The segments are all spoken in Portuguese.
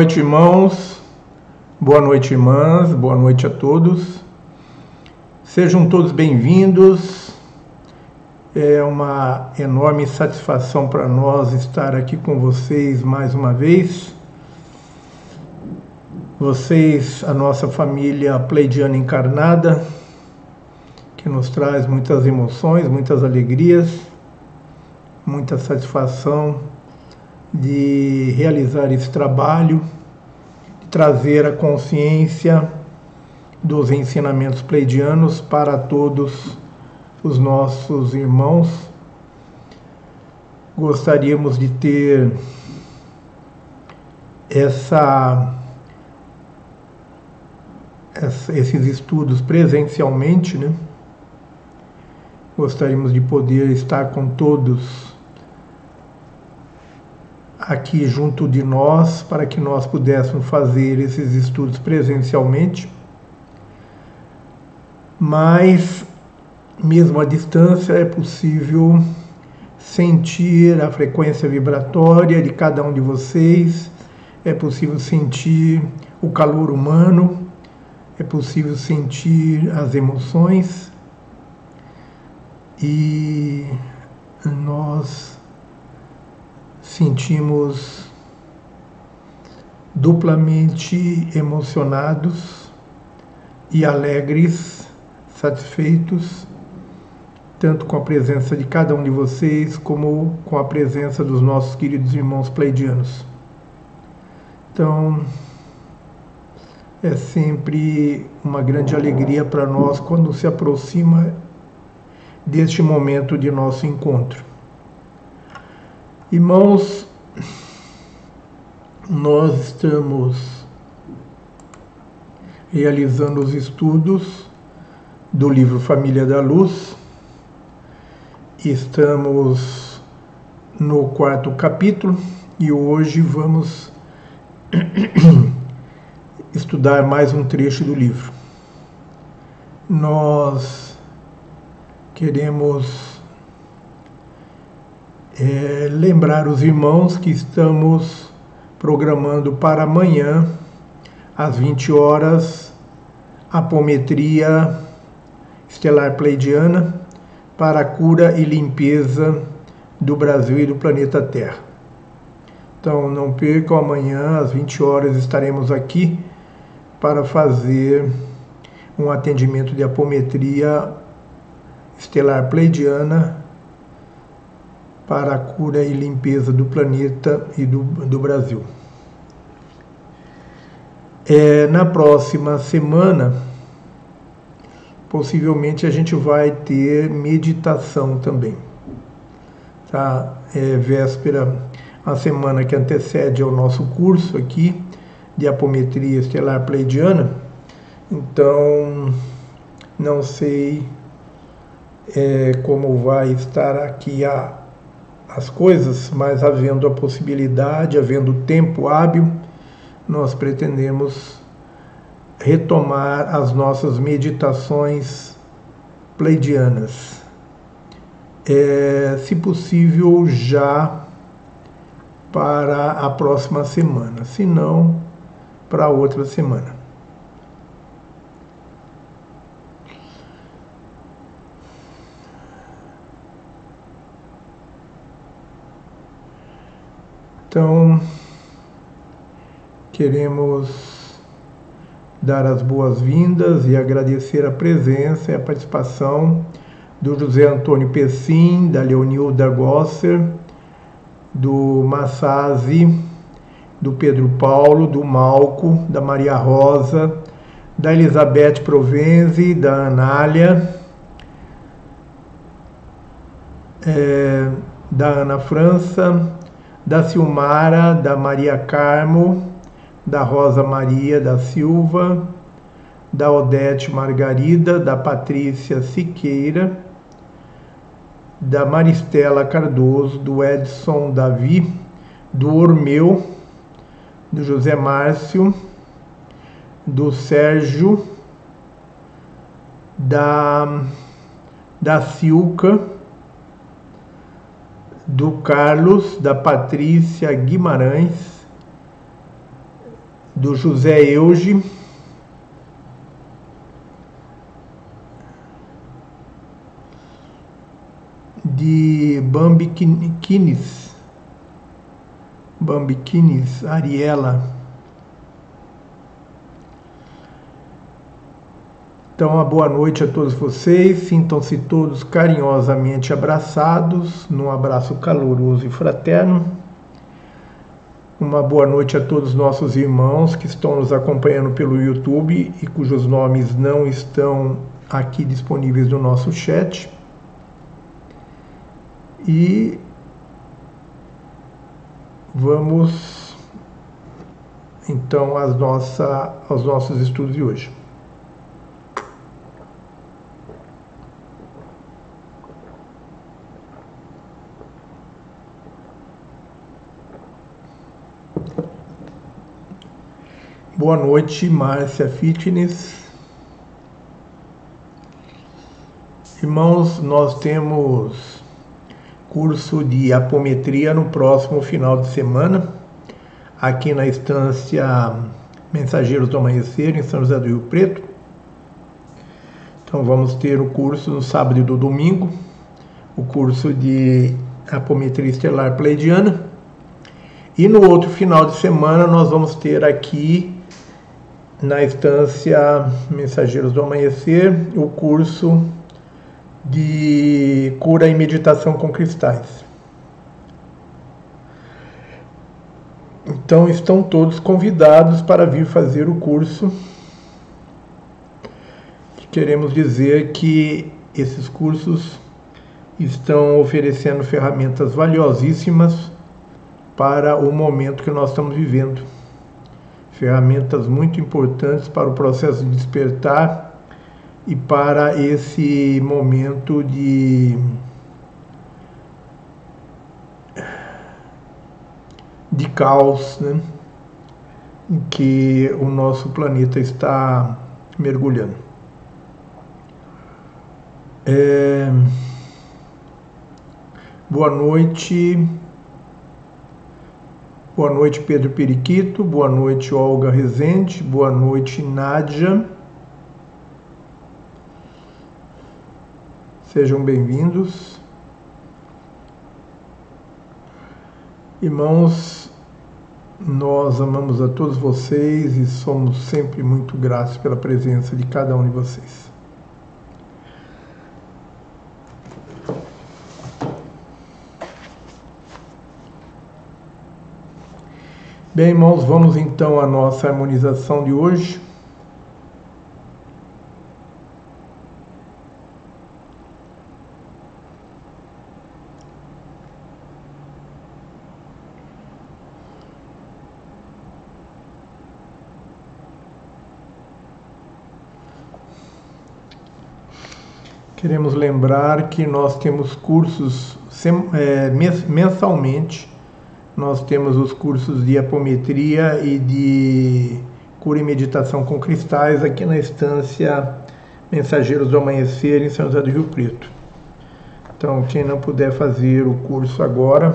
Noite, irmãos. Boa noite, irmãs. Boa noite a todos. Sejam todos bem-vindos. É uma enorme satisfação para nós estar aqui com vocês mais uma vez. Vocês, a nossa família pleidiana encarnada, que nos traz muitas emoções, muitas alegrias, muita satisfação de realizar esse trabalho, de trazer a consciência dos ensinamentos pleidianos para todos os nossos irmãos. Gostaríamos de ter essa, esses estudos presencialmente, né? Gostaríamos de poder estar com todos aqui junto de nós para que nós pudéssemos fazer esses estudos presencialmente. Mas, mesmo à distância, é possível sentir a frequência vibratória de cada um de vocês, é possível sentir o calor humano, é possível sentir as emoções e nós sentimos duplamente emocionados e alegres, satisfeitos, tanto com a presença de cada um de vocês, como com a presença dos nossos queridos irmãos pleidianos. Então, é sempre uma grande alegria para nós quando se aproxima deste momento de nosso encontro. Irmãos, nós estamos realizando os estudos do livro Família da Luz. Estamos no quarto capítulo e hoje vamos estudar mais um trecho do livro. Nós queremos é, lembrar os irmãos que estamos programando para amanhã, às 20 horas, apometria estelar pleidiana para a cura e limpeza do Brasil e do planeta Terra. Então não percam, amanhã às 20 horas estaremos aqui para fazer um atendimento de apometria estelar pleidiana para a cura e limpeza do planeta e do, do Brasil. É, na próxima semana, possivelmente a gente vai ter meditação também. Tá? É véspera, a semana que antecede ao nosso curso aqui de apometria estelar pleidiana. Então, não sei é, como vai estar aqui a as coisas, mas havendo a possibilidade, havendo tempo hábil, nós pretendemos retomar as nossas meditações pleidianas. É, se possível, já para a próxima semana, se não, para outra semana. Então, queremos dar as boas-vindas e agradecer a presença e a participação do José Antônio Pessim, da Leonilda Gosser, do Massasi, do Pedro Paulo, do Malco, da Maria Rosa, da Elizabeth Provenzi, da Anália, é, da Ana França, da Silmara, da Maria Carmo, da Rosa Maria da Silva, da Odete Margarida, da Patrícia Siqueira, da Maristela Cardoso, do Edson Davi, do Ormeu, do José Márcio, do Sérgio, da, da Silca, do Carlos, da Patrícia Guimarães, do José Euge. De Bambiquines, Bambiquines, Ariela. Então, uma boa noite a todos vocês. Sintam-se todos carinhosamente abraçados, num abraço caloroso e fraterno. Uma boa noite a todos nossos irmãos que estão nos acompanhando pelo YouTube e cujos nomes não estão aqui disponíveis no nosso chat. E vamos então às nossa, aos nossos estudos de hoje. Boa noite, Márcia Fitness. Irmãos, nós temos curso de apometria no próximo final de semana, aqui na estância Mensageiros do Amanhecer, em São José do Rio Preto. Então vamos ter o curso no sábado e no domingo, o curso de apometria estelar pleidiana. E no outro final de semana nós vamos ter aqui na estância Mensageiros do Amanhecer o curso de cura e meditação com cristais. Então estão todos convidados para vir fazer o curso. Queremos dizer que esses cursos estão oferecendo ferramentas valiosíssimas para o momento que nós estamos vivendo ferramentas muito importantes para o processo de despertar e para esse momento de de caos, né, em que o nosso planeta está mergulhando. É... Boa noite. Boa noite, Pedro Periquito. Boa noite, Olga Rezende. Boa noite, Nádia. Sejam bem-vindos. Irmãos, nós amamos a todos vocês e somos sempre muito gratos pela presença de cada um de vocês. Bem, irmãos, vamos então à nossa harmonização de hoje. Queremos lembrar que nós temos cursos é, mensalmente nós temos os cursos de apometria e de cura e meditação com cristais aqui na estância Mensageiros do Amanhecer em São José do Rio Preto. Então, quem não puder fazer o curso agora,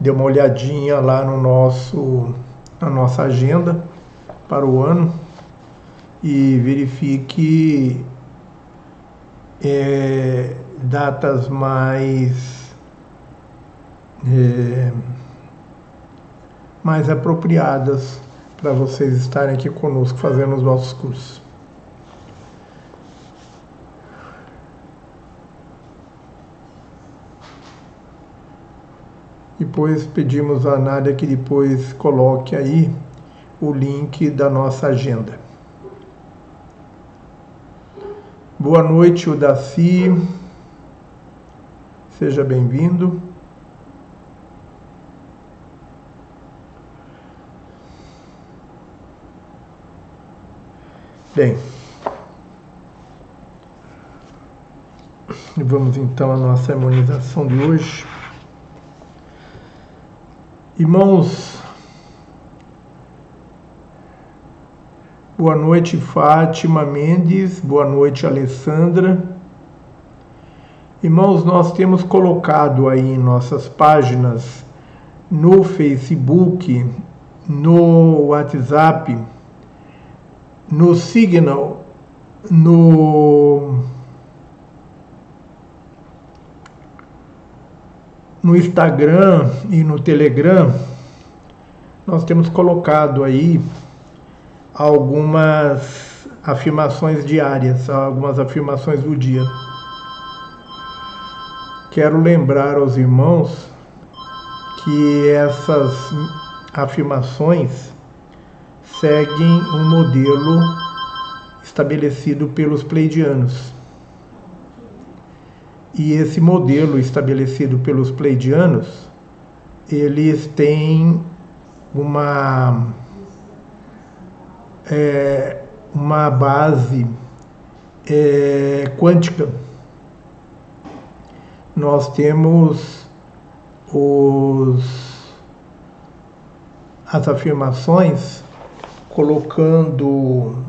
dê uma olhadinha lá no nosso na nossa agenda para o ano e verifique é, datas mais é, mais apropriadas para vocês estarem aqui conosco fazendo os nossos cursos. Depois pedimos a Nádia que depois coloque aí o link da nossa agenda. Boa noite, Udaci. Seja bem-vindo. Bem, vamos então à nossa harmonização de hoje. Irmãos, boa noite Fátima Mendes, boa noite Alessandra. Irmãos, nós temos colocado aí em nossas páginas no Facebook no WhatsApp, no Signal, no no Instagram e no Telegram, nós temos colocado aí algumas afirmações diárias, algumas afirmações do dia. Quero lembrar aos irmãos que essas afirmações seguem um modelo estabelecido pelos pleidianos. E esse modelo estabelecido pelos pleidianos, eles têm uma, é, uma base é, quântica. Nós temos os, as afirmações colocando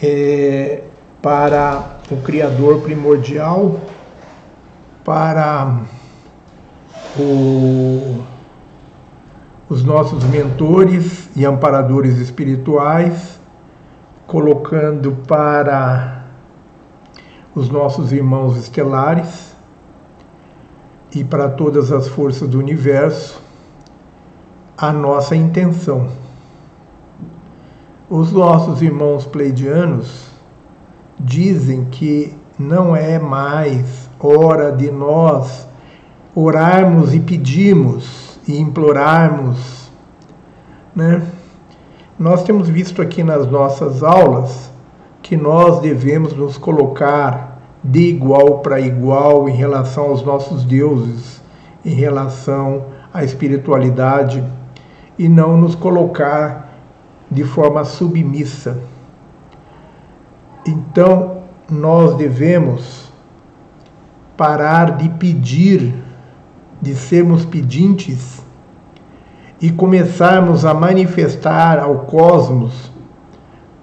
é, para o Criador primordial para o, os nossos mentores e amparadores espirituais, colocando para os nossos irmãos estelares e para todas as forças do universo a nossa intenção. Os nossos irmãos pleidianos dizem que não é mais hora de nós orarmos e pedirmos e implorarmos, né? Nós temos visto aqui nas nossas aulas que nós devemos nos colocar de igual para igual em relação aos nossos deuses, em relação à espiritualidade e não nos colocar de forma submissa. Então, nós devemos parar de pedir, de sermos pedintes e começarmos a manifestar ao cosmos,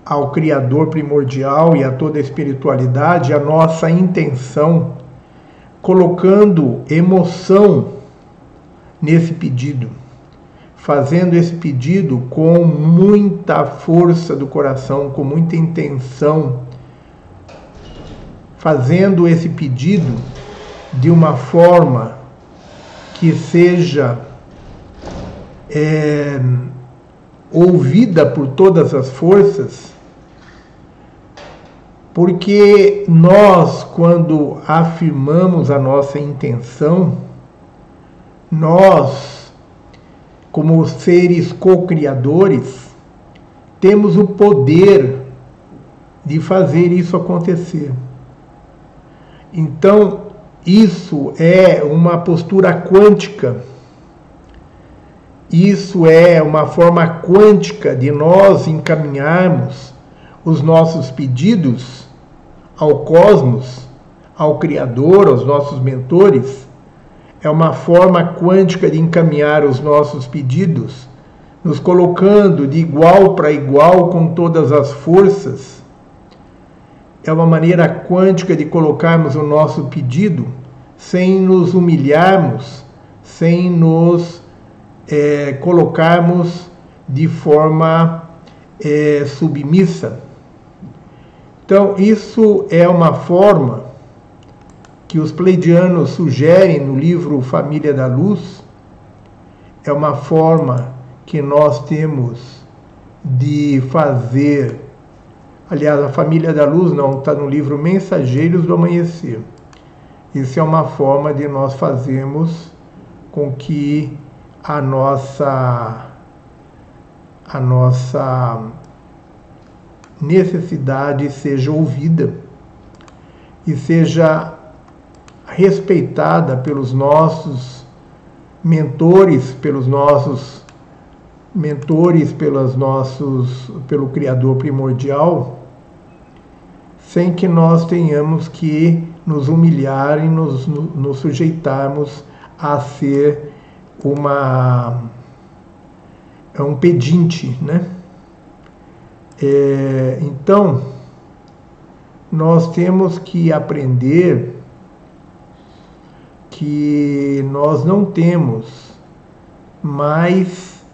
ao Criador primordial e a toda a espiritualidade a nossa intenção, colocando emoção nesse pedido, fazendo esse pedido com muita força do coração, com muita intenção, fazendo esse pedido de uma forma que seja é, ouvida por todas as forças, porque nós, quando afirmamos a nossa intenção, nós, como seres co-criadores, temos o poder de fazer isso acontecer. Então, isso é uma postura quântica. Isso é uma forma quântica de nós encaminharmos os nossos pedidos ao cosmos, ao Criador, aos nossos mentores. É uma forma quântica de encaminhar os nossos pedidos, nos colocando de igual para igual com todas as forças é uma maneira quântica de colocarmos o nosso pedido sem nos humilharmos, sem nos é, colocarmos de forma é, submissa. Então, isso é uma forma que os pleidianos sugerem no livro Família da Luz, é uma forma que nós temos de fazer Aliás, a família da luz não está no livro Mensageiros do Amanhecer. Isso é uma forma de nós fazermos com que a nossa a nossa necessidade seja ouvida e seja respeitada pelos nossos mentores, pelos nossos mentores pelos nossos, pelo Criador primordial, sem que nós tenhamos que nos humilhar e nos, nos sujeitarmos a ser uma um pedinte, né? É, então, nós temos que aprender que nós não temos mais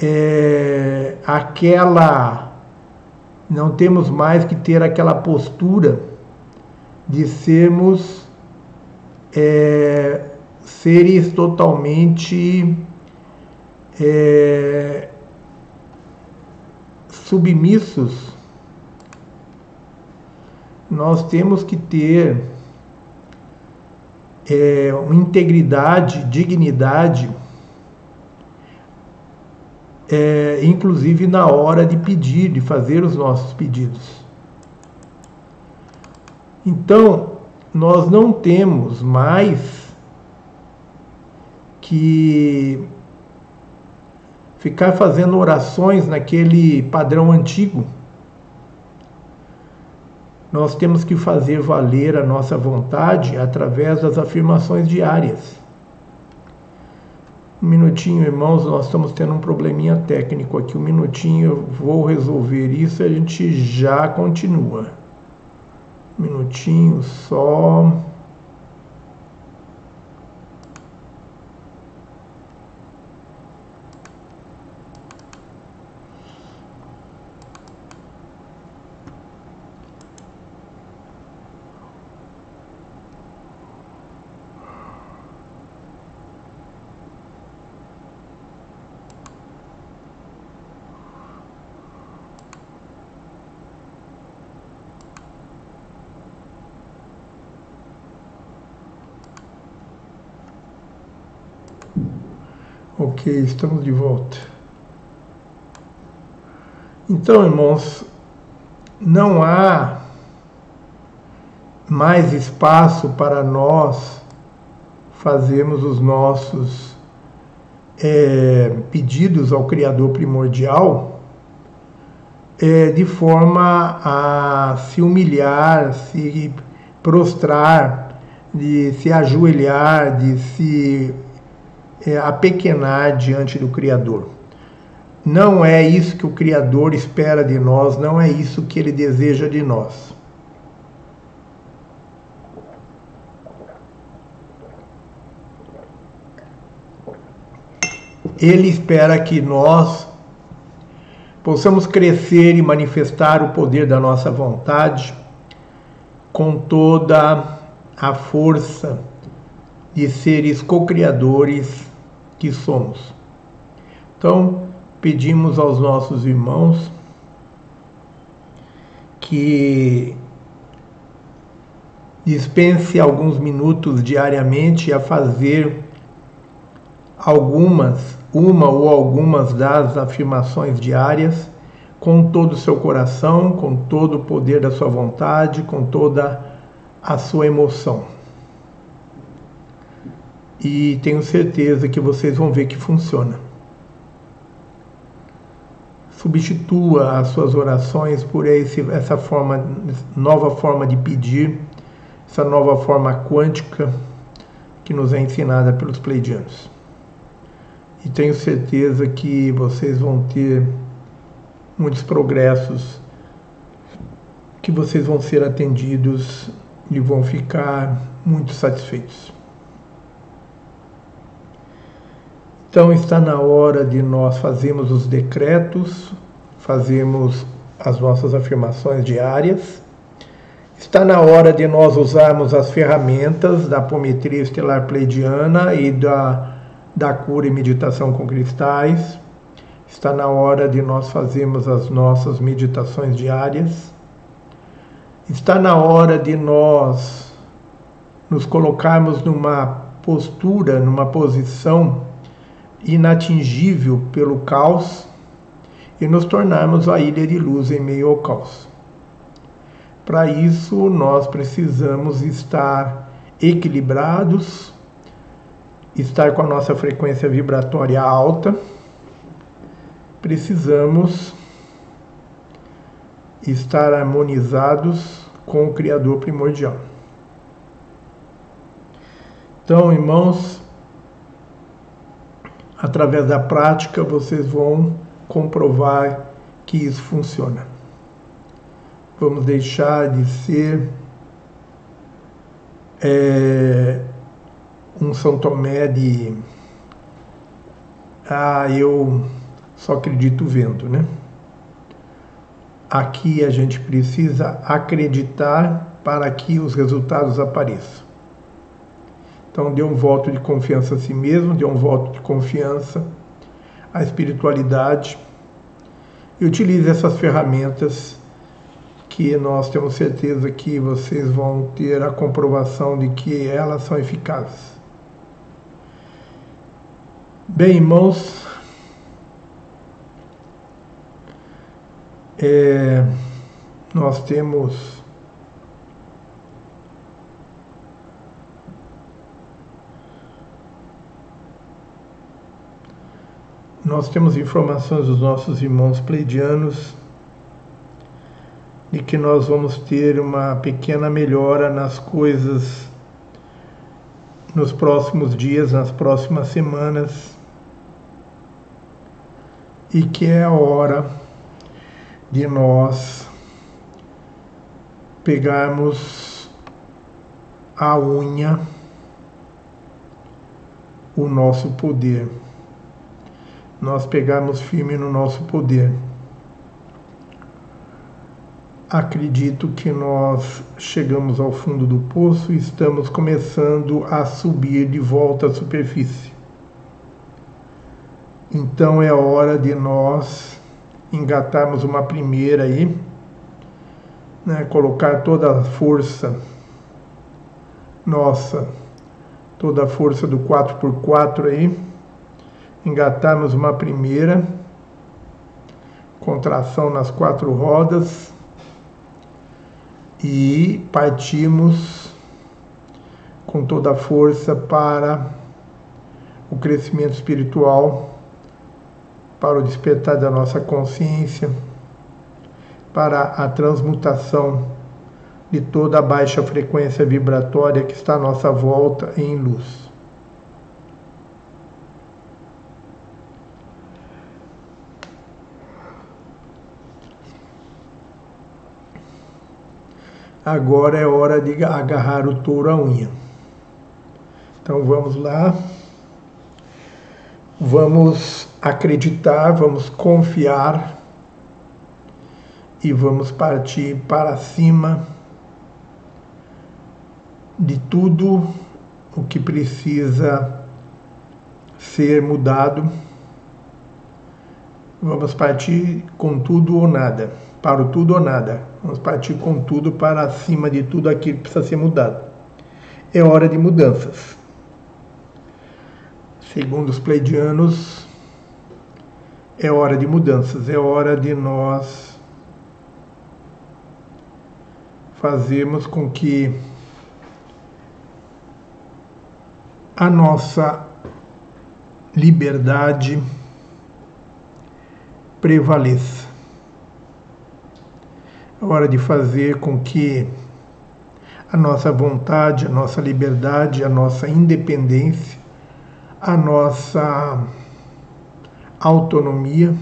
é, aquela. Não temos mais que ter aquela postura de sermos é, seres totalmente é, submissos. Nós temos que ter é, integridade, dignidade, é, inclusive na hora de pedir, de fazer os nossos pedidos. Então, nós não temos mais que ficar fazendo orações naquele padrão antigo nós temos que fazer valer a nossa vontade através das afirmações diárias. Um minutinho, irmãos, nós estamos tendo um probleminha técnico aqui. Um minutinho, eu vou resolver isso e a gente já continua. Um minutinho só. Ok, estamos de volta. Então, irmãos, não há mais espaço para nós fazermos os nossos é, pedidos ao Criador primordial é, de forma a se humilhar, se prostrar, de se ajoelhar, de se apequenar diante do Criador. Não é isso que o Criador espera de nós, não é isso que ele deseja de nós. Ele espera que nós possamos crescer e manifestar o poder da nossa vontade com toda a força de seres co-criadores que somos. Então, pedimos aos nossos irmãos que dispense alguns minutos diariamente a fazer algumas, uma ou algumas das afirmações diárias com todo o seu coração, com todo o poder da sua vontade, com toda a sua emoção e tenho certeza que vocês vão ver que funciona. Substitua as suas orações por esse, essa forma, nova forma de pedir, essa nova forma quântica que nos é ensinada pelos pleidianos. E tenho certeza que vocês vão ter muitos progressos, que vocês vão ser atendidos e vão ficar muito satisfeitos. Então está na hora de nós fazermos os decretos, fazermos as nossas afirmações diárias. Está na hora de nós usarmos as ferramentas da apometria estelar pleidiana e da, da cura e meditação com cristais. Está na hora de nós fazermos as nossas meditações diárias. Está na hora de nós nos colocarmos numa postura, numa posição inatingível pelo caos e nos tornarmos a ilha de luz em meio ao caos. Para isso, nós precisamos estar equilibrados, estar com a nossa frequência vibratória alta, precisamos estar harmonizados com o Criador primordial. Então, irmãos, através da prática, vocês vão comprovar que isso funciona. Vamos deixar de ser é, um São Tomé de ah, eu só acredito vendo, né? Aqui a gente precisa acreditar para que os resultados apareçam. Então, dê um voto de confiança a si mesmo, dê um voto de confiança à espiritualidade e utilize essas ferramentas que nós temos certeza que vocês vão ter a comprovação de que elas são eficazes. Bem, irmãos, é, nós temos nós temos informações dos nossos irmãos pleidianos de que nós vamos ter uma pequena melhora nas coisas nos próximos dias, nas próximas semanas, e que é a hora de nós pegarmos a unha, o nosso poder nós pegarmos firme no nosso poder. Acredito que nós chegamos ao fundo do poço e estamos começando a subir de volta à superfície. Então é hora de nós engatarmos uma primeira aí, né, colocar toda a força nossa, toda a força do 4x4 aí engatarmos uma primeira contração nas quatro rodas e partimos com toda a força para o crescimento espiritual, para o despertar da nossa consciência, para a transmutação de toda a baixa frequência vibratória que está à nossa volta em luz. Agora é hora de agarrar o touro à unha. Então vamos lá, vamos acreditar, vamos confiar e vamos partir para cima de tudo o que precisa ser mudado. Vamos partir com tudo ou nada, para o tudo ou nada. Vamos partir com tudo para acima de tudo aquilo que precisa ser mudado. É hora de mudanças. Segundo os pleidianos, é hora de mudanças, é hora de nós fazermos com que a nossa liberdade prevaleça. É hora de fazer com que a nossa vontade, a nossa liberdade, a nossa independência, a nossa autonomia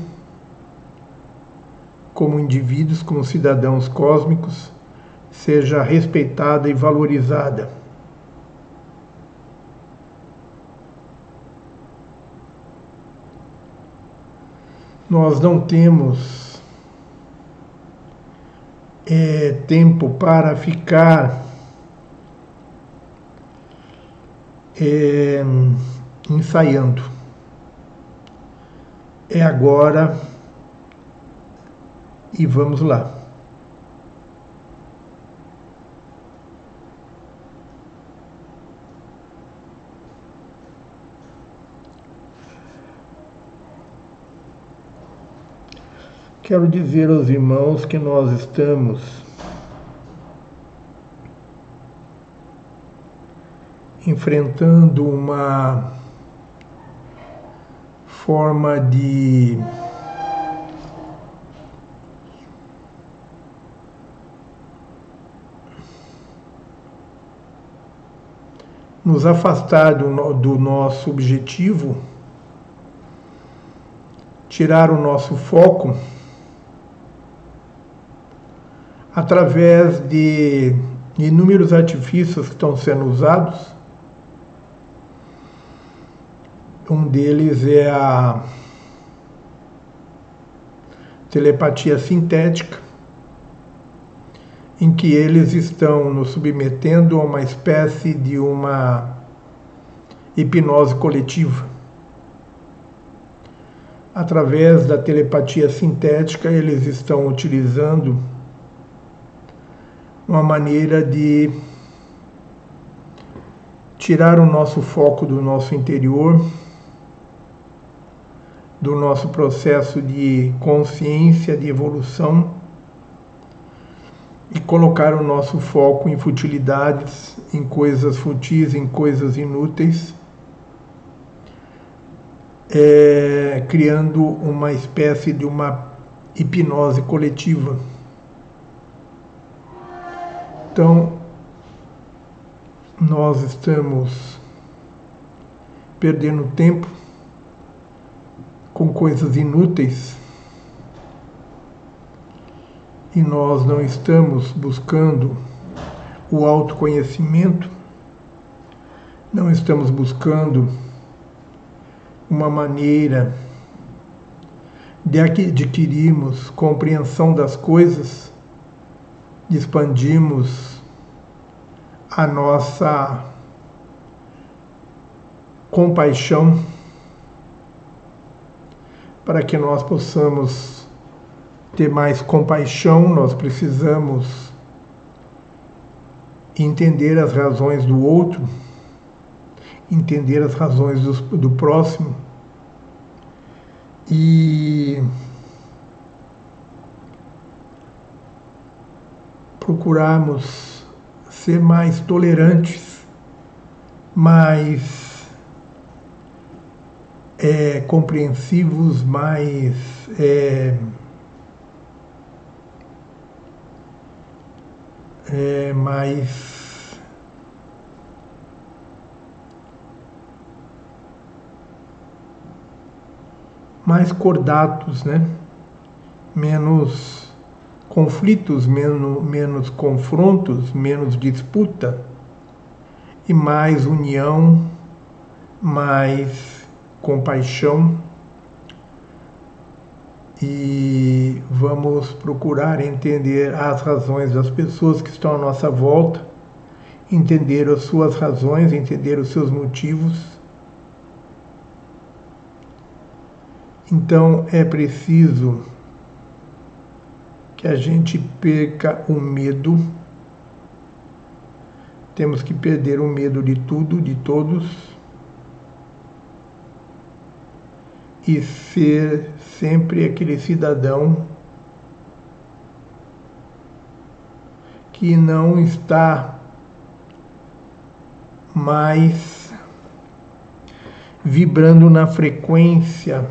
como indivíduos, como cidadãos cósmicos, seja respeitada e valorizada. Nós não temos é, tempo para ficar é, ensaiando. É agora e vamos lá. Quero dizer aos irmãos que nós estamos enfrentando uma forma de nos afastar do, do nosso objetivo, tirar o nosso foco através de inúmeros artifícios que estão sendo usados. Um deles é a telepatia sintética, em que eles estão nos submetendo a uma espécie de uma hipnose coletiva. Através da telepatia sintética, eles estão utilizando uma maneira de tirar o nosso foco do nosso interior, do nosso processo de consciência, de evolução e colocar o nosso foco em futilidades, em coisas futis, em coisas inúteis, é, criando uma espécie de uma hipnose coletiva. Então, nós estamos perdendo tempo com coisas inúteis e nós não estamos buscando o autoconhecimento, não estamos buscando uma maneira de adquirirmos compreensão das coisas, de expandirmos a nossa compaixão para que nós possamos ter mais compaixão, nós precisamos entender as razões do outro, entender as razões do, do próximo. E procurarmos ser mais tolerantes, mais é, compreensivos, mais é, é, mais mais cordatos, né? Menos conflitos, menos, menos confrontos, menos disputa e mais união, mais compaixão e vamos procurar entender as razões das pessoas que estão à nossa volta, entender as suas razões, entender os seus motivos. Então é preciso que a gente perca o medo. Temos que perder o medo de tudo, de todos e ser sempre aquele cidadão que não está mais vibrando na frequência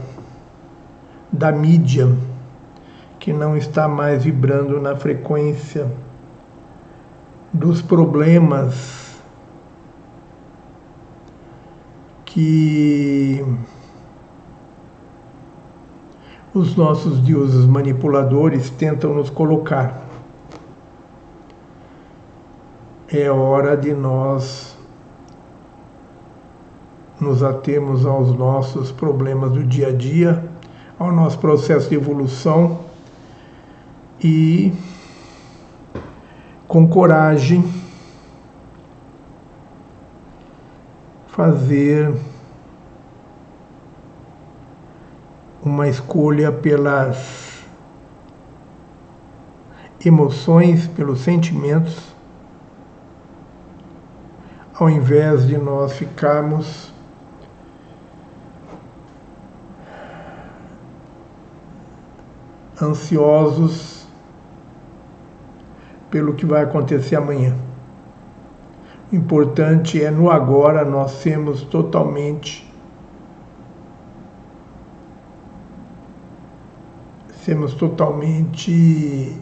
da mídia, que não está mais vibrando na frequência dos problemas que os nossos deuses manipuladores tentam nos colocar. É hora de nós nos atemos aos nossos problemas do dia a dia, ao nosso processo de evolução e com coragem fazer uma escolha pelas emoções, pelos sentimentos, ao invés de nós ficarmos ansiosos pelo que vai acontecer amanhã. O importante é no agora nós sermos totalmente sermos totalmente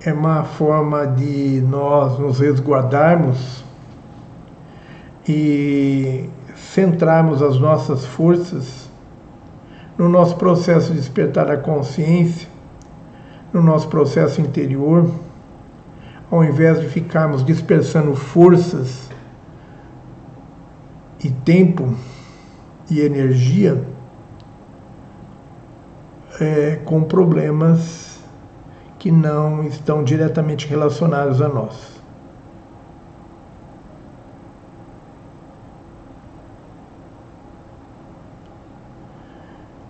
é uma forma de nós nos resguardarmos e centrarmos as nossas forças no nosso processo de despertar a consciência, no nosso processo interior, ao invés de ficarmos dispersando forças e tempo e energia é, com problemas que não estão diretamente relacionados a nós.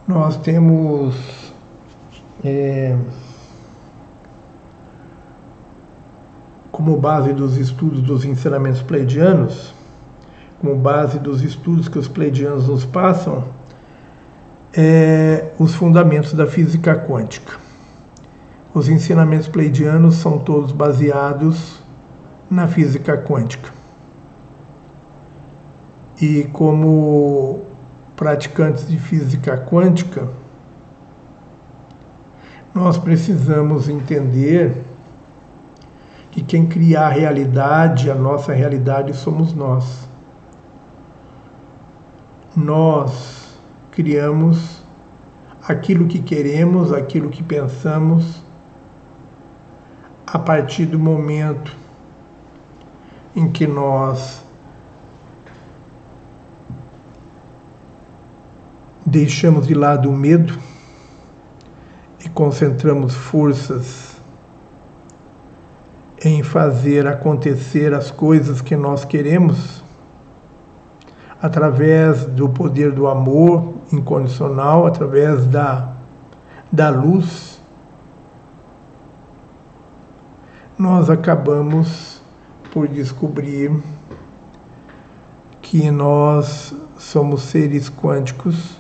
Nós temos é, como base dos estudos dos ensinamentos pleidianos, como base dos estudos que os pleidianos nos passam, é, os fundamentos da física quântica. Os ensinamentos pleidianos são todos baseados na física quântica. E como praticantes de física quântica, nós precisamos entender que quem cria a realidade, a nossa realidade, somos nós. Nós criamos aquilo que queremos, aquilo que pensamos, a partir do momento em que nós deixamos de lado o medo e concentramos forças em fazer acontecer as coisas que nós queremos através do poder do amor incondicional, através da, da luz, nós acabamos por descobrir que nós somos seres quânticos,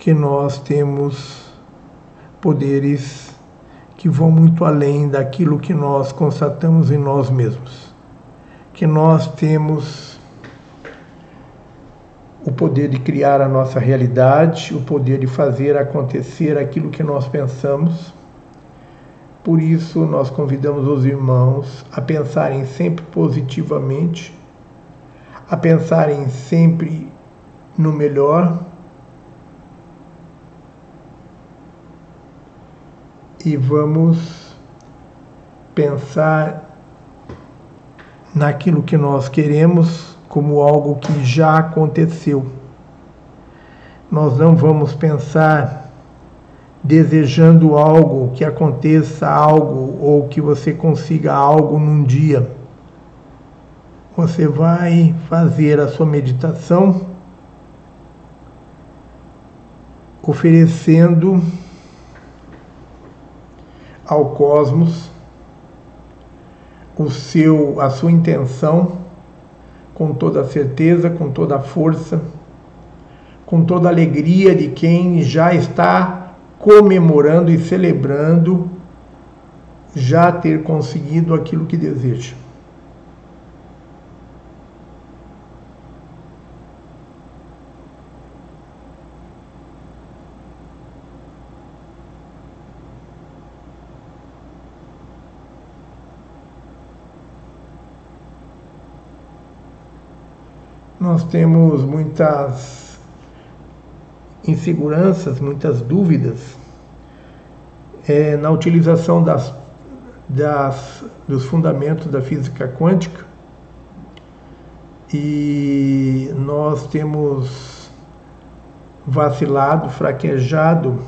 que nós temos poderes que vão muito além daquilo que nós constatamos em nós mesmos. Que nós temos o poder de criar a nossa realidade, o poder de fazer acontecer aquilo que nós pensamos. Por isso, nós convidamos os irmãos a pensarem sempre positivamente, a pensarem sempre no melhor e vamos pensar naquilo que nós queremos como algo que já aconteceu. Nós não vamos pensar desejando algo que aconteça algo ou que você consiga algo num dia. Você vai fazer a sua meditação oferecendo ao cosmos o seu, a sua intenção com toda a certeza, com toda a força, com toda a alegria de quem já está comemorando e celebrando já ter conseguido aquilo que deseja. Nós temos muitas inseguranças, muitas dúvidas é, na utilização das, das, dos fundamentos da física quântica. E nós temos vacilado, fraquejado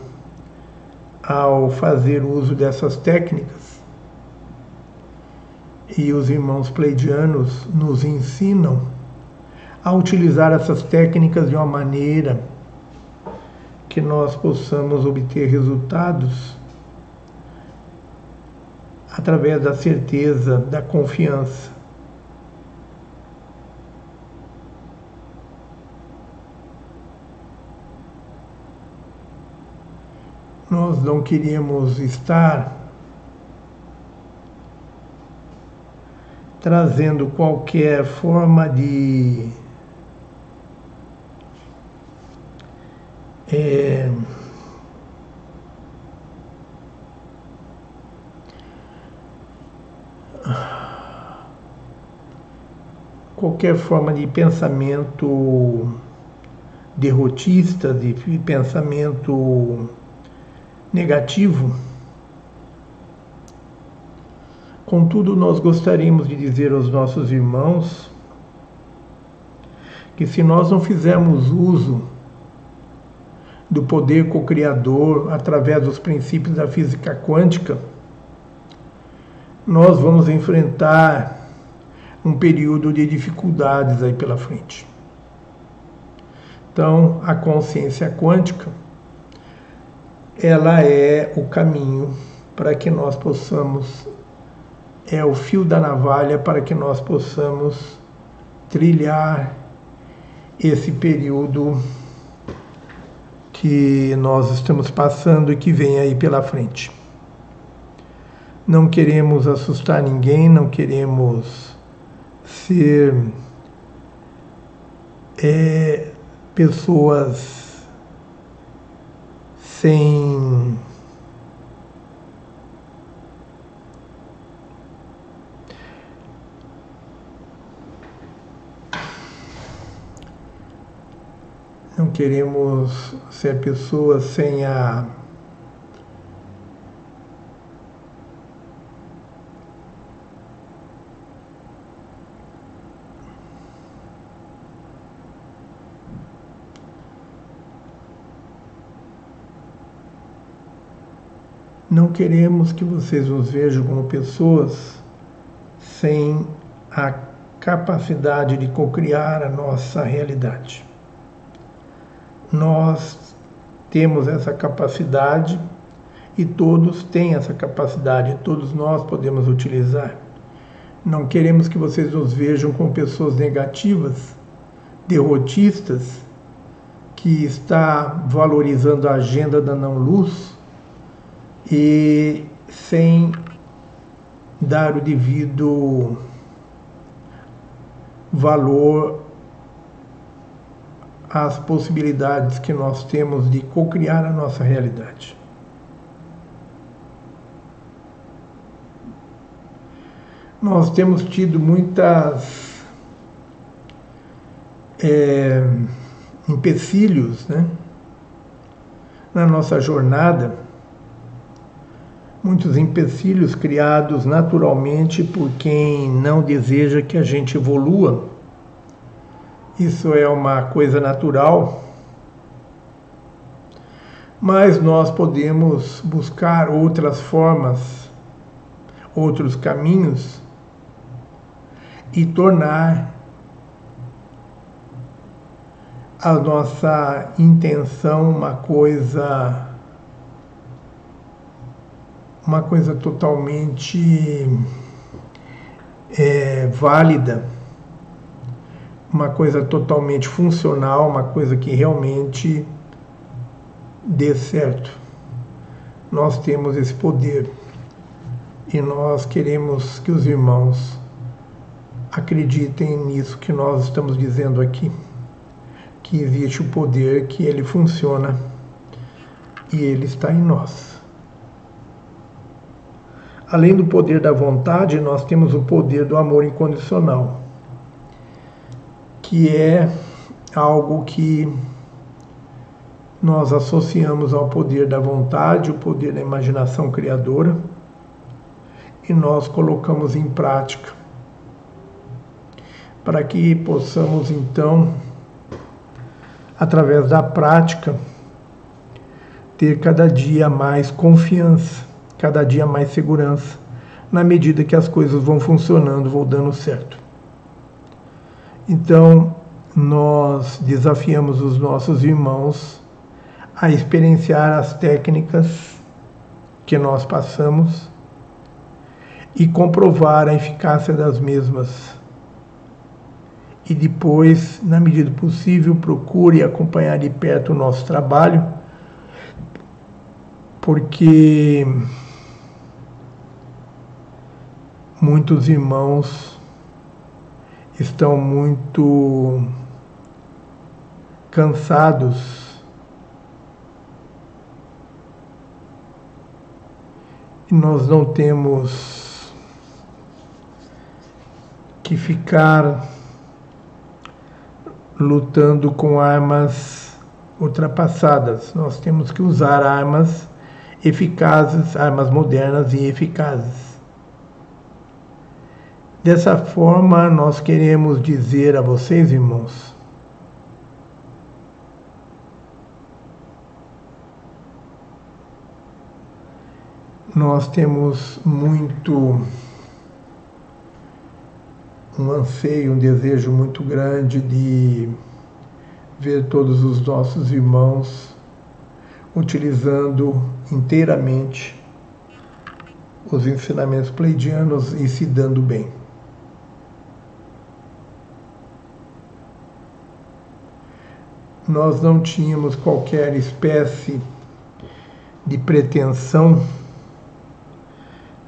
ao fazer uso dessas técnicas. E os irmãos pleidianos nos ensinam a utilizar essas técnicas de uma maneira que nós possamos obter resultados através da certeza, da confiança. Nós não queríamos estar trazendo qualquer forma de É, qualquer forma de pensamento derrotista, de pensamento negativo. Contudo, nós gostaríamos de dizer aos nossos irmãos Porque se nós não fizermos uso do poder co-criador através dos princípios da física quântica, nós vamos enfrentar um período de dificuldades aí pela frente. Então, a consciência quântica ela é o caminho para que nós possamos é o fio da navalha para que nós possamos trilhar esse período que nós estamos passando e que vem aí pela frente. Não queremos assustar ninguém, não queremos ser é, pessoas sem queremos ser pessoas sem a Não queremos que vocês nos vejam como pessoas sem a capacidade de cocriar a nossa realidade nós temos essa capacidade e todos têm essa capacidade, todos nós podemos utilizar. Não queremos que vocês nos vejam como pessoas negativas, derrotistas, que está valorizando a agenda da não-luz e sem dar o devido valor as possibilidades que nós temos de co-criar a nossa realidade. Nós temos tido muitas é, empecilhos né, na nossa jornada, muitos empecilhos criados naturalmente por quem não deseja que a gente evolua isso é uma coisa natural, mas nós podemos buscar outras formas, outros caminhos e tornar a nossa intenção uma coisa uma coisa totalmente é, válida uma coisa totalmente funcional, uma coisa que realmente dê certo. Nós temos esse poder e nós queremos que os irmãos acreditem nisso que nós estamos dizendo aqui, que existe o poder, que ele funciona e ele está em nós. Além do poder da vontade, nós temos o poder do amor incondicional que é algo que nós associamos ao poder da vontade, o poder da imaginação criadora, e nós colocamos em prática para que possamos então, através da prática, ter cada dia mais confiança, cada dia mais segurança, na medida que as coisas vão funcionando, vão dando certo. Então, nós desafiamos os nossos irmãos a experienciar as técnicas que nós passamos e comprovar a eficácia das mesmas. E depois, na medida possível, procure acompanhar de perto o nosso trabalho, porque muitos irmãos estão muito cansados e nós não temos que ficar lutando com armas ultrapassadas. Nós temos que usar armas eficazes, armas modernas e eficazes. Dessa forma, nós queremos dizer a vocês, irmãos, nós temos muito um anseio, um desejo muito grande de ver todos os nossos irmãos utilizando inteiramente os ensinamentos pleidianos e se dando bem. Nós não tínhamos qualquer espécie de pretensão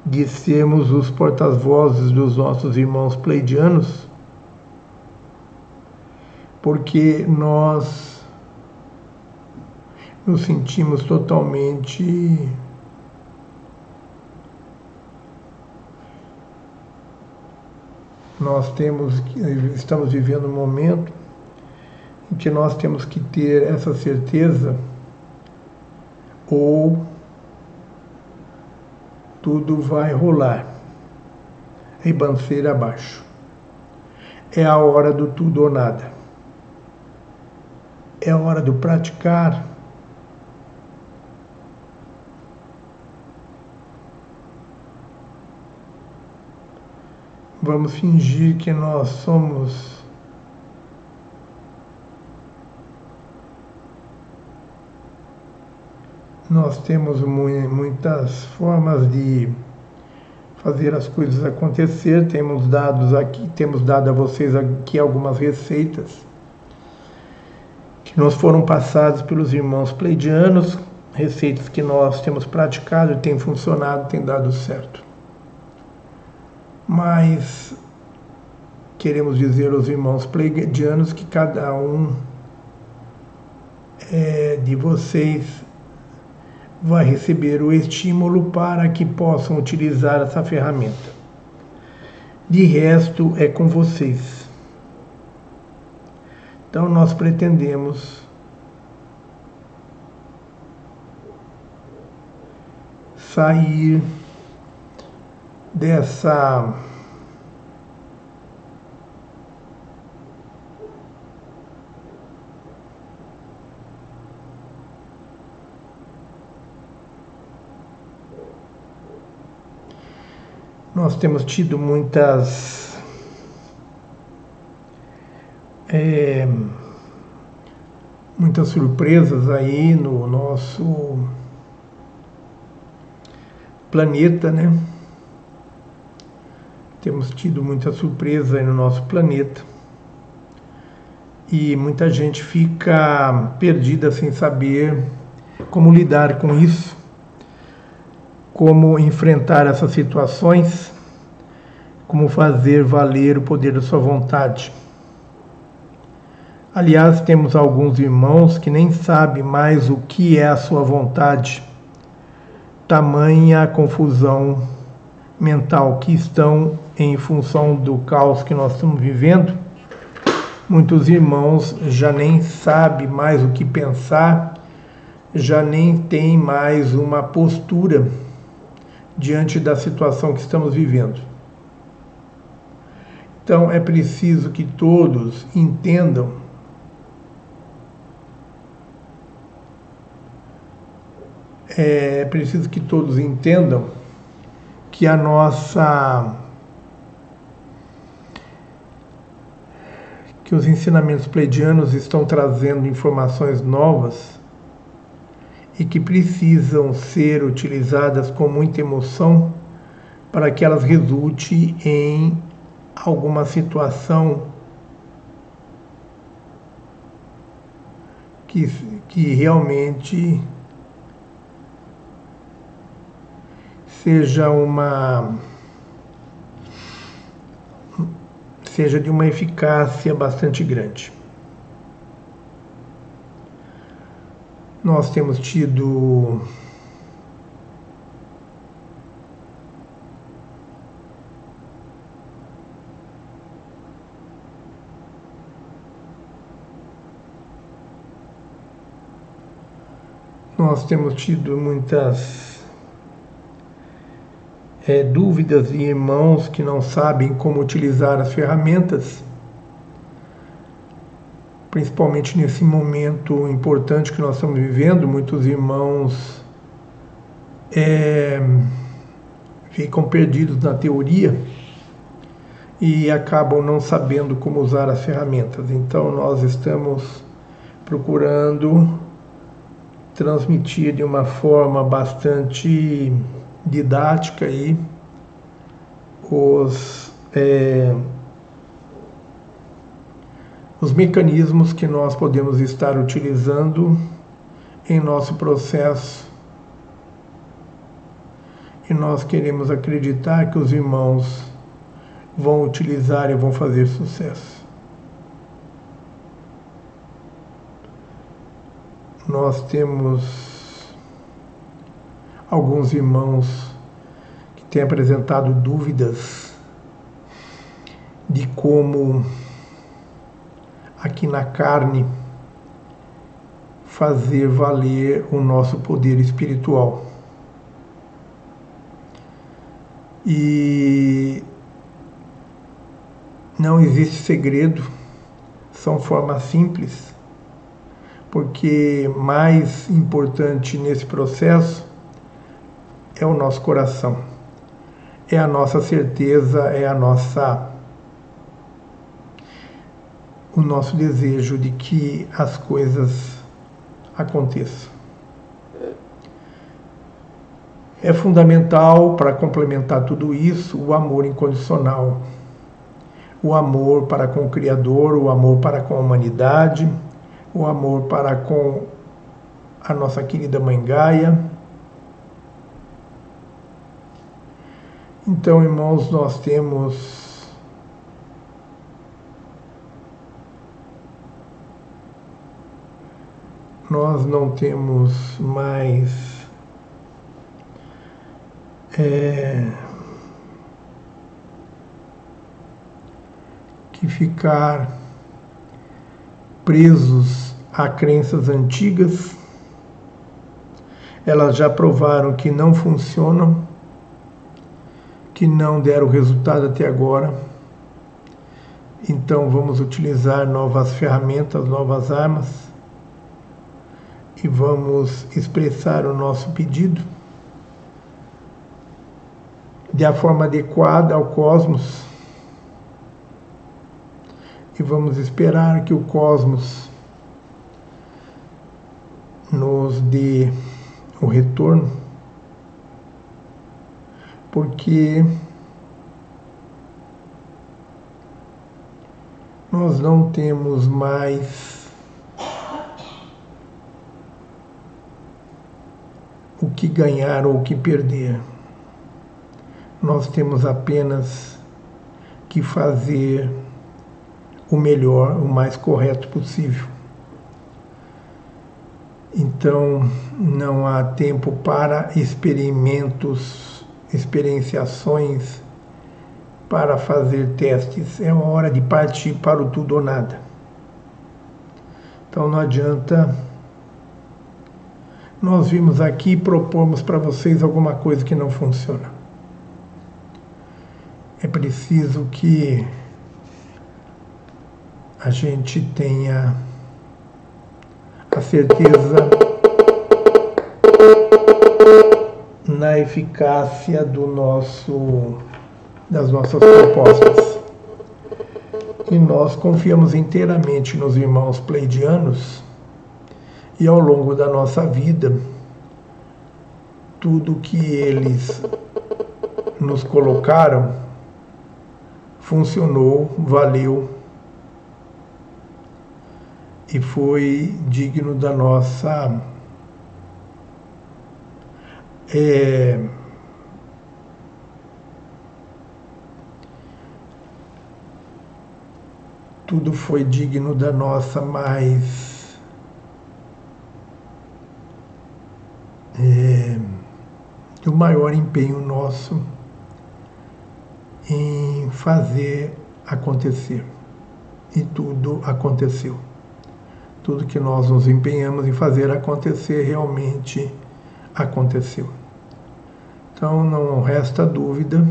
de sermos os porta-vozes dos nossos irmãos pleidianos, porque nós nos sentimos totalmente nós temos estamos vivendo um momento que nós temos que ter essa certeza ou tudo vai rolar ribanceira abaixo. É a hora do tudo ou nada. É a hora do praticar. Vamos fingir que nós somos Nós temos muitas formas de fazer as coisas acontecer. Temos dados aqui, temos dado a vocês aqui algumas receitas que nos foram passadas pelos irmãos pleidianos, receitas que nós temos praticado tem funcionado, tem dado certo. Mas queremos dizer aos irmãos pleidianos que cada um é, de vocês vai receber o estímulo para que possam utilizar essa ferramenta. De resto, é com vocês. Então, nós pretendemos sair dessa Nós temos tido muitas é, muitas surpresas aí no nosso planeta, né? Temos tido muita surpresa aí no nosso planeta e muita gente fica perdida sem saber como lidar com isso como enfrentar essas situações, como fazer valer o poder da sua vontade. Aliás, temos alguns irmãos que nem sabem mais o que é a sua vontade, tamanha confusão mental que estão em função do caos que nós estamos vivendo. Muitos irmãos já nem sabem mais o que pensar, já nem têm mais uma postura diante da situação que estamos vivendo. Então é preciso que todos entendam é preciso que todos entendam que a nossa que os ensinamentos pleidianos estão trazendo informações novas e que precisam ser utilizadas com muita emoção para que elas resultem em alguma situação que, que realmente seja uma seja de uma eficácia bastante grande. Nós temos tido nós temos tido muitas é, dúvidas de irmãos que não sabem como utilizar as ferramentas principalmente nesse momento importante que nós estamos vivendo, muitos irmãos é, ficam perdidos na teoria e acabam não sabendo como usar as ferramentas. Então, nós estamos procurando transmitir de uma forma bastante didática aí os, é, os mecanismos que nós podemos estar utilizando em nosso processo. E nós queremos acreditar que os irmãos vão utilizar e vão fazer sucesso. Nós temos alguns irmãos que têm apresentado dúvidas de como aqui na carne fazer valer o nosso poder espiritual. E não existe segredo, são formas simples, porque mais importante nesse processo é o nosso coração, é a nossa certeza, é a nossa o nosso desejo de que as coisas aconteçam. É fundamental para complementar tudo isso o amor incondicional o amor para com o Criador, o amor para com a humanidade, o amor para com a nossa querida Mãe Gaia. Então, irmãos, nós temos nós não temos mais é, que ficar presos a crenças antigas. Elas já provaram que não funcionam, que não deram resultado até agora. Então vamos utilizar novas ferramentas, novas armas e vamos expressar o nosso pedido de a forma adequada ao cosmos. E vamos esperar que o cosmos nos dê o retorno, porque nós não temos mais o que ganhar ou o que perder. Nós temos apenas que fazer o melhor, o mais correto possível. Então, não há tempo para experimentos, experienciações, para fazer testes. É uma hora de partir para o tudo ou nada. Então, não adianta nós vimos aqui e propomos para vocês alguma coisa que não funciona. É preciso que a gente tenha a certeza na eficácia do nosso das nossas propostas. E nós confiamos inteiramente nos irmãos pleidianos e ao longo da nossa vida tudo que eles nos colocaram funcionou, valeu e foi digno da nossa é, tudo foi digno da nossa mais é, do maior empenho nosso em fazer acontecer. E tudo aconteceu. Tudo que nós nos empenhamos em fazer acontecer realmente aconteceu. Então não resta dúvida.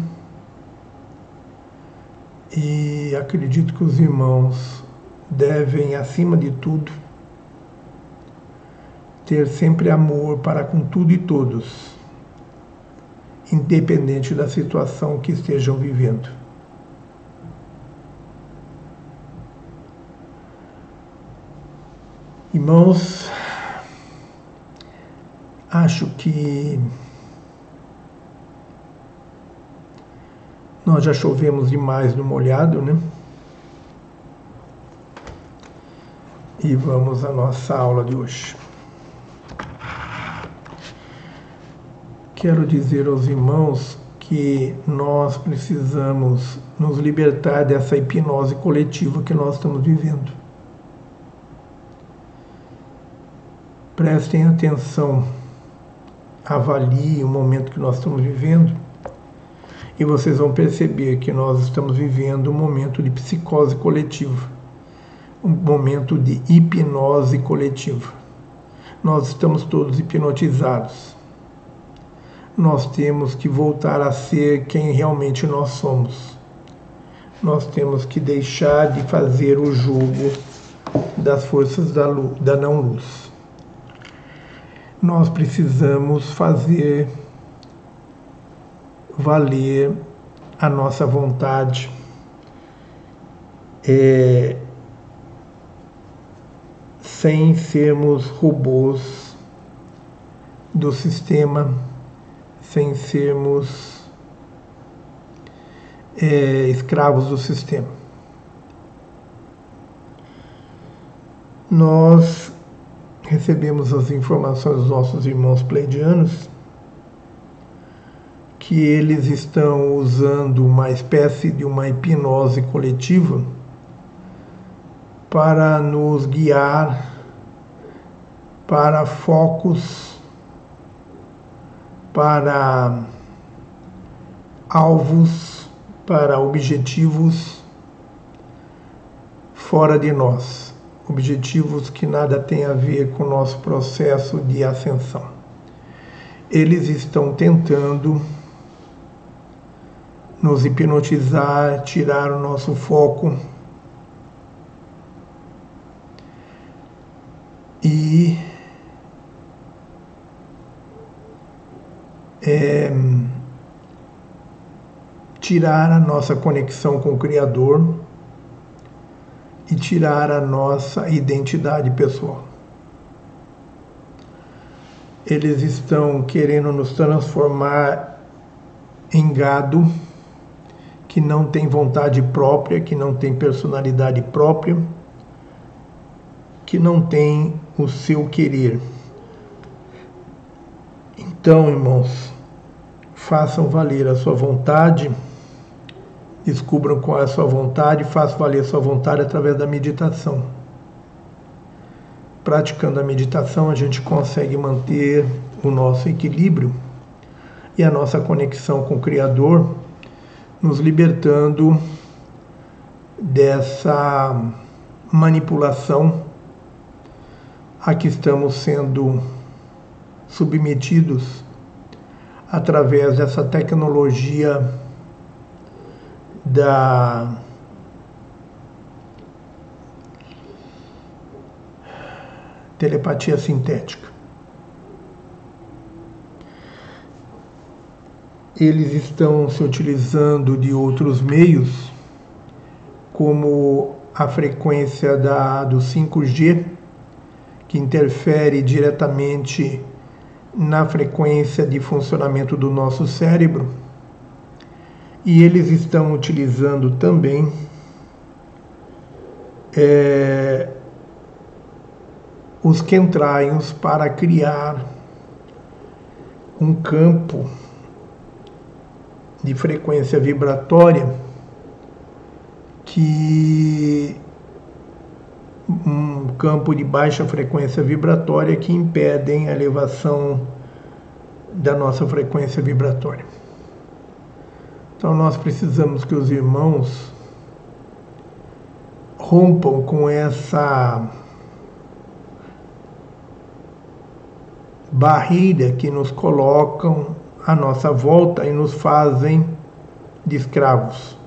E acredito que os irmãos devem, acima de tudo, ter sempre amor para com tudo e todos, independente da situação que estejam vivendo. Irmãos, acho que nós já chovemos demais no molhado, né? E vamos à nossa aula de hoje. Quero dizer aos irmãos que nós precisamos nos libertar dessa hipnose coletiva que nós estamos vivendo. Prestem atenção, avaliem o momento que nós estamos vivendo e vocês vão perceber que nós estamos vivendo um momento de psicose coletiva, um momento de hipnose coletiva. Nós estamos todos hipnotizados. Nós temos que voltar a ser quem realmente nós somos. Nós temos que deixar de fazer o jogo das forças da, luz, da não-luz nós precisamos fazer valer a nossa vontade. É, sem sermos robôs do sistema, sem sermos é, escravos do sistema. Nós recebemos as informações dos nossos irmãos pleidianos que eles estão usando uma espécie de uma hipnose coletiva para nos guiar para focos, para alvos, para objetivos fora de nós objetivos que nada têm a ver com o nosso processo de ascensão. Eles estão tentando nos hipnotizar, tirar o nosso foco e é, tirar a nossa conexão com o Criador e tirar a nossa identidade pessoal. Eles estão querendo nos transformar em gado que não tem vontade própria, que não tem personalidade própria, que não tem o seu querer. Então, irmãos, façam valer a sua vontade descubram qual é a sua vontade façam valer a sua vontade através da meditação. Praticando a meditação, a gente consegue manter o nosso equilíbrio e a nossa conexão com o Criador, nos libertando dessa manipulação a que estamos sendo submetidos através dessa tecnologia da telepatia sintética. Eles estão se utilizando de outros meios, como a frequência da, do 5G, que interfere diretamente na frequência de funcionamento do nosso cérebro. E eles estão utilizando também é, os quentraios para criar um campo de frequência vibratória que um campo de baixa frequência vibratória que impedem a elevação da nossa frequência vibratória. Então nós precisamos que os irmãos rompam com essa barreira que nos colocam à nossa volta e nos fazem de escravos.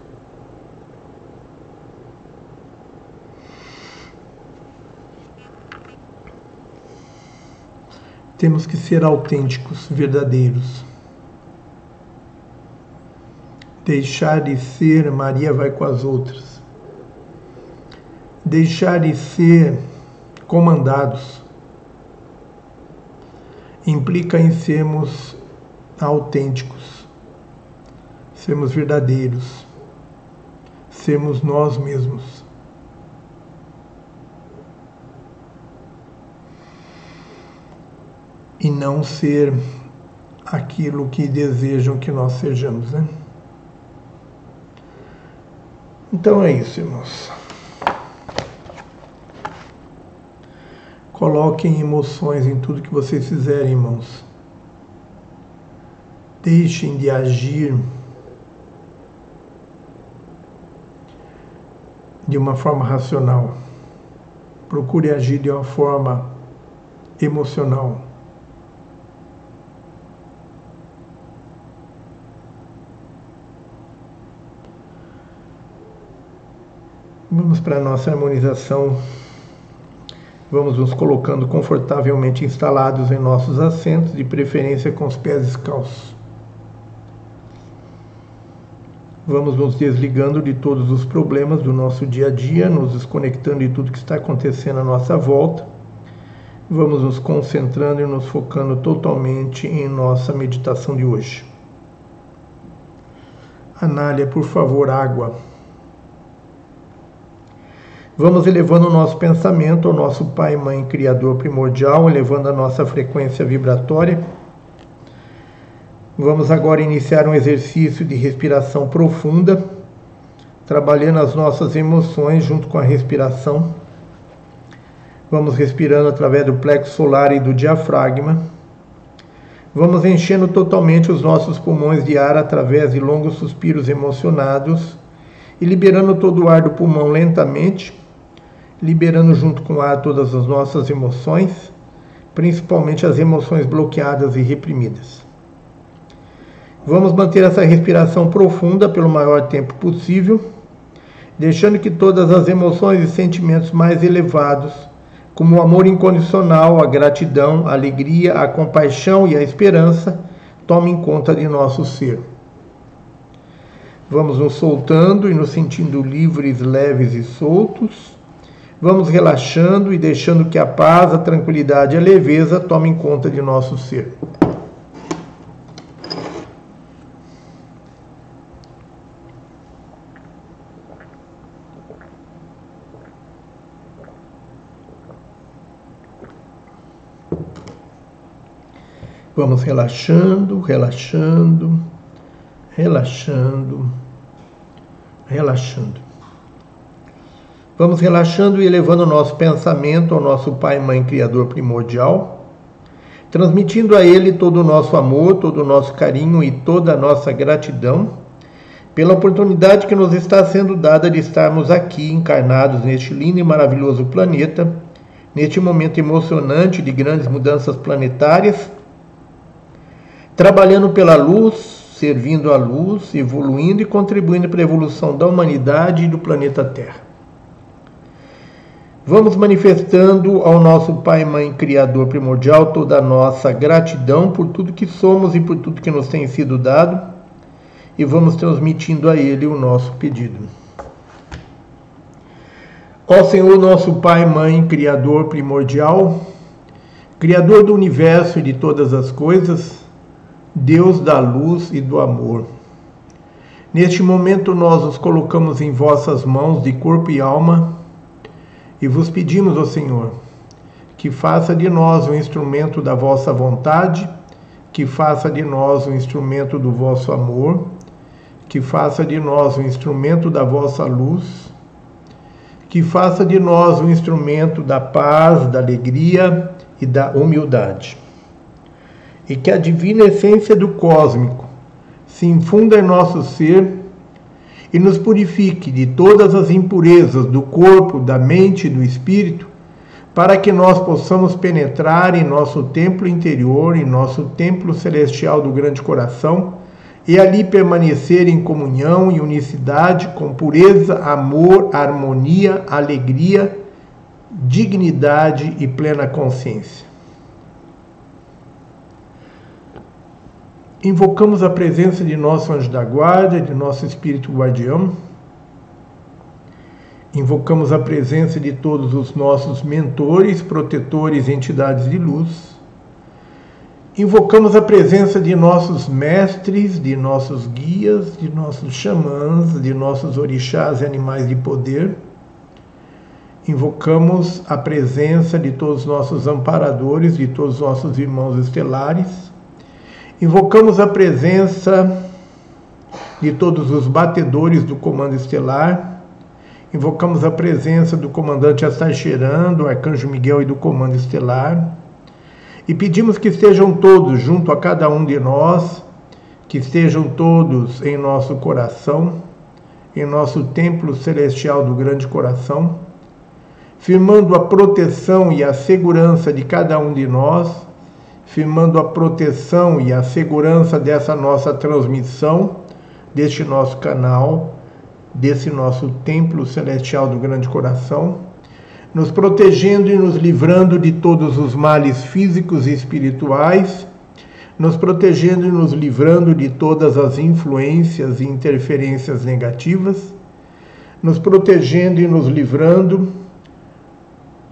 Temos que ser autênticos, verdadeiros. Deixar de ser Maria vai com as outras. Deixar de ser comandados implica em sermos autênticos, sermos verdadeiros, sermos nós mesmos. E não ser aquilo que desejam que nós sejamos, né? Então é isso, irmãos. Coloquem emoções em tudo que vocês fizerem, irmãos. Deixem de agir de uma forma racional. Procure agir de uma forma emocional. Vamos para a nossa harmonização Vamos nos colocando confortavelmente instalados em nossos assentos, de preferência com os pés descalços. Vamos nos desligando de todos os problemas do nosso dia a dia, nos desconectando de tudo que está acontecendo à nossa volta. Vamos nos concentrando e nos focando totalmente em nossa meditação de hoje. Anália, por favor, água. Vamos elevando o nosso pensamento ao nosso Pai, Mãe, Criador primordial, elevando a nossa frequência vibratória. Vamos agora iniciar um exercício de respiração profunda, trabalhando as nossas emoções junto com a respiração. Vamos respirando através do plexo solar e do diafragma. Vamos enchendo totalmente os nossos pulmões de ar através de longos suspiros emocionados e liberando todo o ar do pulmão lentamente liberando junto com o ar todas as nossas emoções, principalmente as emoções bloqueadas e reprimidas. Vamos manter essa respiração profunda pelo maior tempo possível, deixando que todas as emoções e sentimentos mais elevados, como o amor incondicional, a gratidão, a alegria, a compaixão e a esperança, tomem conta de nosso ser. Vamos nos soltando e nos sentindo livres, leves e soltos Vamos relaxando e deixando que a paz, a tranquilidade e a leveza tomem conta de nosso ser. Vamos relaxando, relaxando, relaxando, relaxando. Vamos relaxando e elevando o nosso pensamento ao nosso Pai, Mãe, Criador primordial, transmitindo a Ele todo o nosso amor, todo o nosso carinho e toda a nossa gratidão pela oportunidade que nos está sendo dada de estarmos aqui encarnados neste lindo e maravilhoso planeta, neste momento emocionante de grandes mudanças planetárias, trabalhando pela luz, servindo à luz, evoluindo e contribuindo para a evolução da humanidade e do planeta Terra. Vamos manifestando ao nosso Pai, Mãe, Criador primordial toda a nossa gratidão por tudo que somos e por tudo que nos tem sido dado e vamos transmitindo a Ele o nosso pedido. Ó Senhor, nosso Pai, Mãe, Criador primordial, Criador do universo e de todas as coisas, Deus da luz e do amor. Neste momento nós nos colocamos em vossas mãos de corpo e alma e vos pedimos, ó Senhor, que faça de nós um instrumento da vossa vontade, que faça de nós um instrumento do vosso amor, que faça de nós um instrumento da vossa luz, que faça de nós um instrumento da paz, da alegria e da humildade. E que a divina essência do cósmico se infunda em nosso ser e nos purifique de todas as impurezas do corpo, da mente e do espírito, para que nós possamos penetrar em nosso templo interior, em nosso templo celestial do grande coração, e ali permanecer em comunhão e unicidade com pureza, amor, harmonia, alegria, dignidade e plena consciência. Invocamos a presença de nosso anjo da guarda, de nosso espírito guardião. Invocamos a presença de todos os nossos mentores, protetores, entidades de luz. Invocamos a presença de nossos mestres, de nossos guias, de nossos xamãs, de nossos orixás e animais de poder. Invocamos a presença de todos os nossos amparadores, de todos os nossos irmãos estelares. Invocamos a presença de todos os batedores do comando estelar. Invocamos a presença do comandante Astacheran, do arcanjo Miguel e do comando estelar e pedimos que estejam todos junto a cada um de nós, que estejam todos em nosso coração, em nosso templo celestial do grande coração, firmando a proteção e a segurança de cada um de nós, firmando a proteção e a segurança dessa nossa transmissão, deste nosso canal, desse nosso templo celestial do grande coração nos protegendo e nos livrando de todos os males físicos e espirituais, nos protegendo e nos livrando de todas as influências e interferências negativas, nos protegendo e nos livrando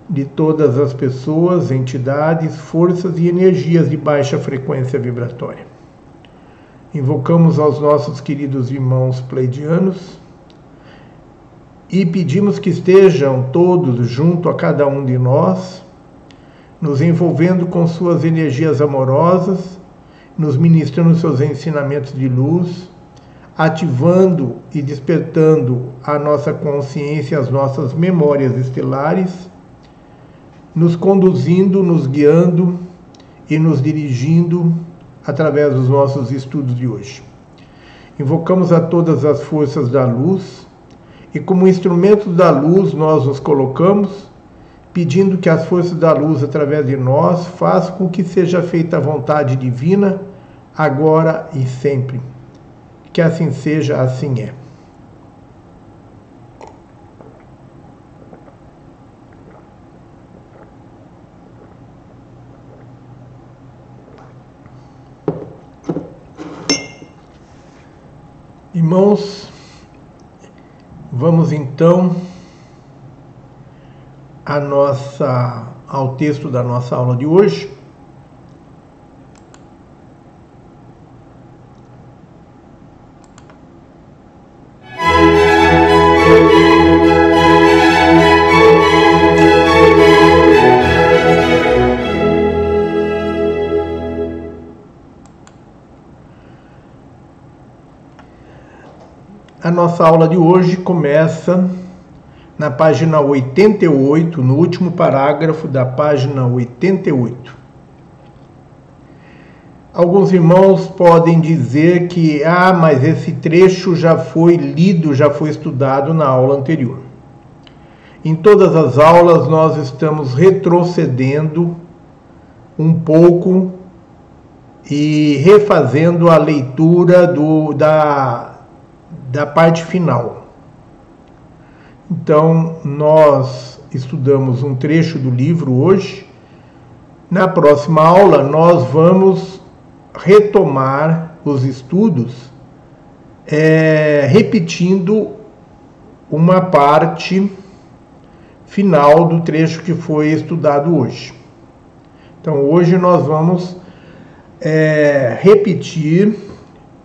de todas as pessoas, entidades, forças e energias de baixa frequência vibratória. Invocamos aos nossos queridos irmãos pleidianos e pedimos que estejam todos junto a cada um de nós, nos envolvendo com suas energias amorosas, nos ministrando seus ensinamentos de luz, ativando e despertando a nossa consciência, as nossas memórias estelares, nos conduzindo, nos guiando e nos dirigindo através dos nossos estudos de hoje. Invocamos a todas as forças da luz e como instrumentos da luz nós nos colocamos, pedindo que as forças da luz através de nós façam com que seja feita a vontade divina, agora e sempre. Que assim seja, assim é. Irmãos, Vamos então a nossa, ao texto da nossa aula de hoje. A nossa aula de hoje começa na página 88, no último parágrafo da página 88. Alguns irmãos podem dizer que, ah, mas esse trecho já foi lido, já foi estudado na aula anterior. Em todas as aulas, nós estamos retrocedendo um pouco e refazendo a leitura do, da da parte final. Então, nós estudamos um trecho do livro hoje. Na próxima aula, nós vamos retomar os estudos é, repetindo uma parte final do trecho que foi estudado hoje. Então, hoje nós vamos é, repetir,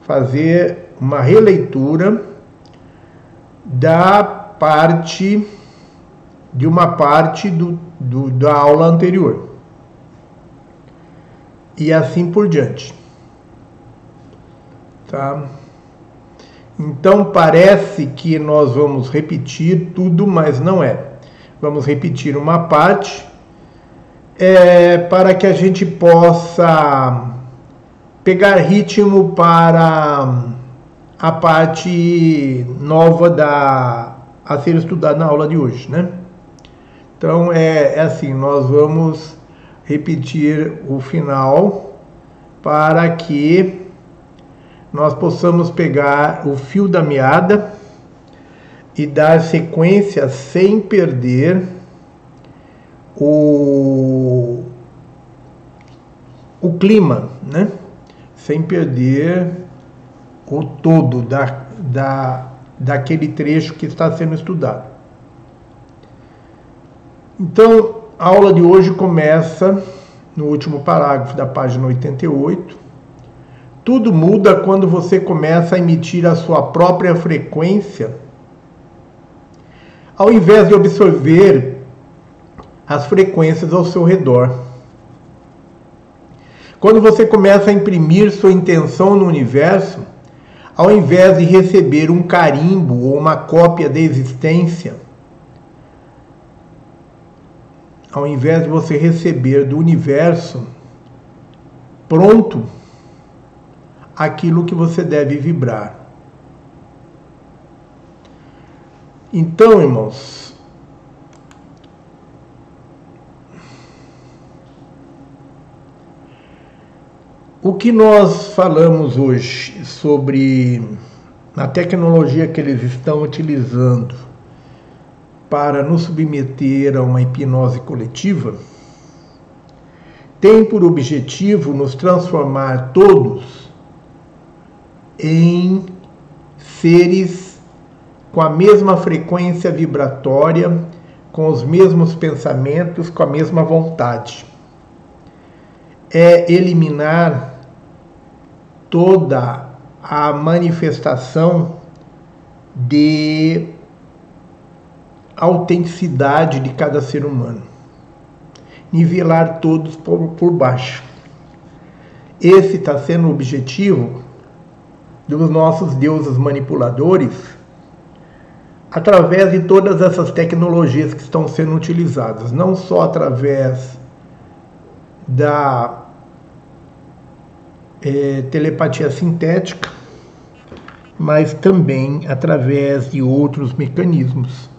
fazer uma releitura da parte de uma parte do, do, da aula anterior. E assim por diante. Tá? Então parece que nós vamos repetir tudo, mas não é. Vamos repetir uma parte é, para que a gente possa pegar ritmo para a parte nova da a ser estudada na aula de hoje, né? Então é, é assim, nós vamos repetir o final para que nós possamos pegar o fio da meada e dar sequência sem perder o, o clima, né? sem perder o todo da, da, daquele trecho que está sendo estudado. Então, a aula de hoje começa no último parágrafo da página 88. Tudo muda quando você começa a emitir a sua própria frequência, ao invés de absorver as frequências ao seu redor. Quando você começa a imprimir sua intenção no universo, ao invés de receber um carimbo ou uma cópia da existência, ao invés de você receber do universo pronto aquilo que você deve vibrar. Então, irmãos, o que nós falamos hoje sobre a tecnologia que eles estão utilizando para nos submeter a uma hipnose coletiva tem por objetivo nos transformar todos em seres com a mesma frequência vibratória, com os mesmos pensamentos, com a mesma vontade. É eliminar toda a manifestação de autenticidade de cada ser humano. Nivelar todos por, por baixo. Esse está sendo o objetivo dos nossos deuses manipuladores através de todas essas tecnologias que estão sendo utilizadas, não só através da é, telepatia sintética, mas também através de outros mecanismos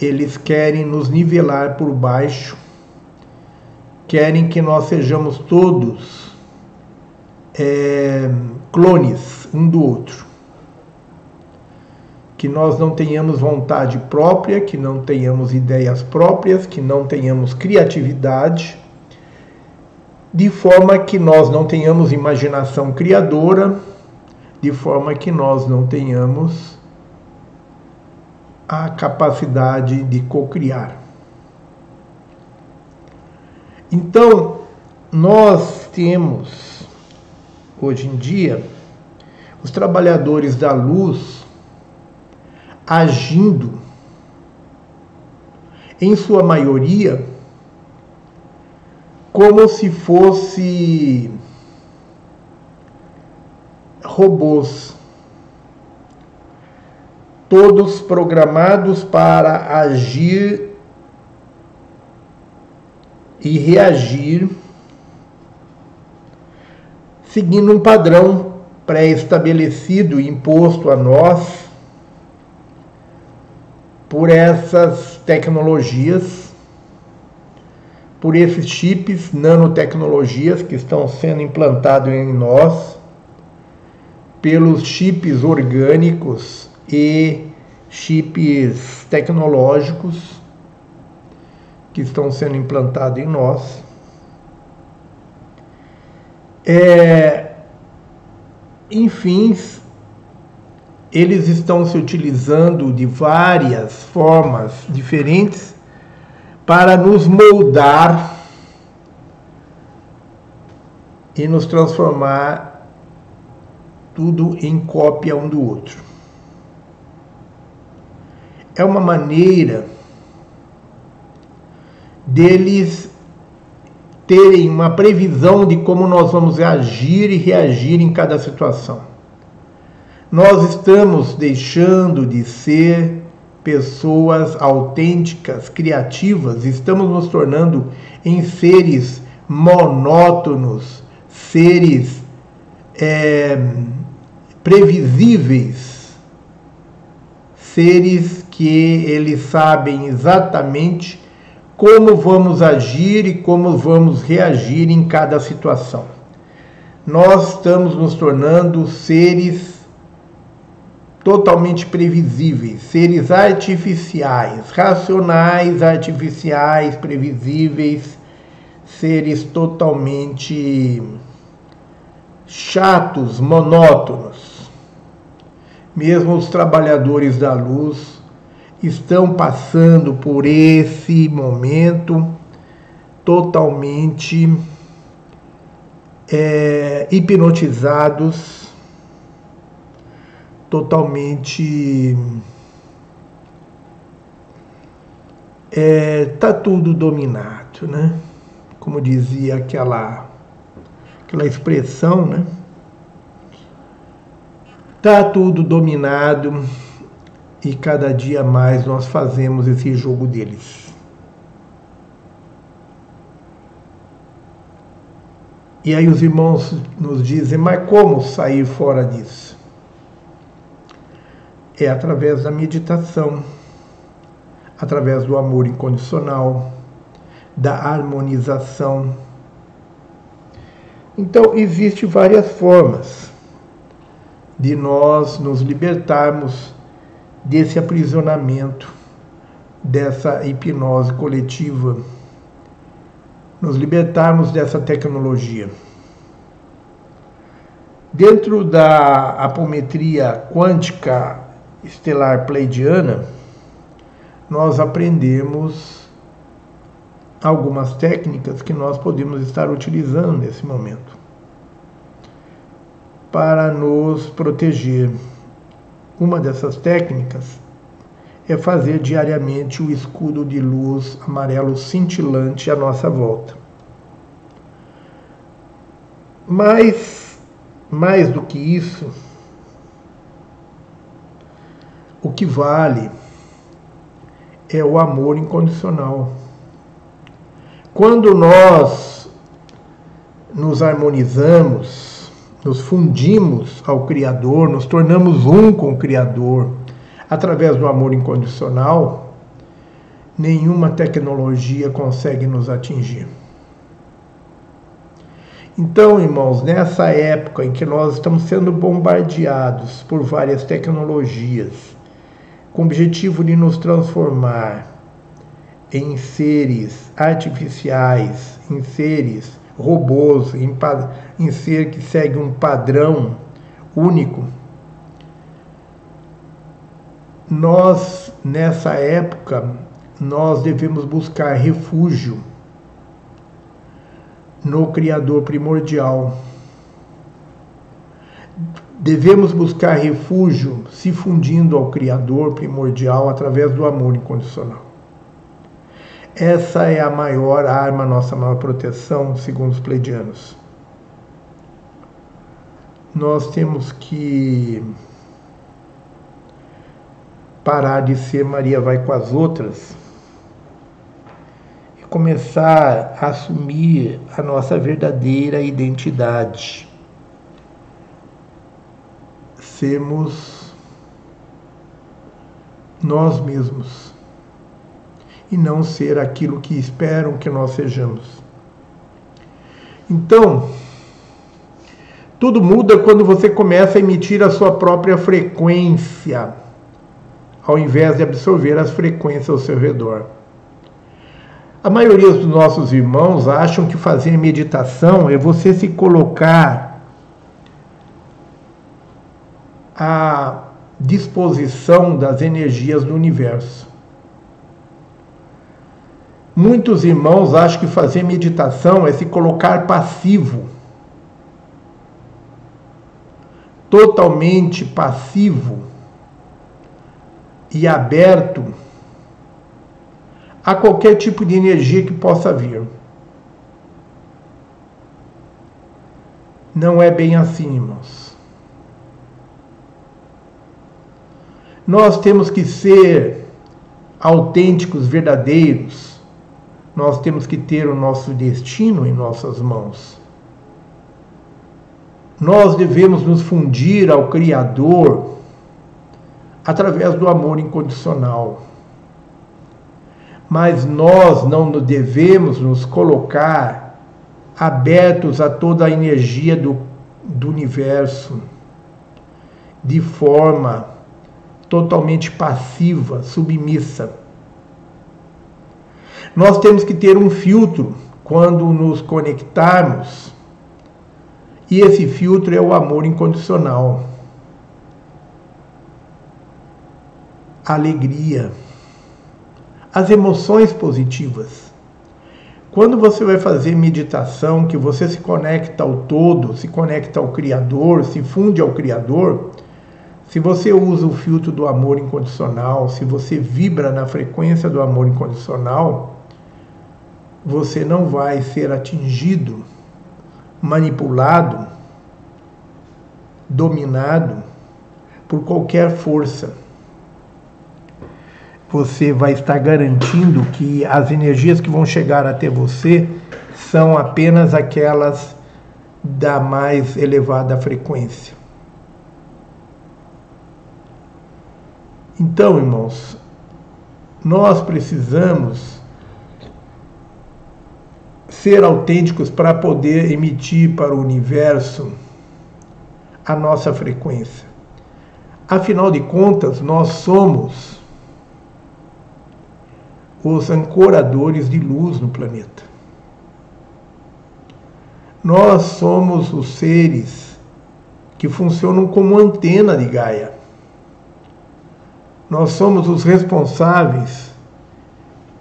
eles querem nos nivelar por baixo, querem que nós sejamos todos é, clones um do outro. Que nós não tenhamos vontade própria, que não tenhamos ideias próprias, que não tenhamos criatividade, de forma que nós não tenhamos imaginação criadora, de forma que nós não tenhamos a capacidade de cocriar. Então, nós temos hoje em dia os trabalhadores da luz agindo em sua maioria como se fosse robôs. Todos programados para agir e reagir seguindo um padrão pré-estabelecido imposto a nós por essas tecnologias, por esses chips, nanotecnologias que estão sendo implantados em nós, pelos chips orgânicos e chips tecnológicos que estão sendo implantados em nós. É, enfim, eles estão se utilizando de várias formas diferentes para nos moldar e nos transformar tudo em cópia um do outro é uma maneira deles terem uma previsão de como nós vamos agir e reagir em cada situação. Nós estamos deixando de ser pessoas autênticas, criativas, estamos nos tornando em seres monótonos, seres é, previsíveis, seres que eles sabem exatamente como vamos agir e como vamos reagir em cada situação. Nós estamos nos tornando seres totalmente previsíveis, seres artificiais, racionais, artificiais, previsíveis, seres totalmente chatos, monótonos. Mesmo os trabalhadores da luz estão passando por esse momento totalmente é, hipnotizados, totalmente. É, tá tudo dominado, né? Como dizia aquela, aquela expressão, né? Tá tudo dominado e cada dia mais nós fazemos esse jogo deles. E aí os irmãos nos dizem, mas como sair fora disso? É através da meditação, através do amor incondicional, da harmonização. Então, existe várias formas de nós nos libertarmos desse aprisionamento, dessa hipnose coletiva nos libertarmos dessa tecnologia. Dentro da apometria quântica estelar pleidiana, nós aprendemos algumas técnicas que nós podemos estar utilizando nesse momento para nos proteger. Uma dessas técnicas é fazer diariamente o escudo de luz amarelo cintilante à nossa volta. Mas, mais do que isso, o que vale é o amor incondicional. Quando nós nos harmonizamos, nos fundimos ao Criador, nos tornamos um com o Criador, através do amor incondicional, nenhuma tecnologia consegue nos atingir. Então, irmãos, nessa época em que nós estamos sendo bombardeados por várias tecnologias, com o objetivo de nos transformar em seres artificiais, em seres robôs, em, em ser que segue um padrão único, nós, nessa época, nós devemos buscar refúgio no Criador primordial. Devemos buscar refúgio se fundindo ao Criador primordial através do amor incondicional. Essa é a maior arma, nossa maior proteção, segundo os pleidianos. Nós temos que parar de ser Maria vai com as outras e começar a assumir a nossa verdadeira identidade. Sermos nós mesmos e não ser aquilo que esperam que nós sejamos. Então, tudo muda quando você começa a emitir a sua própria frequência ao invés de absorver as frequências ao seu redor. A maioria dos nossos irmãos acham que fazer meditação é você se colocar à disposição das energias do universo. Muitos irmãos acham que fazer meditação é se colocar passivo, totalmente passivo e aberto a qualquer tipo de energia que possa vir. Não é bem assim, irmãos. Nós temos que ser autênticos, verdadeiros. Nós temos que ter o nosso destino em nossas mãos. Nós devemos nos fundir ao Criador através do amor incondicional. Mas nós não devemos nos colocar abertos a toda a energia do, do universo de forma totalmente passiva, submissa. Nós temos que ter um filtro quando nos conectarmos E esse filtro é o amor incondicional. A alegria. As emoções positivas. Quando você vai fazer meditação, que você se conecta ao todo, se conecta ao Criador, se funde ao Criador, se você usa o filtro do amor incondicional, se você vibra na frequência do amor incondicional, você não vai ser atingido, manipulado, dominado por qualquer força. Você vai estar garantindo que as energias que vão chegar até você são apenas aquelas da mais elevada frequência. Então, irmãos, nós precisamos ser autênticos para poder emitir para o universo a nossa frequência. Afinal de contas, nós somos os ancoradores de luz no planeta. Nós somos os seres que funcionam como antena de Gaia. Nós somos os responsáveis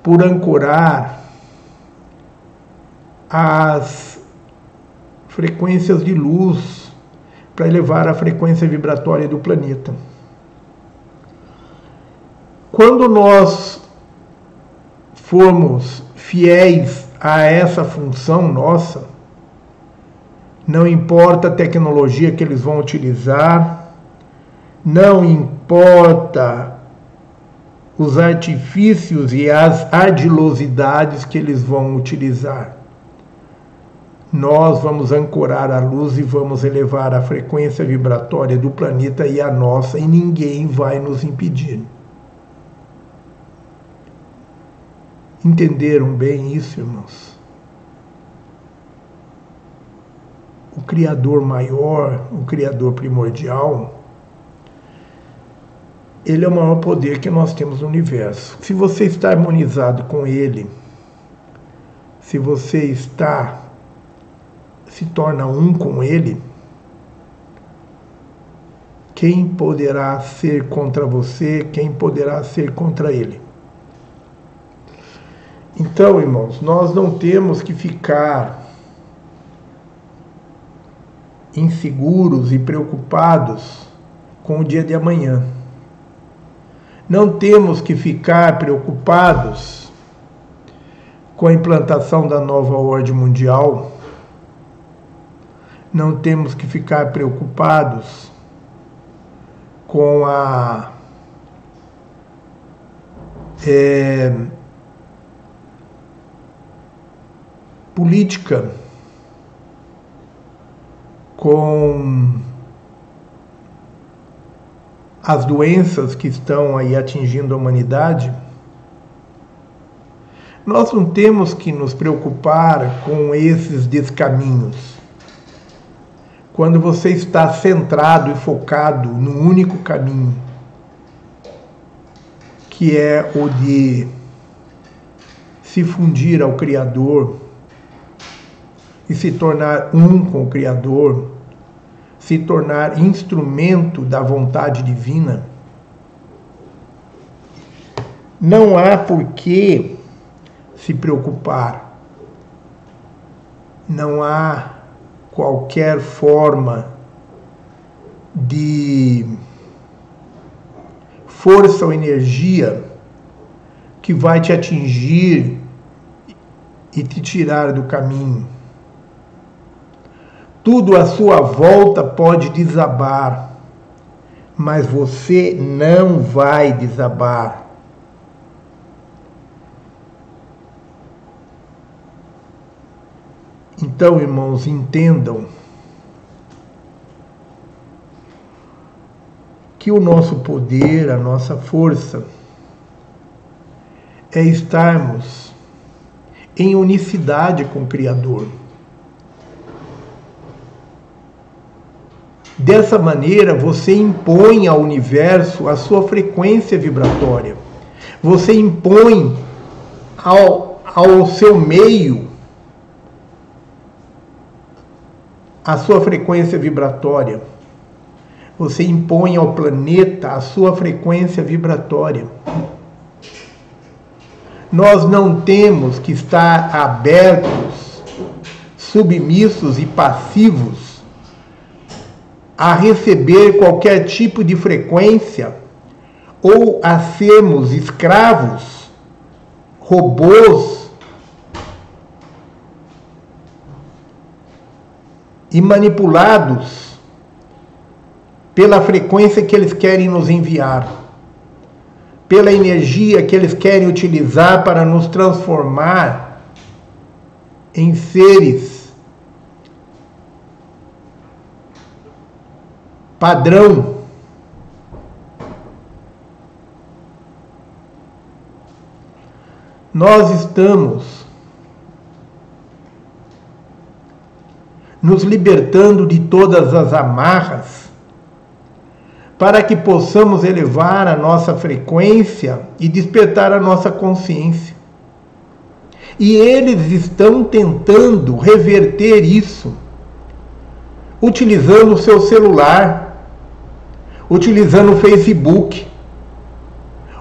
por ancorar as frequências de luz para elevar a frequência vibratória do planeta. Quando nós formos fiéis a essa função nossa, não importa a tecnologia que eles vão utilizar, não importa os artifícios e as ardilosidades que eles vão utilizar nós vamos ancorar a luz e vamos elevar a frequência vibratória do planeta e a nossa, e ninguém vai nos impedir. Entenderam bem isso, irmãos? O Criador maior, o Criador primordial, ele é o maior poder que nós temos no universo. Se você está harmonizado com ele, se você está se torna um com ele, quem poderá ser contra você? Quem poderá ser contra ele? Então, irmãos, nós não temos que ficar inseguros e preocupados com o dia de amanhã. Não temos que ficar preocupados com a implantação da nova ordem mundial. Não temos que ficar preocupados com a é, política, com as doenças que estão aí atingindo a humanidade, nós não temos que nos preocupar com esses descaminhos. Quando você está centrado e focado no único caminho, que é o de se fundir ao Criador e se tornar um com o Criador, se tornar instrumento da vontade divina, não há por que se preocupar. Não há qualquer forma de força ou energia que vai te atingir e te tirar do caminho. Tudo à sua volta pode desabar, mas você não vai desabar. Então, irmãos, entendam que o nosso poder, a nossa força, é estarmos em unicidade com o Criador. Dessa maneira, você impõe ao universo a sua frequência vibratória. Você impõe ao, ao seu meio a sua frequência vibratória. Você impõe ao planeta a sua frequência vibratória. Nós não temos que estar abertos, submissos e passivos a receber qualquer tipo de frequência ou a sermos escravos, robôs e manipulados pela frequência que eles querem nos enviar, pela energia que eles querem utilizar para nos transformar em seres padrão nós estamos nos libertando de todas as amarras para que possamos elevar a nossa frequência e despertar a nossa consciência. E eles estão tentando reverter isso, utilizando o seu celular, utilizando o Facebook,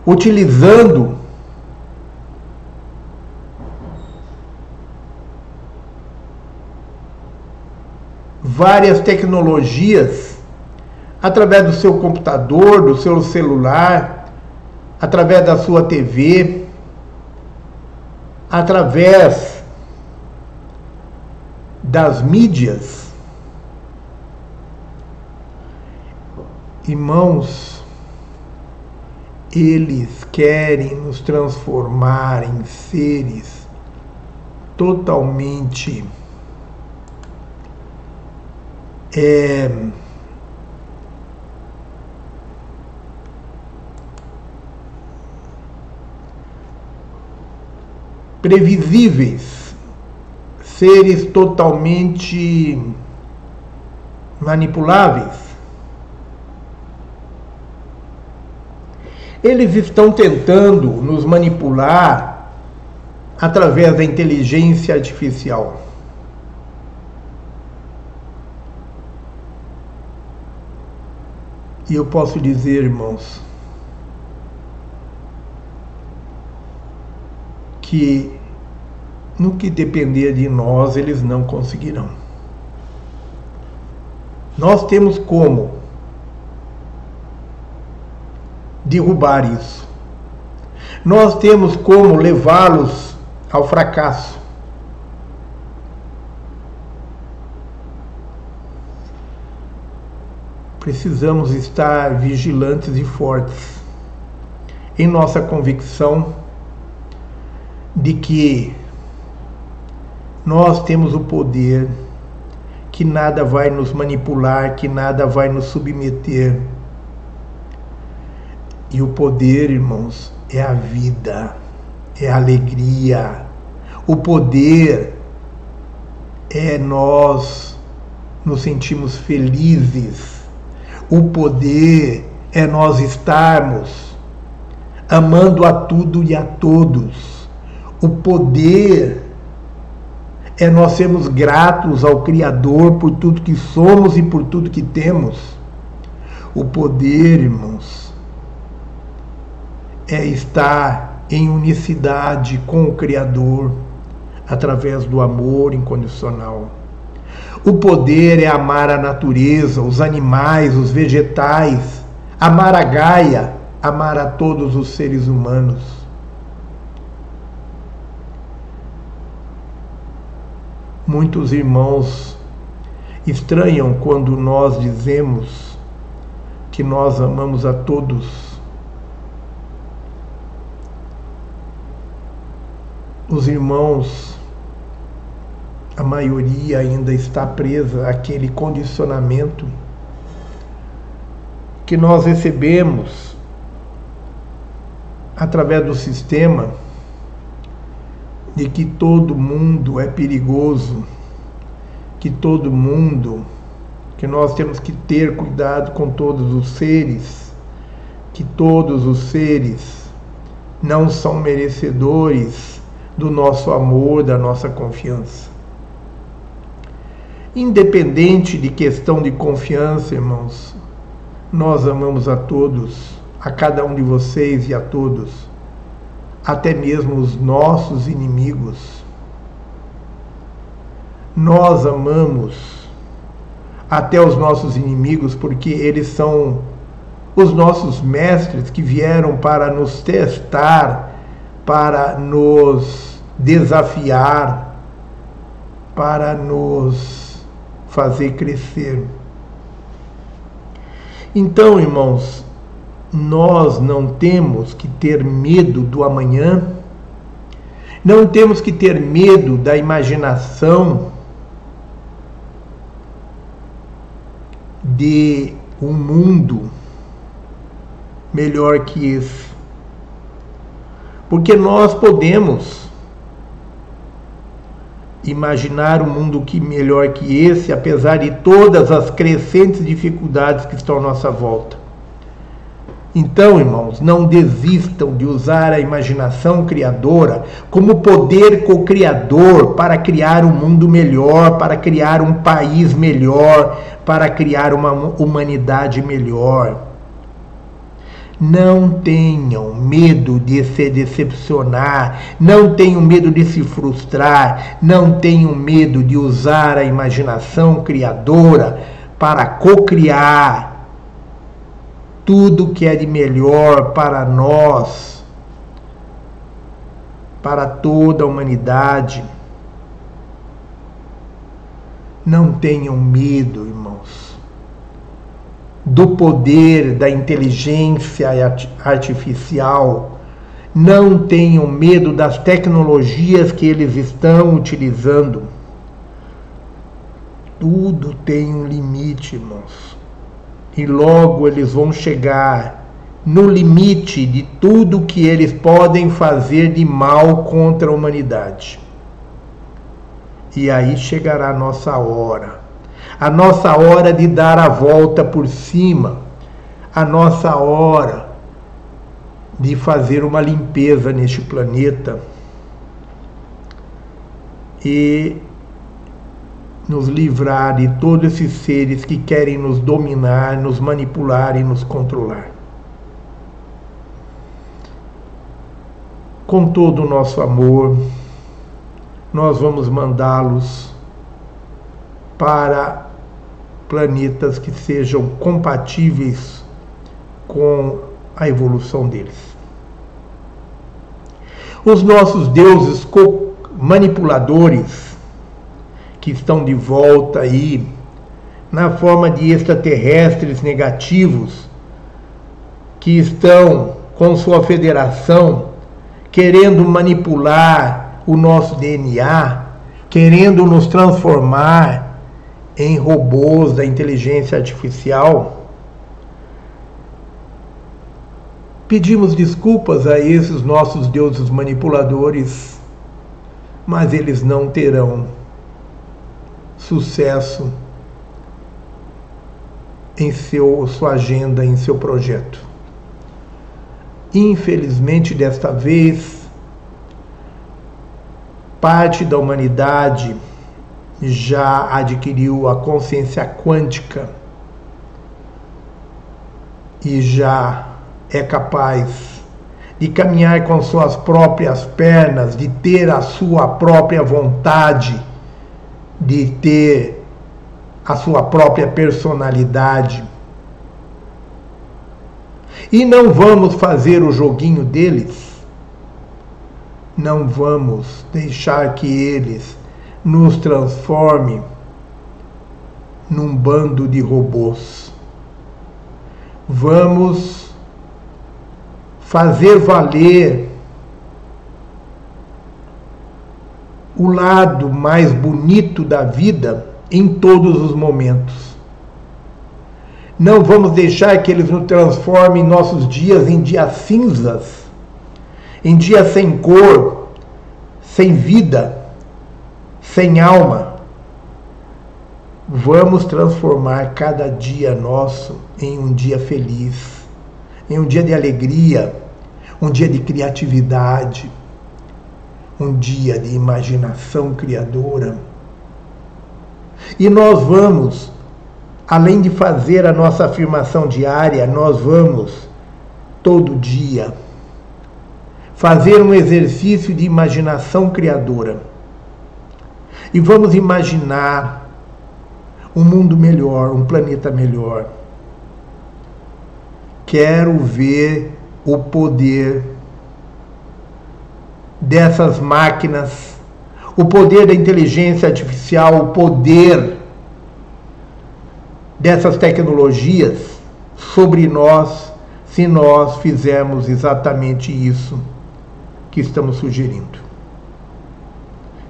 utilizando várias tecnologias através do seu computador, do seu celular, através da sua TV, através das mídias. Irmãos, eles querem nos transformar em seres totalmente é, previsíveis, seres totalmente manipuláveis. Eles estão tentando nos manipular através da inteligência artificial. E eu posso dizer, irmãos, que no que depender de nós, eles não conseguirão. Nós temos como derrubar isso. Nós temos como levá-los ao fracasso. precisamos estar vigilantes e fortes em nossa convicção de que nós temos o poder, que nada vai nos manipular, que nada vai nos submeter. E o poder, irmãos, é a vida, é a alegria. O poder é nós nos sentimos felizes o poder é nós estarmos amando a tudo e a todos. O poder é nós sermos gratos ao Criador por tudo que somos e por tudo que temos. O poder, irmãos, é estar em unicidade com o Criador através do amor incondicional. O poder é amar a natureza, os animais, os vegetais, amar a Gaia, amar a todos os seres humanos. Muitos irmãos estranham quando nós dizemos que nós amamos a todos. Os irmãos a maioria ainda está presa àquele condicionamento que nós recebemos através do sistema de que todo mundo é perigoso, que todo mundo, que nós temos que ter cuidado com todos os seres, que todos os seres não são merecedores do nosso amor, da nossa confiança. Independente de questão de confiança, irmãos, nós amamos a todos, a cada um de vocês e a todos, até mesmo os nossos inimigos. Nós amamos até os nossos inimigos porque eles são os nossos mestres que vieram para nos testar, para nos desafiar, para nos fazer crescer. Então, irmãos, nós não temos que ter medo do amanhã, não temos que ter medo da imaginação de um mundo melhor que esse. Porque nós podemos imaginar um mundo que melhor que esse, apesar de todas as crescentes dificuldades que estão à nossa volta. Então, irmãos, não desistam de usar a imaginação criadora como poder co-criador para criar um mundo melhor, para criar um país melhor, para criar uma humanidade melhor. Não tenham medo de se decepcionar, não tenham medo de se frustrar, não tenham medo de usar a imaginação criadora para cocriar tudo que é de melhor para nós, para toda a humanidade. Não tenham medo, irmãos do poder da inteligência artificial. Não tenham medo das tecnologias que eles estão utilizando. Tudo tem um limite, irmãos. E logo eles vão chegar no limite de tudo que eles podem fazer de mal contra a humanidade. E aí chegará a nossa hora a nossa hora de dar a volta por cima, a nossa hora de fazer uma limpeza neste planeta e nos livrar de todos esses seres que querem nos dominar, nos manipular e nos controlar. Com todo o nosso amor, nós vamos mandá-los para planetas que sejam compatíveis com a evolução deles. Os nossos deuses manipuladores que estão de volta aí na forma de extraterrestres negativos que estão com sua federação querendo manipular o nosso DNA, querendo nos transformar em robôs da inteligência artificial, pedimos desculpas a esses nossos deuses manipuladores, mas eles não terão sucesso em seu, sua agenda, em seu projeto. Infelizmente, desta vez, parte da humanidade já adquiriu a consciência quântica e já é capaz de caminhar com suas próprias pernas, de ter a sua própria vontade, de ter a sua própria personalidade. E não vamos fazer o joguinho deles. Não vamos deixar que eles nos transforme num bando de robôs. Vamos fazer valer o lado mais bonito da vida em todos os momentos. Não vamos deixar que eles nos transformem nossos dias em dias cinzas, em dias sem cor, sem vida sem alma. Vamos transformar cada dia nosso em um dia feliz, em um dia de alegria, um dia de criatividade, um dia de imaginação criadora. E nós vamos, além de fazer a nossa afirmação diária, nós vamos todo dia fazer um exercício de imaginação criadora. E vamos imaginar um mundo melhor, um planeta melhor. Quero ver o poder dessas máquinas, o poder da inteligência artificial, o poder dessas tecnologias sobre nós, se nós fizermos exatamente isso que estamos sugerindo.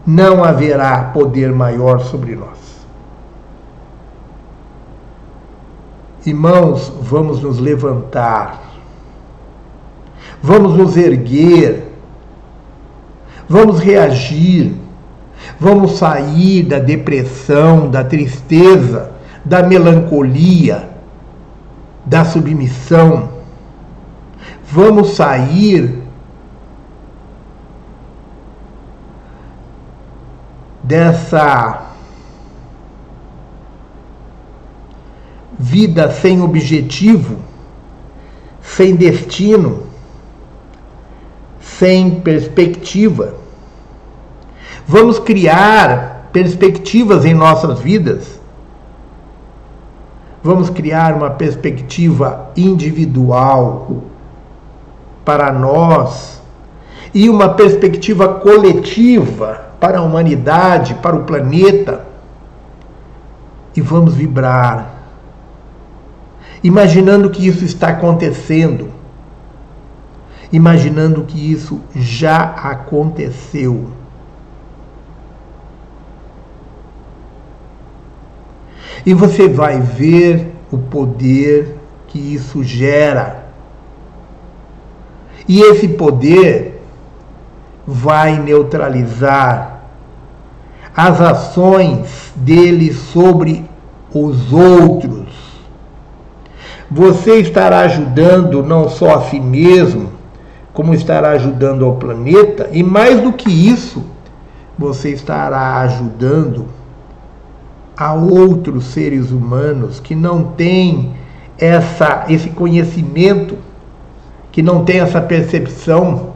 Não haverá poder maior sobre nós. Irmãos, vamos nos levantar, vamos nos erguer, vamos reagir, vamos sair da depressão, da tristeza, da melancolia, da submissão. Vamos sair dessa vida sem objetivo, sem destino, sem perspectiva. Vamos criar perspectivas em nossas vidas. Vamos criar uma perspectiva individual para nós e uma perspectiva coletiva para a humanidade, para o planeta. E vamos vibrar, imaginando que isso está acontecendo, imaginando que isso já aconteceu. E você vai ver o poder que isso gera. E esse poder vai neutralizar as ações dele sobre os outros. Você estará ajudando não só a si mesmo, como estará ajudando ao planeta, e mais do que isso, você estará ajudando a outros seres humanos que não têm essa, esse conhecimento, que não têm essa percepção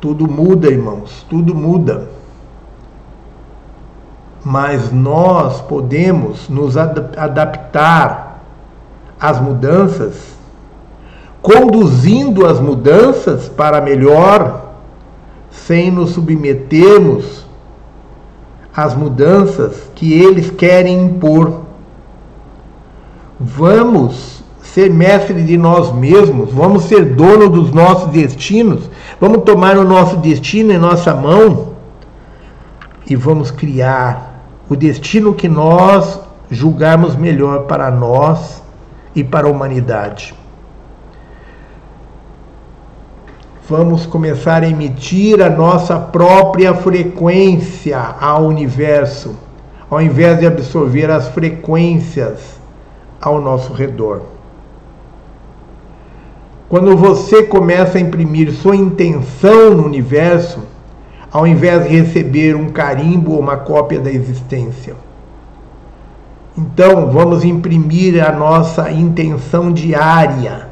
Tudo muda, irmãos, tudo muda. Mas nós podemos nos adaptar às mudanças, conduzindo as mudanças para melhor, sem nos submetermos às mudanças que eles querem impor. Vamos ser mestre de nós mesmos, vamos ser dono dos nossos destinos, vamos tomar o nosso destino em nossa mão e vamos criar o destino que nós julgarmos melhor para nós e para a humanidade. Vamos começar a emitir a nossa própria frequência ao universo, ao invés de absorver as frequências ao nosso redor. Quando você começa a imprimir sua intenção no universo, ao invés de receber um carimbo ou uma cópia da existência. Então, vamos imprimir a nossa intenção diária.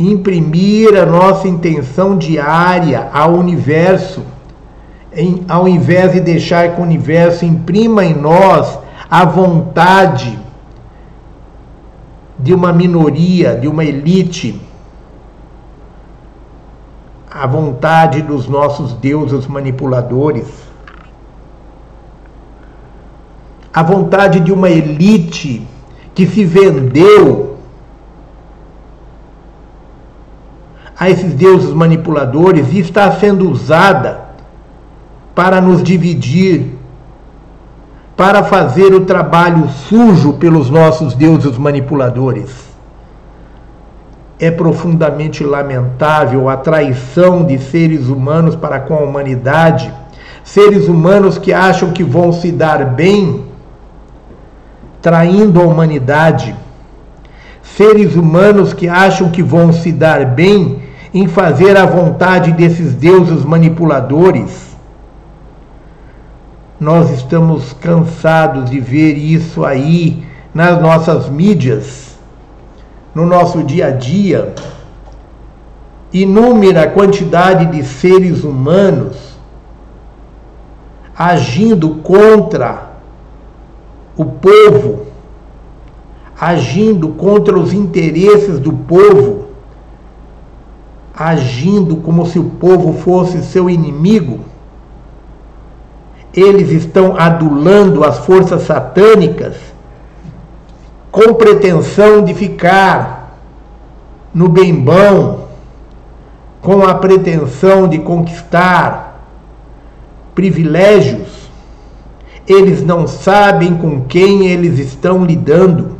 Imprimir a nossa intenção diária ao universo, em, ao invés de deixar que o universo imprima em nós a vontade de uma minoria, de uma elite, a vontade dos nossos deuses manipuladores, a vontade de uma elite que se vendeu a esses deuses manipuladores e está sendo usada para nos dividir para fazer o trabalho sujo pelos nossos deuses manipuladores. É profundamente lamentável a traição de seres humanos para com a humanidade, seres humanos que acham que vão se dar bem, traindo a humanidade, seres humanos que acham que vão se dar bem em fazer a vontade desses deuses manipuladores. Nós estamos cansados de ver isso aí nas nossas mídias, no nosso dia a dia. Inúmera quantidade de seres humanos agindo contra o povo, agindo contra os interesses do povo, agindo como se o povo fosse seu inimigo. Eles estão adulando as forças satânicas com pretensão de ficar no bem bom, com a pretensão de conquistar privilégios eles não sabem com quem eles estão lidando.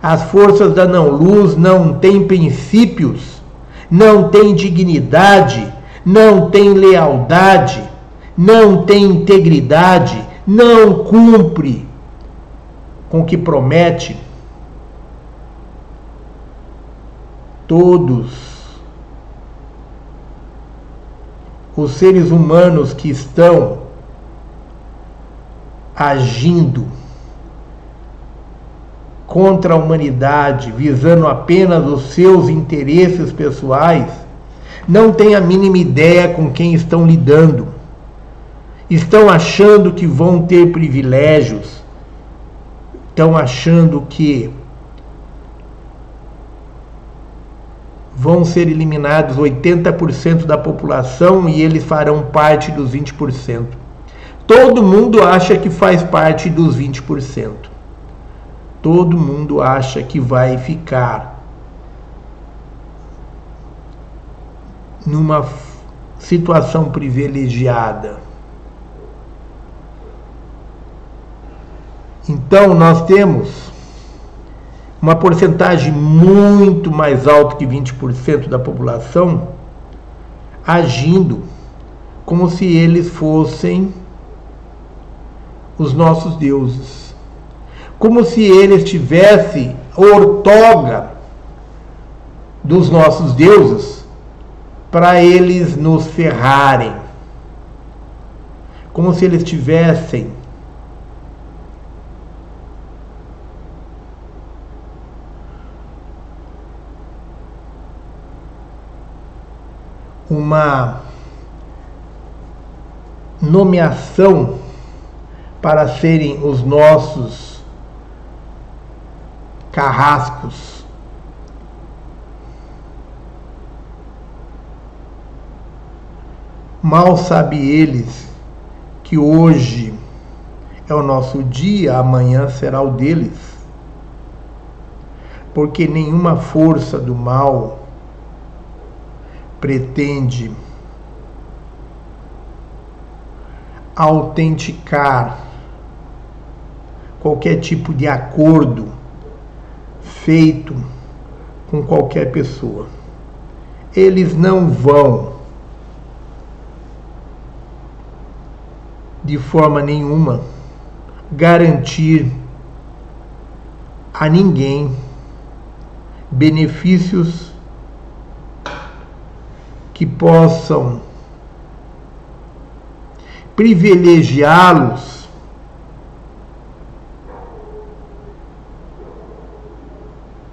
As forças da não-luz não têm princípios, não têm dignidade, não têm lealdade, não têm integridade, não cumpre com o que promete. Todos os seres humanos que estão agindo contra a humanidade, visando apenas os seus interesses pessoais, não têm a mínima ideia com quem estão lidando. Estão achando que vão ter privilégios, estão achando que vão ser eliminados 80% da população e eles farão parte dos 20%. Todo mundo acha que faz parte dos 20%. Todo mundo acha que vai ficar numa situação privilegiada. Então, nós temos uma porcentagem muito mais alta que 20% da população agindo como se eles fossem os nossos deuses. Como se eles tivessem ortoga dos nossos deuses para eles nos ferrarem. Como se eles tivessem uma nomeação para serem os nossos carrascos. Mal sabe eles que hoje é o nosso dia, amanhã será o deles. Porque nenhuma força do mal pretende autenticar qualquer tipo de acordo feito com qualquer pessoa. Eles não vão, de forma nenhuma, garantir a ninguém benefícios que possam privilegiá-los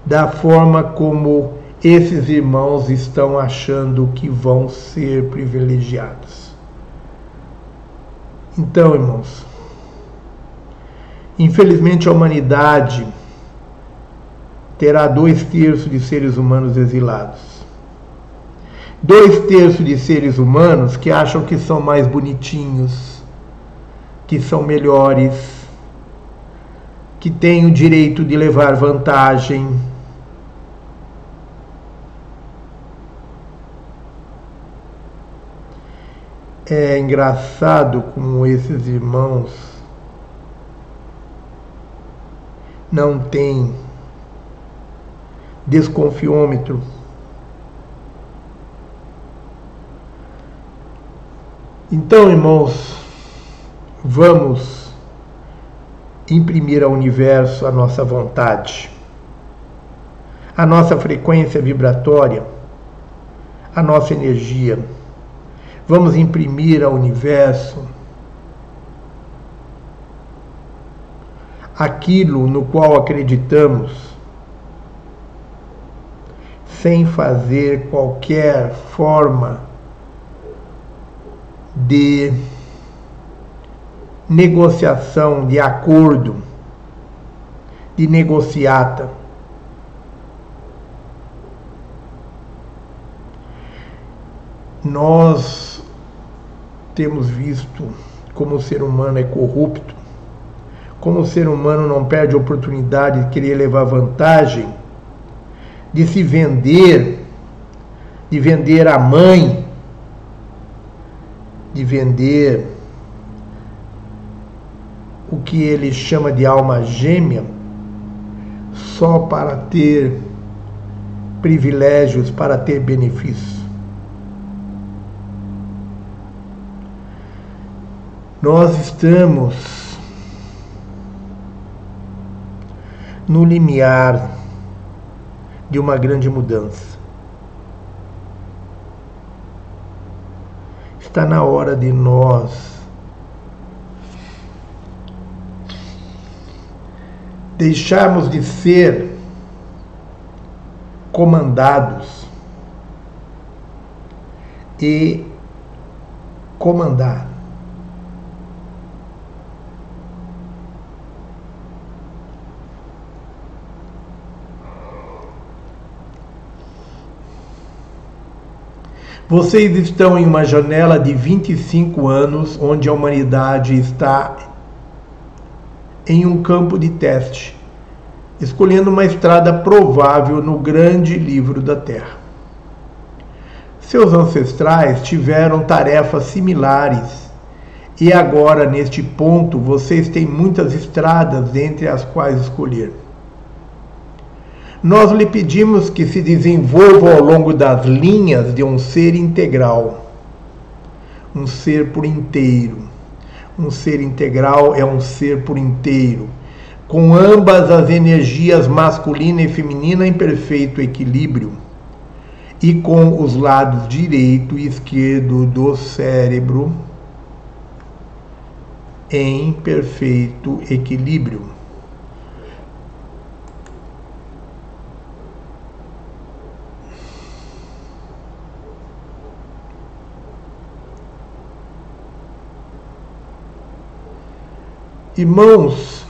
da forma como esses irmãos estão achando que vão ser privilegiados. Então, irmãos, infelizmente a humanidade terá dois terços de seres humanos exilados. Dois terços de seres humanos que acham que são mais bonitinhos, que são melhores, que têm o direito de levar vantagem é engraçado como esses irmãos não têm desconfiômetro. Então, irmãos, vamos imprimir ao universo a nossa vontade, a nossa frequência vibratória, a nossa energia. Vamos imprimir ao universo aquilo no qual acreditamos, sem fazer qualquer forma de negociação, de acordo, de negociata. Nós temos visto como o ser humano é corrupto, como o ser humano não perde a oportunidade de querer levar vantagem, de se vender, de vender a mãe, de vender o que ele chama de alma gêmea, só para ter privilégios, para ter benefícios. Nós estamos no limiar de uma grande mudança. Está na hora de nós deixarmos de ser comandados e comandar. Vocês estão em uma janela de 25 anos onde a humanidade está em um campo de teste, escolhendo uma estrada provável no grande livro da Terra. Seus ancestrais tiveram tarefas similares e agora, neste ponto, vocês têm muitas estradas entre as quais escolher. Nós lhe pedimos que se desenvolva ao longo das linhas de um ser integral, um ser por inteiro. Um ser integral é um ser por inteiro, com ambas as energias masculina e feminina em perfeito equilíbrio e com os lados direito e esquerdo do cérebro em perfeito equilíbrio. Irmãos,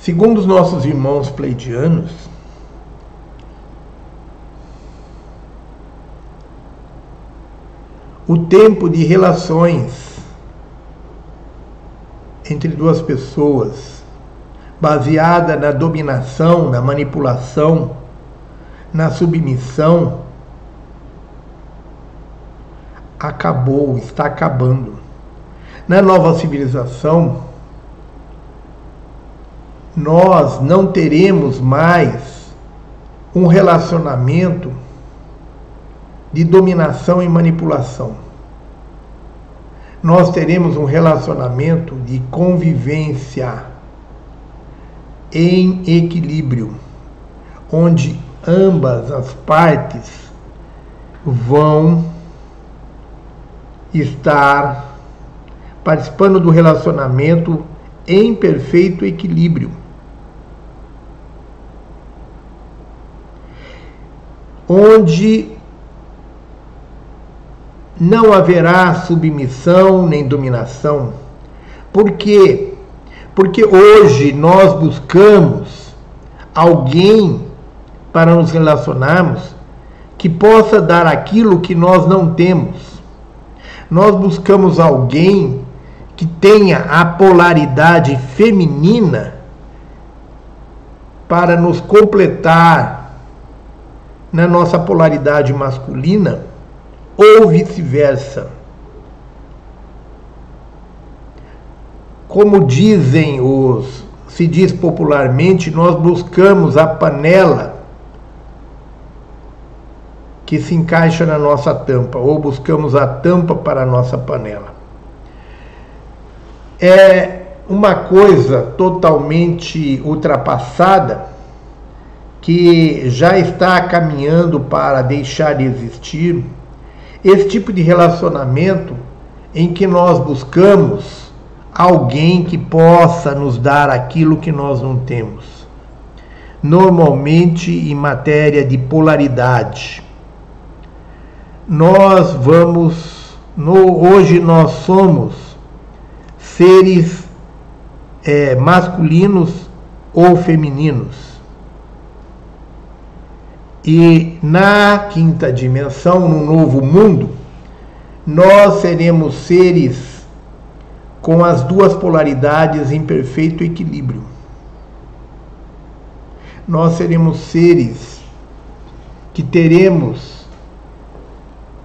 segundo os nossos irmãos pleidianos, o tempo de relações entre duas pessoas, baseada na dominação, na manipulação, na submissão, acabou, está acabando. Na nova civilização, nós não teremos mais um relacionamento de dominação e manipulação. Nós teremos um relacionamento de convivência em equilíbrio, onde ambas as partes vão estar participando do relacionamento em perfeito equilíbrio. Onde não haverá submissão nem dominação. Por quê? Porque hoje nós buscamos alguém para nos relacionarmos que possa dar aquilo que nós não temos. Nós buscamos alguém que tenha a polaridade feminina para nos completar na nossa polaridade masculina ou vice-versa. Como dizem os, se diz popularmente, nós buscamos a panela que se encaixa na nossa tampa, ou buscamos a tampa para a nossa panela é uma coisa totalmente ultrapassada que já está caminhando para deixar de existir, esse tipo de relacionamento em que nós buscamos alguém que possa nos dar aquilo que nós não temos. Normalmente em matéria de polaridade. Nós vamos, no, hoje nós somos seres é, masculinos ou femininos. E na quinta dimensão, no novo mundo, nós seremos seres com as duas polaridades em perfeito equilíbrio. Nós seremos seres que teremos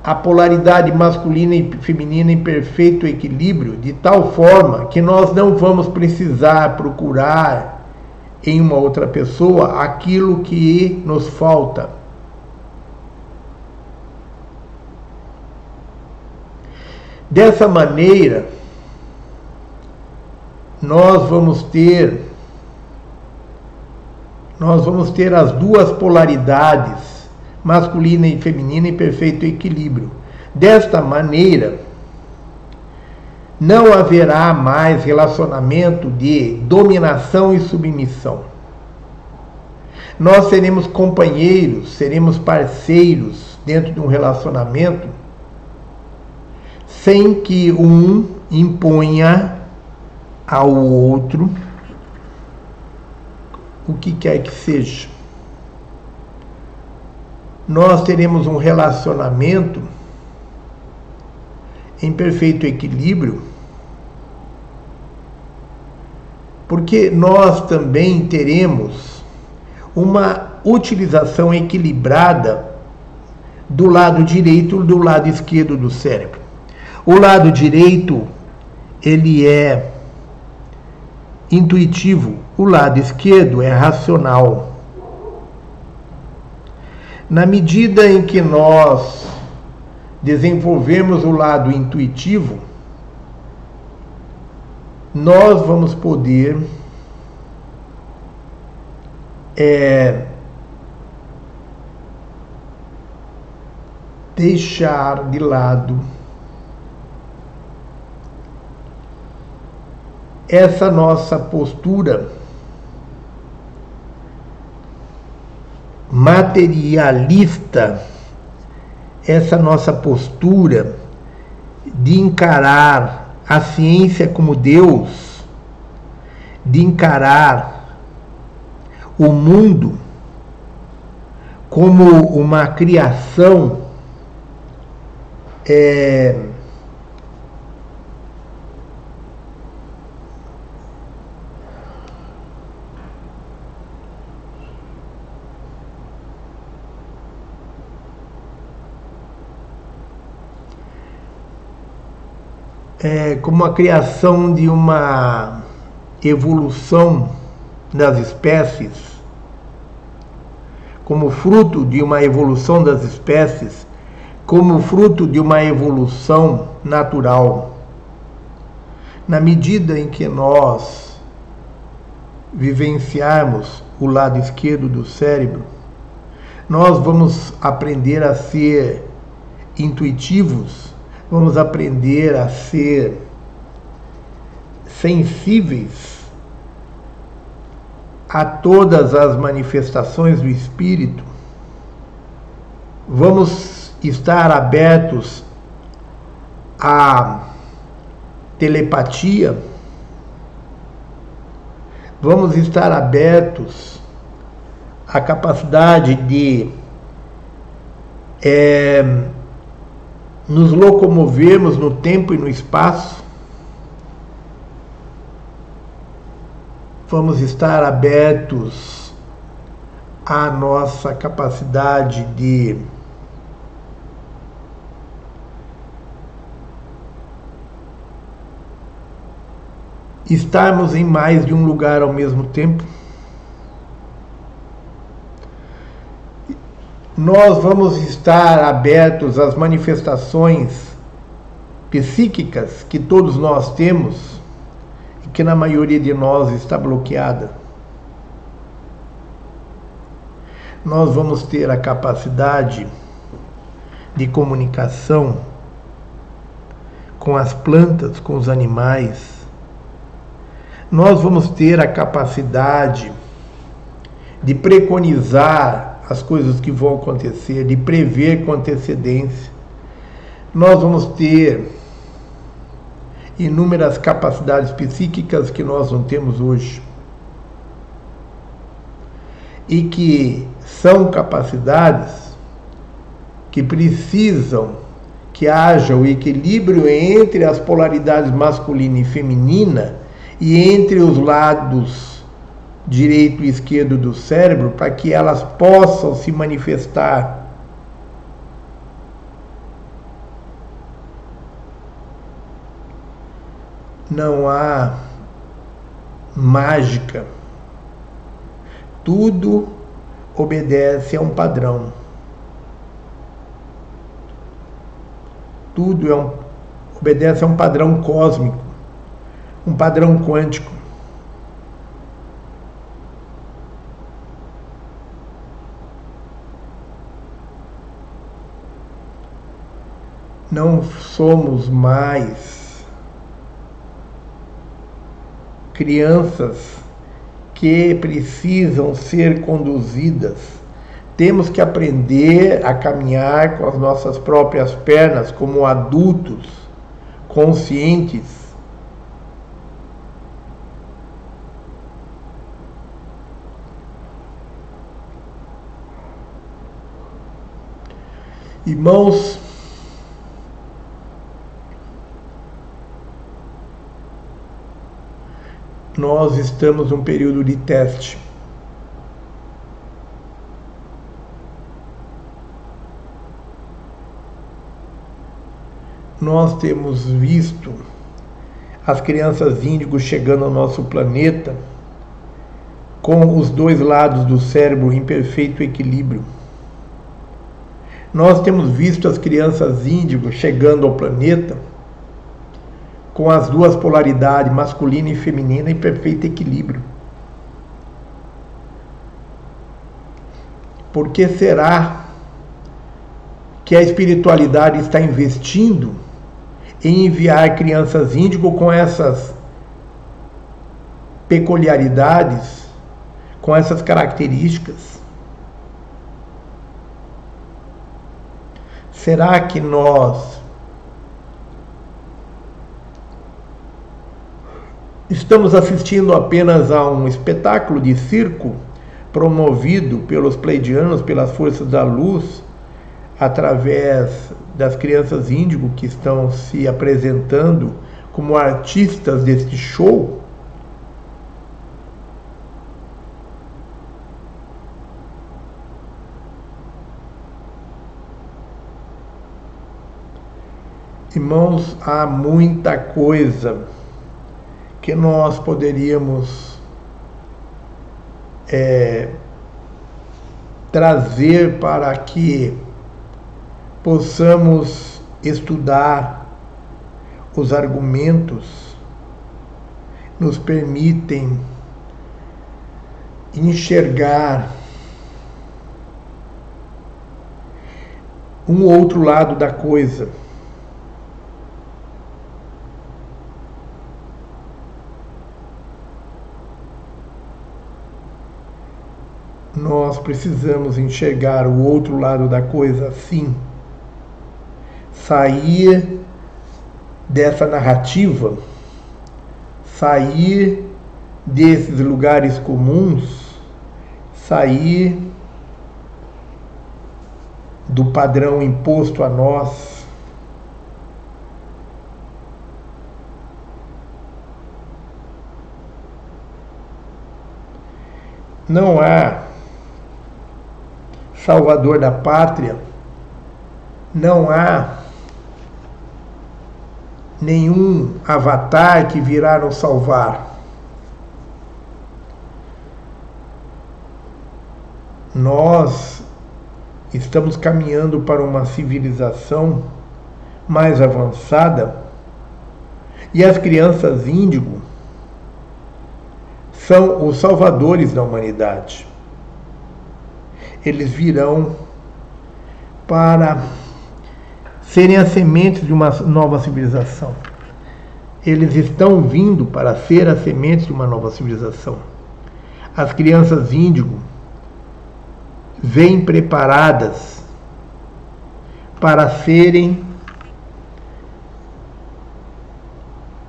a polaridade masculina e feminina em perfeito equilíbrio, de tal forma que nós não vamos precisar procurar em uma outra pessoa aquilo que nos falta. Dessa maneira, nós vamos ter nós vamos ter as duas polaridades, masculina e feminina, em perfeito equilíbrio. Desta maneira, não haverá mais relacionamento de dominação e submissão. Nós seremos companheiros, seremos parceiros dentro de um relacionamento sem que um imponha ao outro o que quer que seja. Nós teremos um relacionamento em perfeito equilíbrio porque nós também teremos uma utilização equilibrada do lado direito e do lado esquerdo do cérebro. O lado direito, ele é intuitivo, o lado esquerdo é racional. Na medida em que nós desenvolvemos o lado intuitivo, nós vamos poder é, deixar de lado essa nossa postura materialista, essa nossa postura de encarar a ciência como Deus, de encarar o mundo como uma criação é, é, como a criação de uma evolução das espécies, como fruto de uma evolução das espécies, como fruto de uma evolução natural. Na medida em que nós vivenciarmos o lado esquerdo do cérebro, nós vamos aprender a ser intuitivos vamos aprender a ser sensíveis a todas as manifestações do Espírito, vamos estar abertos à telepatia, vamos estar abertos à capacidade de é, nos locomovermos no tempo e no espaço, vamos estar abertos à nossa capacidade de estarmos em mais de um lugar ao mesmo tempo. Nós vamos estar abertos às manifestações psíquicas que todos nós temos e que na maioria de nós está bloqueada. nós vamos ter a capacidade de comunicação com as plantas, com os animais. Nós vamos ter a capacidade de preconizar as coisas que vão acontecer, de prever com antecedência. Nós vamos ter inúmeras capacidades psíquicas que nós não temos hoje. E que são capacidades que precisam que haja o equilíbrio entre as polaridades masculina e feminina e entre os lados direito e esquerdo do cérebro para que elas possam se manifestar não há mágica. Tudo obedece a um padrão. Tudo é um, obedece a um padrão cósmico, um padrão quântico. Não somos mais crianças que precisam ser conduzidas. Temos que aprender a caminhar com as nossas próprias pernas como adultos conscientes. Irmãos, nós estamos num período de teste. Nós temos visto as crianças índigos chegando ao nosso planeta com os dois lados do cérebro em perfeito equilíbrio. Nós temos visto as crianças índigos chegando ao planeta com as duas polaridades, masculina e feminina, em perfeito equilíbrio. Por que será que a espiritualidade está investindo em enviar crianças índigo com essas peculiaridades, com essas características? Será que nós Estamos assistindo apenas a um espetáculo de circo promovido pelos pleidianos, pelas forças da luz, através das crianças índigo que estão se apresentando como artistas deste show. Irmãos, há muita coisa que nós poderíamos é, trazer para que possamos estudar os argumentos nos permitem enxergar um outro lado da coisa. Nós precisamos enxergar o outro lado da coisa assim. Sair dessa narrativa, sair desses lugares comuns, sair do padrão imposto a nós. Não há salvador da pátria, não há nenhum avatar que virá nos salvar. Nós estamos caminhando para uma civilização mais avançada e as crianças índigo são os salvadores da humanidade. Eles virão para serem as sementes de uma nova civilização. Eles estão vindo para ser as sementes de uma nova civilização. As crianças índigo vêm preparadas para serem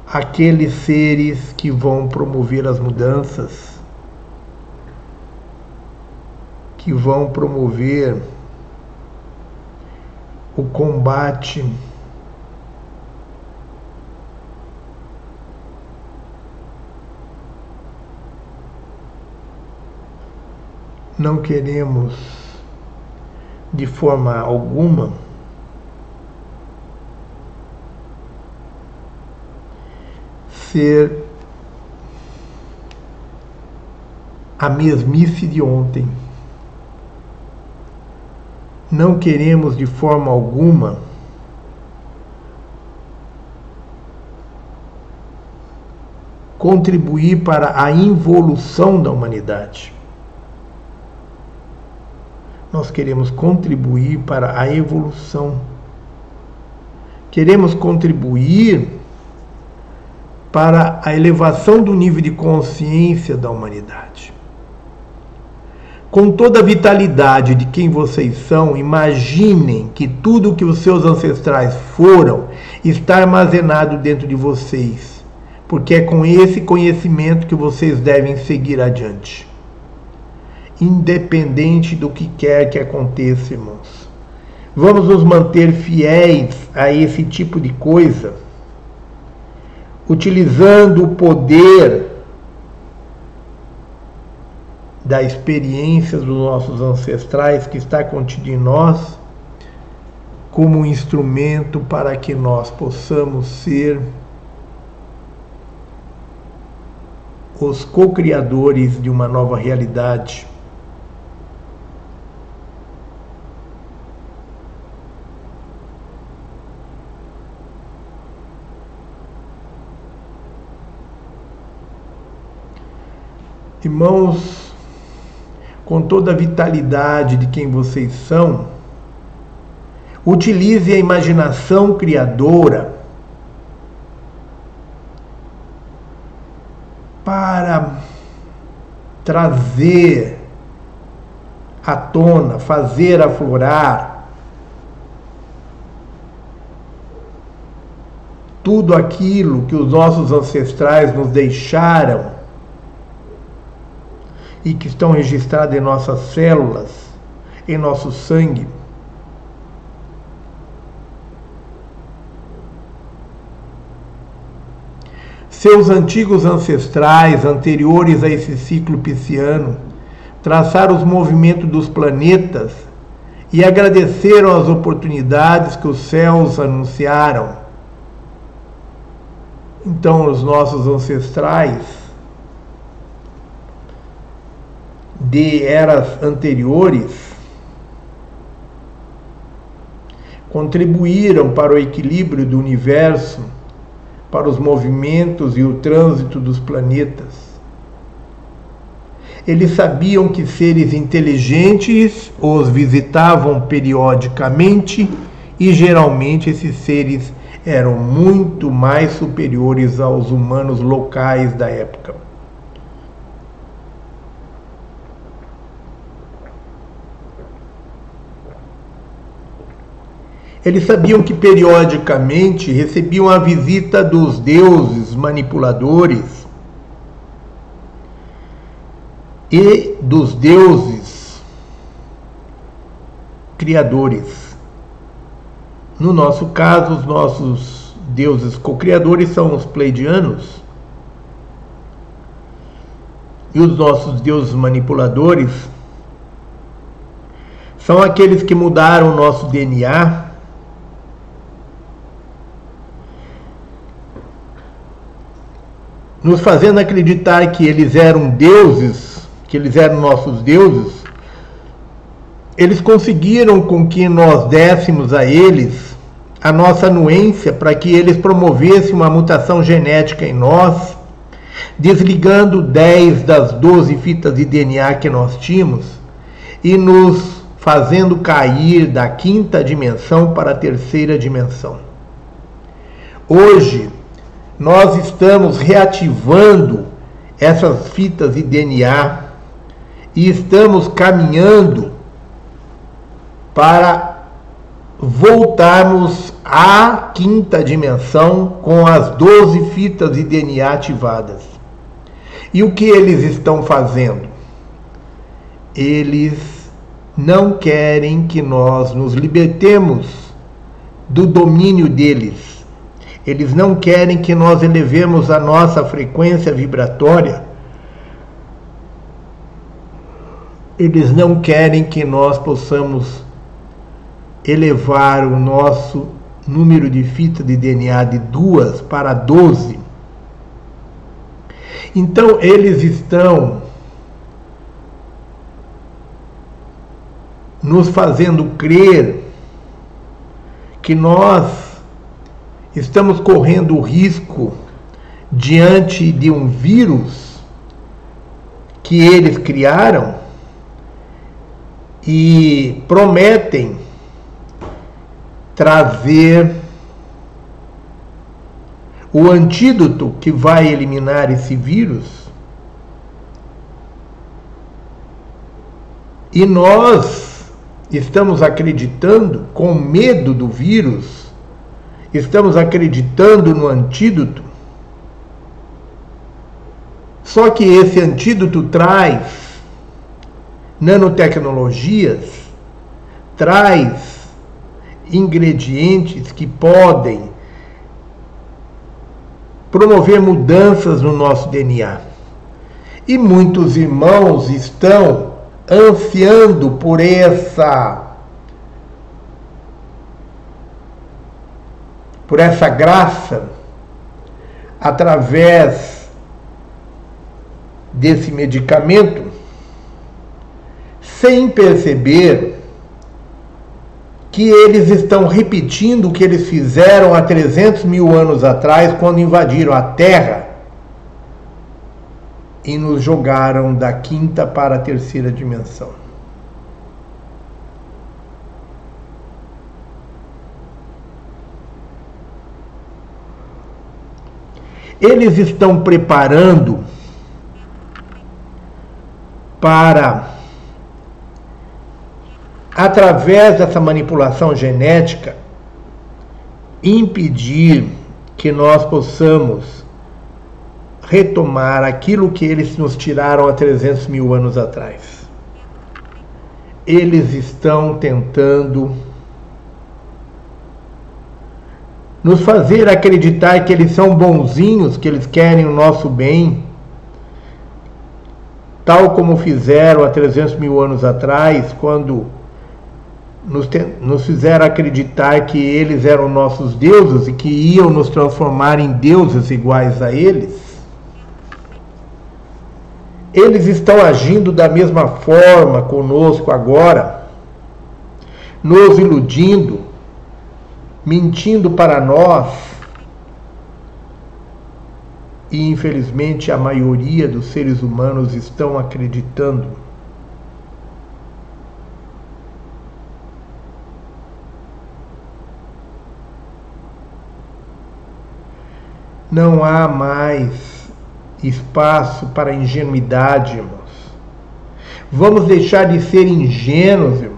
aqueles seres que vão promover as mudanças, que vão promover o combate não queremos de forma alguma ser a mesmice de ontem. Não queremos de forma alguma contribuir para a involução da humanidade. Nós queremos contribuir para a evolução. Queremos contribuir para a elevação do nível de consciência da humanidade. Com toda a vitalidade de quem vocês são, imaginem que tudo o que os seus ancestrais foram está armazenado dentro de vocês, porque é com esse conhecimento que vocês devem seguir adiante. Independente do que quer que aconteça, irmãos. Vamos nos manter fiéis a esse tipo de coisa utilizando o poder da experiência dos nossos ancestrais que está contido em nós, como um instrumento para que nós possamos ser os co-criadores de uma nova realidade. Irmãos, com toda a vitalidade de quem vocês são, utilize a imaginação criadora para trazer à tona, fazer aflorar tudo aquilo que os nossos ancestrais nos deixaram e que estão registradas em nossas células, em nosso sangue. Seus antigos ancestrais, anteriores a esse ciclo pisciano, traçaram os movimentos dos planetas e agradeceram as oportunidades que os céus anunciaram. Então, os nossos ancestrais de eras anteriores contribuíram para o equilíbrio do universo, para os movimentos e o trânsito dos planetas. Eles sabiam que seres inteligentes os visitavam periodicamente e geralmente esses seres eram muito mais superiores aos humanos locais da época. Eles sabiam que periodicamente recebiam a visita dos deuses manipuladores e dos deuses criadores. No nosso caso, os nossos deuses co-criadores são os pleidianos. E os nossos deuses manipuladores são aqueles que mudaram o nosso DNA nos fazendo acreditar que eles eram deuses, que eles eram nossos deuses, eles conseguiram com que nós dessemos a eles a nossa anuência para que eles promovessem uma mutação genética em nós, desligando 10 das 12 fitas de DNA que nós tínhamos, e nos fazendo cair da quinta dimensão para a terceira dimensão. Hoje, nós estamos reativando essas fitas de DNA e estamos caminhando para voltarmos à quinta dimensão com as 12 fitas de DNA ativadas. E o que eles estão fazendo? Eles não querem que nós nos libertemos do domínio deles. Eles não querem que nós elevemos a nossa frequência vibratória. Eles não querem que nós possamos elevar o nosso número de fitas de DNA de duas para 12. Então, eles estão nos fazendo crer que nós estamos correndo o risco diante de um vírus que eles criaram e prometem trazer o antídoto que vai eliminar esse vírus. E nós estamos acreditando com medo do vírus, estamos acreditando no antídoto. Só que esse antídoto traz nanotecnologias, traz ingredientes que podem promover mudanças no nosso DNA. E muitos irmãos estão ansiando por essa por essa graça através desse medicamento sem perceber que eles estão repetindo o que eles fizeram há 300 mil anos atrás, quando invadiram a Terra e nos jogaram da quinta para a terceira dimensão. Eles estão preparando para, através dessa manipulação genética, impedir que nós possamos retomar aquilo que eles nos tiraram há 300 mil anos atrás. Eles estão tentando nos fazer acreditar que eles são bonzinhos, que eles querem o nosso bem, tal como fizeram há 300 mil anos atrás, quando nos, nos fizeram acreditar que eles eram nossos deuses e que iam nos transformar em deuses iguais a eles. Eles estão agindo da mesma forma conosco agora, nos iludindo, mentindo para nós. E infelizmente a maioria dos seres humanos estão acreditando. Não há mais espaço para ingenuidade, irmãos. Vamos deixar de ser ingênuos, irmãos.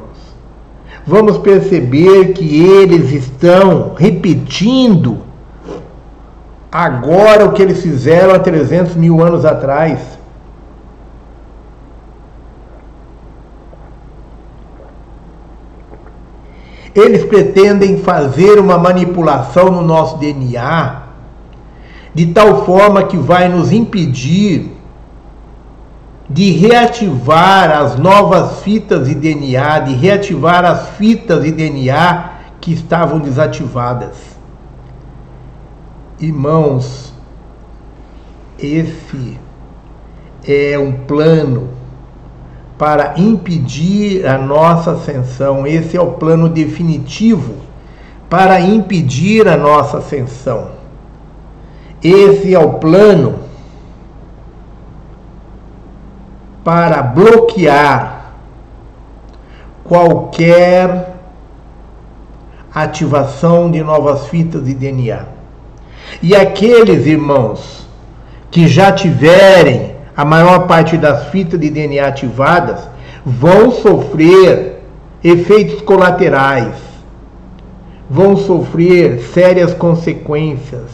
Vamos perceber que eles estão repetindo agora o que eles fizeram há 300 mil anos atrás. Eles pretendem fazer uma manipulação no nosso DNA de tal forma que vai nos impedir de reativar as novas fitas de DNA, de reativar as fitas de DNA que estavam desativadas. Irmãos, esse é um plano para impedir a nossa ascensão, esse é o plano definitivo para impedir a nossa ascensão. Esse é o plano para bloquear qualquer ativação de novas fitas de DNA. E aqueles irmãos que já tiverem a maior parte das fitas de DNA ativadas vão sofrer efeitos colaterais, vão sofrer sérias consequências,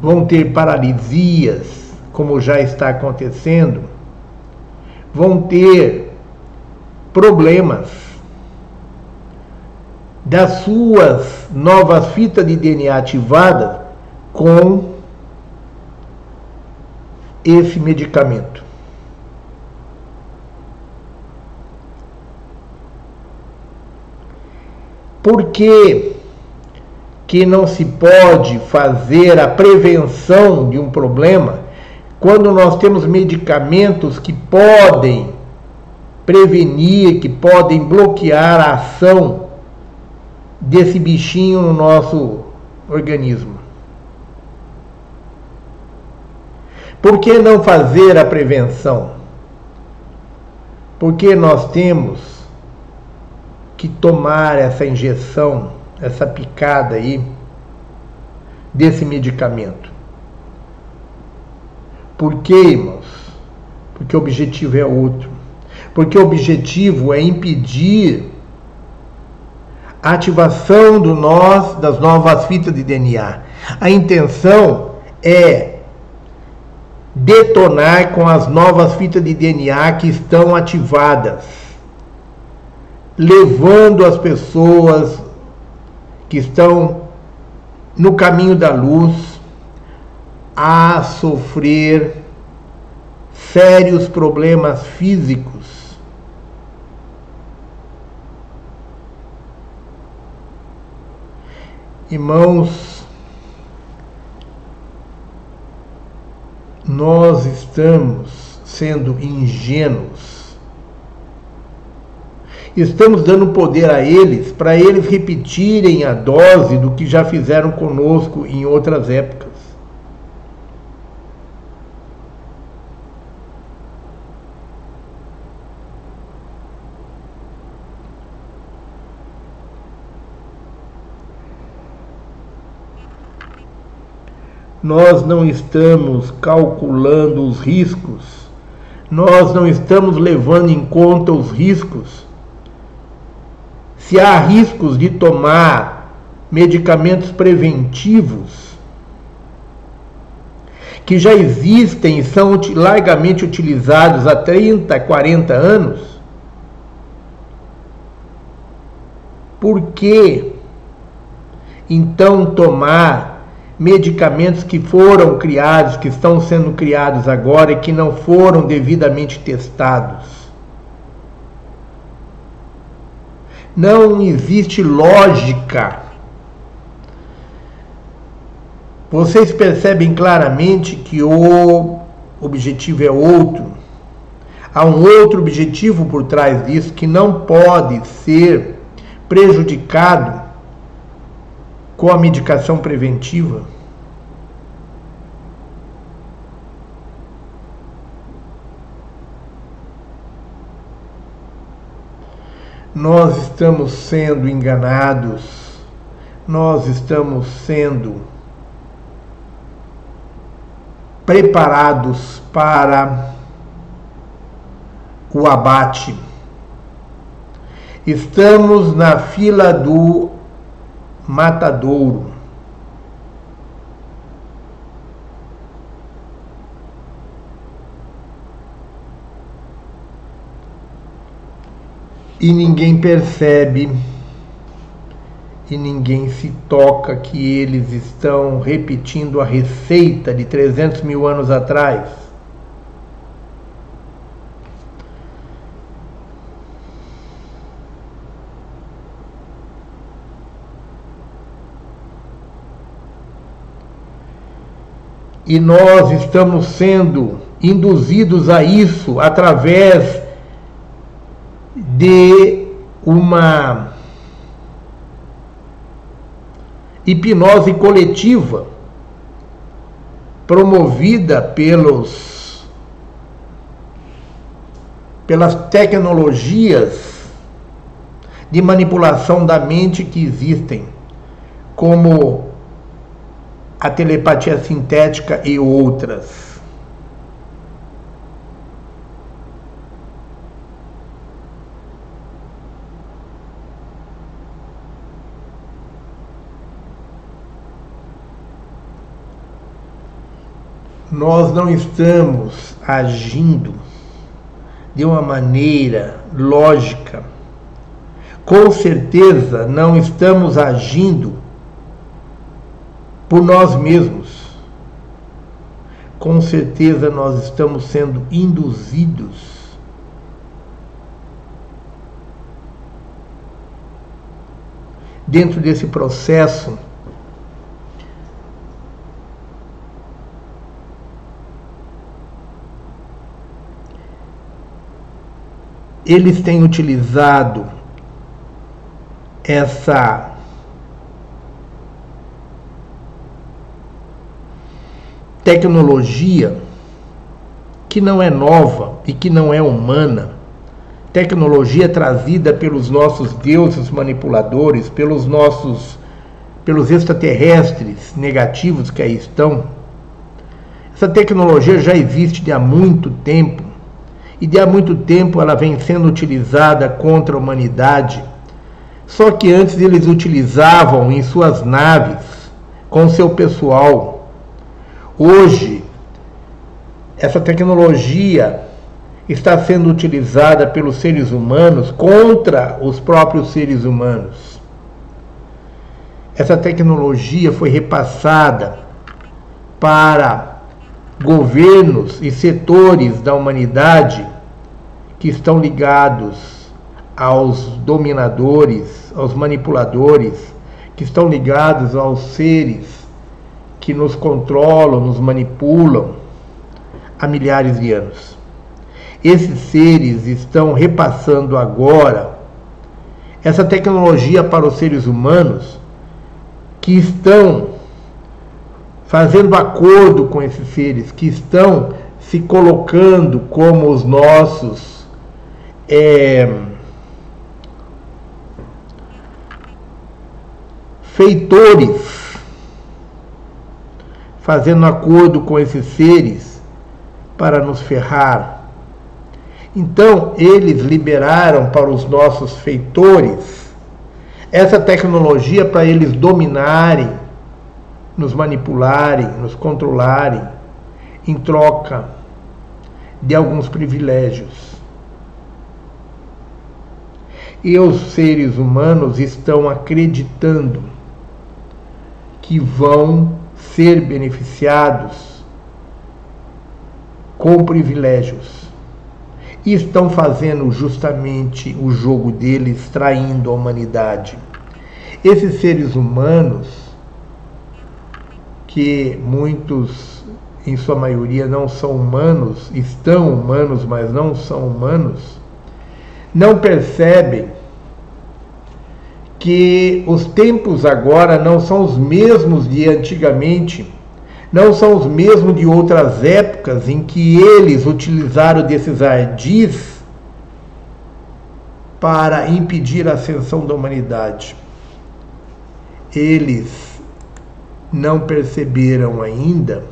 vão ter paralisias, como já está acontecendo, vão ter problemas das suas novas fitas de DNA ativadas com esse medicamento. Por que, que não se pode fazer a prevenção de um problema quando nós temos medicamentos que podem prevenir, que podem bloquear a ação desse bichinho no nosso organismo. Por que não fazer a prevenção? Porque nós temos que tomar essa injeção, essa picada aí desse medicamento. Por quê, irmãos? Porque o objetivo é outro. Porque o objetivo é impedir a ativação do nós das novas fitas de DNA. A intenção é detonar com as novas fitas de DNA que estão ativadas, levando as pessoas que estão no caminho da luz a sofrer sérios problemas físicos Irmãos, nós estamos sendo ingênuos. Estamos dando poder a eles para eles repetirem a dose do que já fizeram conosco em outras épocas. Nós não estamos calculando os riscos, nós não estamos levando em conta os riscos. Se há riscos de tomar medicamentos preventivos, que já existem e são largamente utilizados há 30, 40 anos, por que então tomar medicamentos que foram criados, que estão sendo criados agora e que não foram devidamente testados. Não existe lógica. Vocês percebem claramente que o objetivo é outro. Há um outro objetivo por trás disso que não pode ser prejudicado com a medicação preventiva? Nós estamos sendo enganados, nós estamos sendo preparados para o abate. Estamos na fila do matadouro. E ninguém percebe e ninguém se toca que eles estão repetindo a receita de 300 mil anos atrás. E nós estamos sendo induzidos a isso através de uma hipnose coletiva promovida pelos pelas tecnologias de manipulação da mente que existem, como a telepatia sintética e outras. Nós não estamos agindo de uma maneira lógica. Com certeza não estamos agindo por nós mesmos. Com certeza nós estamos sendo induzidos dentro desse processo eles têm utilizado essa tecnologia que não é nova e que não é humana, tecnologia trazida pelos nossos deuses manipuladores, pelos nossos pelos extraterrestres negativos que aí estão. Essa tecnologia já existe há muito tempo e de há muito tempo ela vem sendo utilizada contra a humanidade. Só que antes eles utilizavam em suas naves com seu pessoal Hoje, essa tecnologia está sendo utilizada pelos seres humanos contra os próprios seres humanos. Essa tecnologia foi repassada para governos e setores da humanidade que estão ligados aos dominadores, aos manipuladores, que estão ligados aos seres que nos controlam, nos manipulam há milhares de anos. Esses seres estão repassando agora essa tecnologia para os seres humanos que estão fazendo acordo com esses seres, que estão se colocando como os nossos é, feitores fazendo acordo com esses seres para nos ferrar. Então, eles liberaram para os nossos feitores essa tecnologia para eles dominarem, nos manipularem, nos controlarem, em troca de alguns privilégios. E os seres humanos estão acreditando que vão ser beneficiados com privilégios. E estão fazendo justamente o jogo deles, traindo a humanidade. Esses seres humanos, que muitos, em sua maioria, não são humanos, estão humanos, mas não são humanos, não percebem que os tempos agora não são os mesmos de antigamente, não são os mesmos de outras épocas em que eles utilizaram desses ardis para impedir a ascensão da humanidade. Eles não perceberam ainda,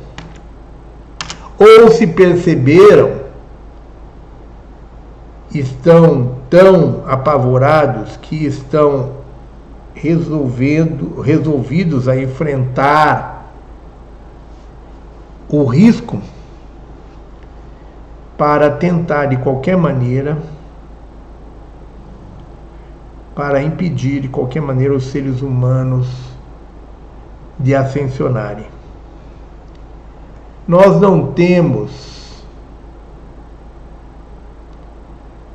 ou se perceberam, estão tão apavorados que estão resolvendo, resolvidos a enfrentar o risco para tentar de qualquer maneira para impedir de qualquer maneira os seres humanos de ascensionarem. Nós não temos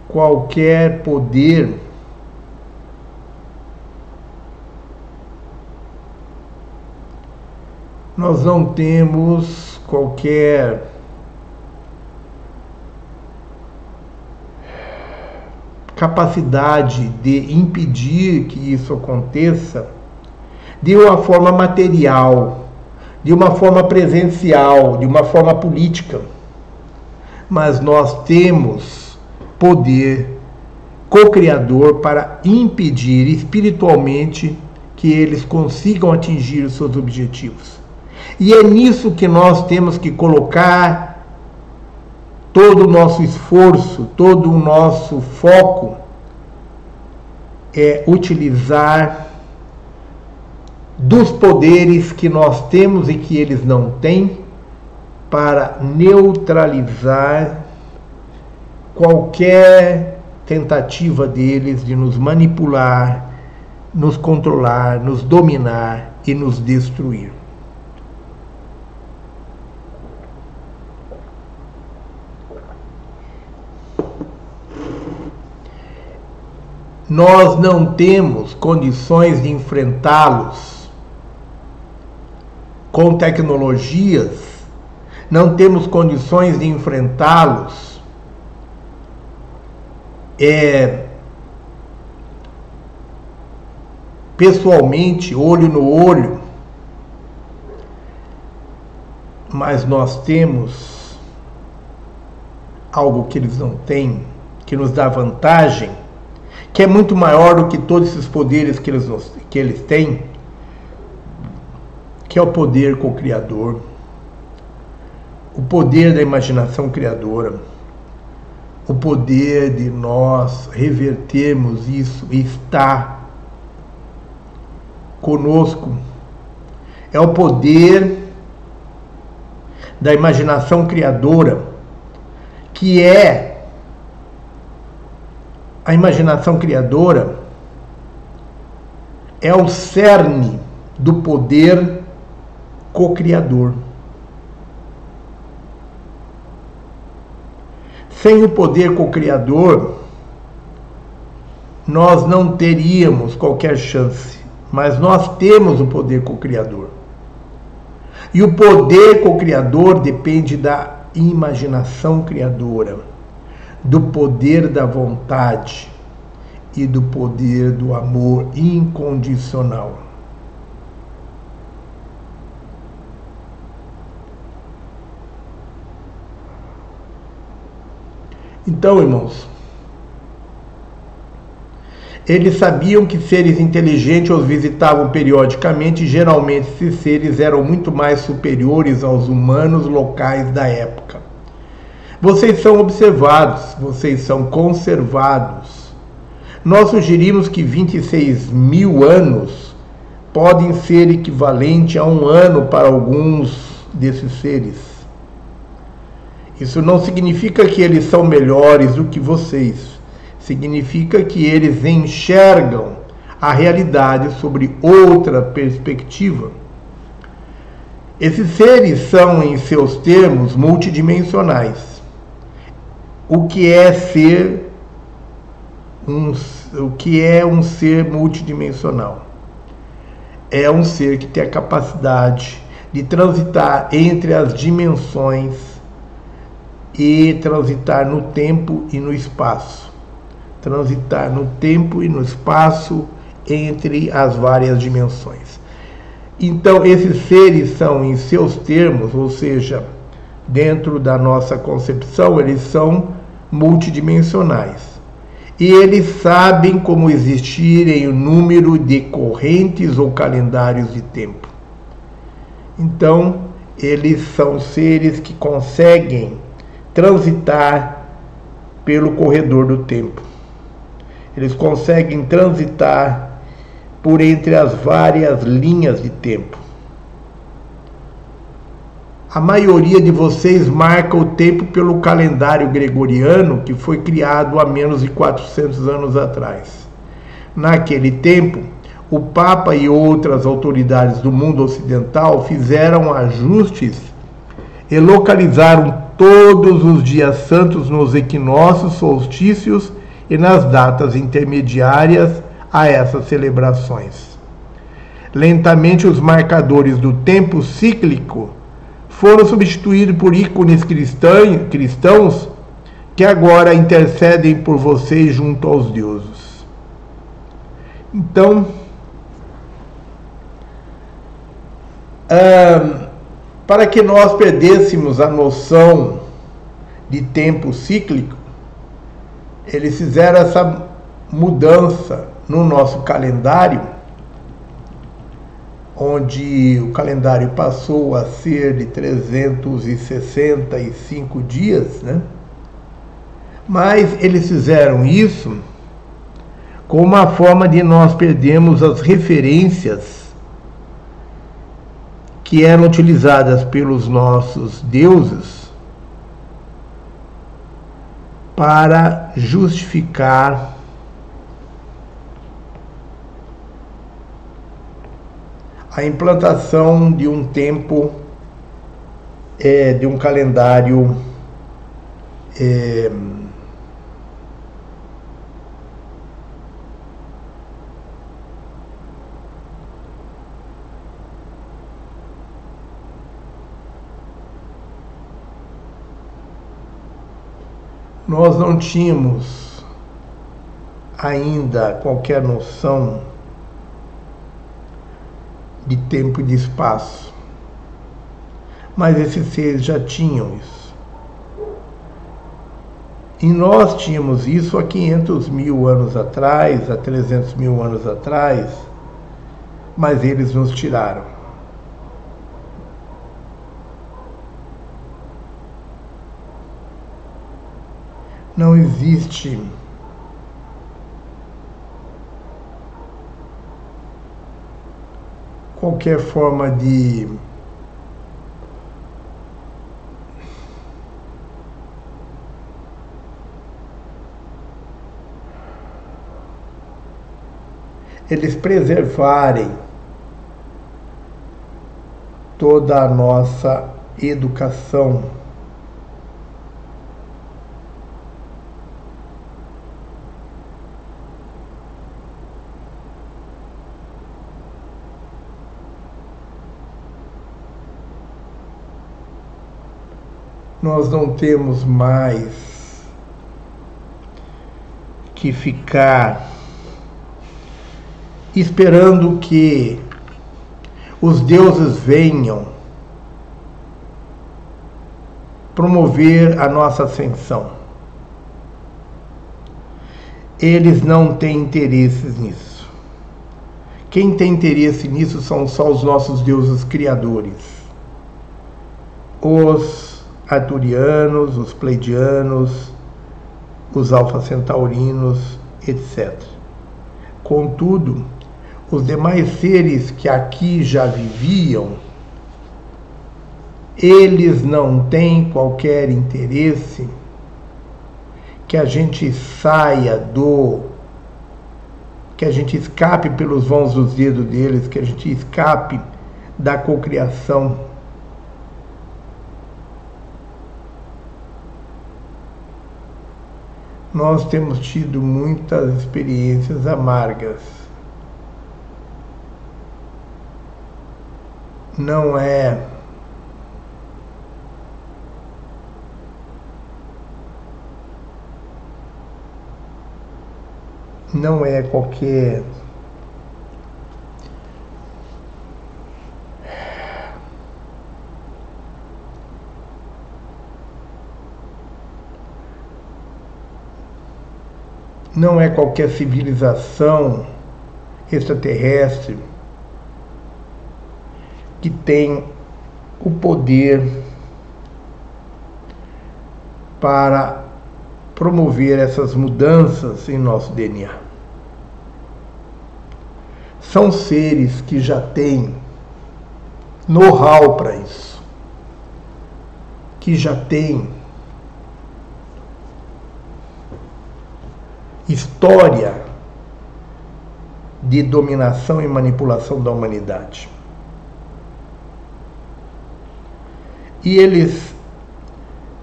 qualquer poder nós não temos qualquer capacidade de impedir que isso aconteça de uma forma material, de uma forma presencial, de uma forma política. Mas nós temos poder co-criador para impedir espiritualmente que eles consigam atingir os seus objetivos. E é nisso que nós temos que colocar todo o nosso esforço, todo o nosso foco é utilizar dos poderes que nós temos e que eles não têm para neutralizar qualquer tentativa deles de nos manipular, nos controlar, nos dominar e nos destruir. Nós não temos condições de enfrentá-los. Com tecnologias, não temos condições de enfrentá-los. É, pessoalmente, olho no olho, mas nós temos algo que eles não têm, que nos dá vantagem, que é muito maior do que todos esses poderes que eles, que eles têm, que é o poder co-criador, o poder da imaginação criadora o poder de nós revertermos isso está conosco. É o poder da imaginação criadora, que é a imaginação criadora é o cerne do poder co-criador. Sem o poder co-criador, nós não teríamos qualquer chance, mas nós temos o poder co-criador. E o poder co-criador depende da imaginação criadora, do poder da vontade e do poder do amor incondicional. Então, irmãos, eles sabiam que seres inteligentes os visitavam periodicamente e geralmente esses seres eram muito mais superiores aos humanos locais da época. Vocês são observados, vocês são conservados. Nós sugerimos que 26 mil anos podem ser equivalente a um ano para alguns desses seres. Isso não significa que eles são melhores do que vocês. Significa que eles enxergam a realidade sobre outra perspectiva. Esses seres são, em seus termos, multidimensionais. O que é ser um, o que é um ser multidimensional? É um ser que tem a capacidade de transitar entre as dimensões e transitar no tempo e no espaço. Transitar no tempo e no espaço entre as várias dimensões. Então, esses seres são, em seus termos, ou seja, dentro da nossa concepção, eles são multidimensionais. E eles sabem como existir o número de correntes ou calendários de tempo. Então, eles são seres que conseguem transitar pelo corredor do tempo. Eles conseguem transitar por entre as várias linhas de tempo. A maioria de vocês marca o tempo pelo calendário gregoriano que foi criado há menos de 400 anos atrás. Naquele tempo, o Papa e outras autoridades do mundo ocidental fizeram ajustes e localizaram todos os dias santos nos equinócios, solstícios e nas datas intermediárias a essas celebrações. Lentamente, os marcadores do tempo cíclico foram substituídos por ícones cristãos que agora intercedem por vocês junto aos deuses. Então, para que nós perdêssemos a noção de tempo cíclico, eles fizeram essa mudança no nosso calendário, onde o calendário passou a ser de 365 dias, né? Mas eles fizeram isso como uma forma de nós perdermos as referências que eram utilizadas pelos nossos deuses para justificar a implantação de um tempo, é, de um calendário é, nós não tínhamos ainda qualquer noção de tempo e de espaço. Mas esses seres já tinham isso. E nós tínhamos isso há 500 mil anos atrás, há 300 mil anos atrás, mas eles nos tiraram. Não existe qualquer forma de eles preservarem toda a nossa educação nós não temos mais que ficar esperando que os deuses venham promover a nossa ascensão. Eles não têm interesses nisso. Quem tem interesse nisso são só os nossos deuses criadores. Os arturianos, os pleidianos, os alfa-centaurinos, etc. Contudo, os demais seres que aqui já viviam, eles não têm qualquer interesse que a gente saia do. que a gente escape pelos vãos dos dedos deles, que a gente escape da cocriação nós temos tido muitas experiências amargas. Não é não é qualquer não é qualquer civilização extraterrestre que tem o poder para promover essas mudanças em nosso DNA. São seres que já têm know-how para isso, que já têm história de dominação e manipulação da humanidade. E eles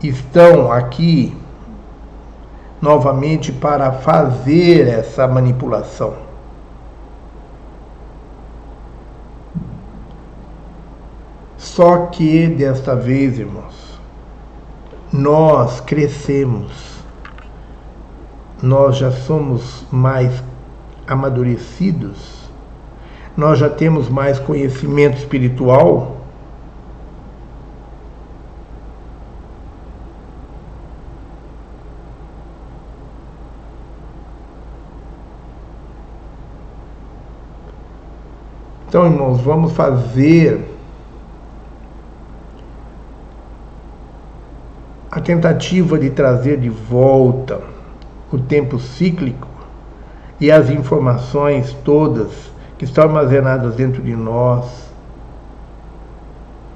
estão aqui novamente para fazer essa manipulação. Só que desta vez, irmãos, nós crescemos nós já somos mais amadurecidos, nós já temos mais conhecimento espiritual. Então, irmãos, vamos fazer a tentativa de trazer de volta o tempo cíclico e as informações todas que estão armazenadas dentro de nós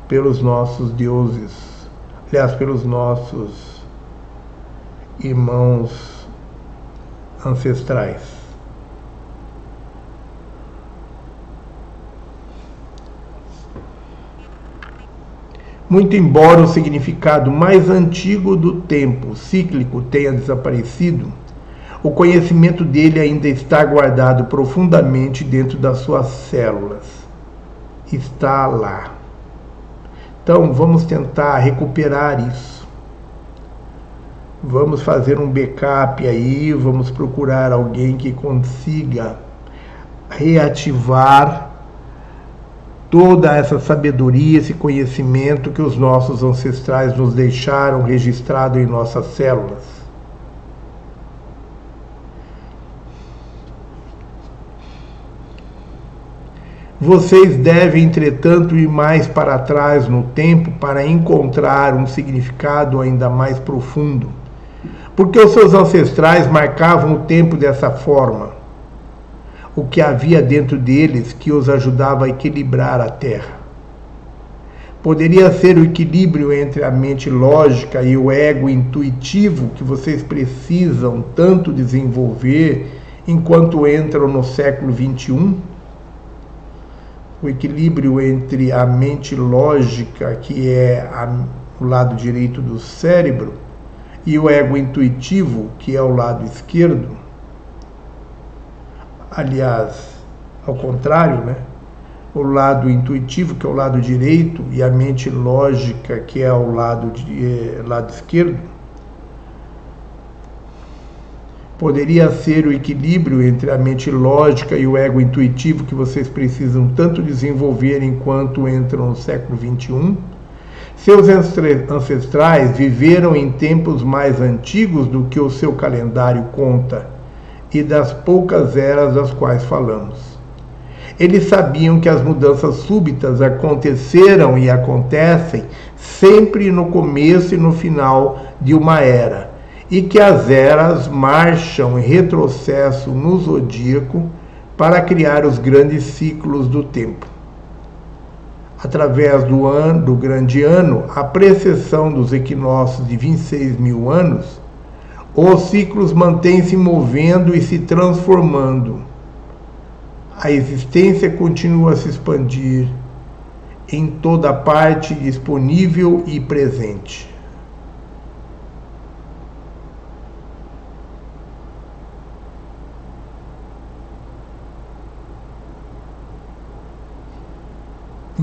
pelos nossos deuses, aliás, pelos nossos irmãos ancestrais. Muito embora o significado mais antigo do tempo cíclico tenha desaparecido, o conhecimento dele ainda está guardado profundamente dentro das suas células. Está lá. Então, vamos tentar recuperar isso. Vamos fazer um backup aí, vamos procurar alguém que consiga reativar toda essa sabedoria, esse conhecimento que os nossos ancestrais nos deixaram registrado em nossas células. Vocês devem, entretanto, ir mais para trás no tempo para encontrar um significado ainda mais profundo. Porque os seus ancestrais marcavam o tempo dessa forma o que havia dentro deles que os ajudava a equilibrar a Terra. Poderia ser o equilíbrio entre a mente lógica e o ego intuitivo que vocês precisam tanto desenvolver enquanto entram no século XXI? O equilíbrio entre a mente lógica, que é a, o lado direito do cérebro, e o ego intuitivo, que é o lado esquerdo? aliás, ao contrário, né? o lado intuitivo, que é o lado direito, e a mente lógica, que é o lado, de, eh, lado esquerdo, poderia ser o equilíbrio entre a mente lógica e o ego intuitivo que vocês precisam tanto desenvolver enquanto entram no século XXI? Seus ancestrais viveram em tempos mais antigos do que o seu calendário conta e das poucas eras das quais falamos. Eles sabiam que as mudanças súbitas aconteceram e acontecem sempre no começo e no final de uma era, e que as eras marcham em retrocesso no zodíaco para criar os grandes ciclos do tempo. Através do ano, do grande ano, a precessão dos equinócios de 26 mil anos, os ciclos mantêm se movendo e se transformando. A existência continua a se expandir em toda parte disponível e presente.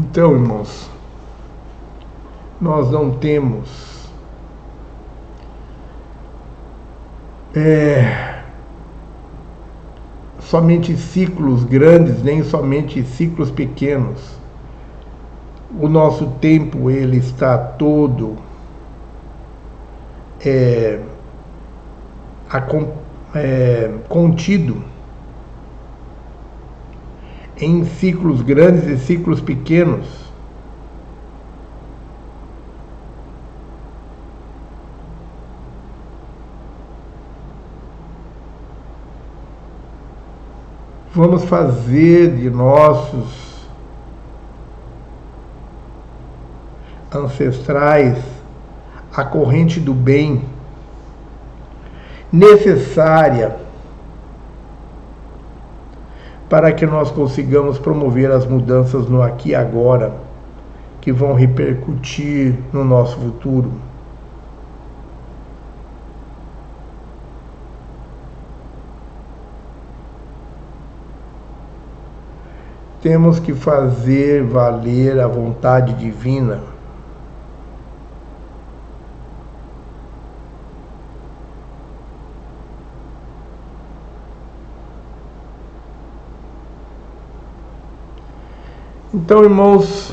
Então, irmãos, nós não temos é, somente ciclos grandes, nem somente ciclos pequenos. O nosso tempo ele está todo é, é, contido em ciclos grandes e ciclos pequenos. Vamos fazer de nossos ancestrais a corrente do bem necessária para que nós consigamos promover as mudanças no aqui e agora que vão repercutir no nosso futuro. temos que fazer valer a vontade divina. Então, irmãos,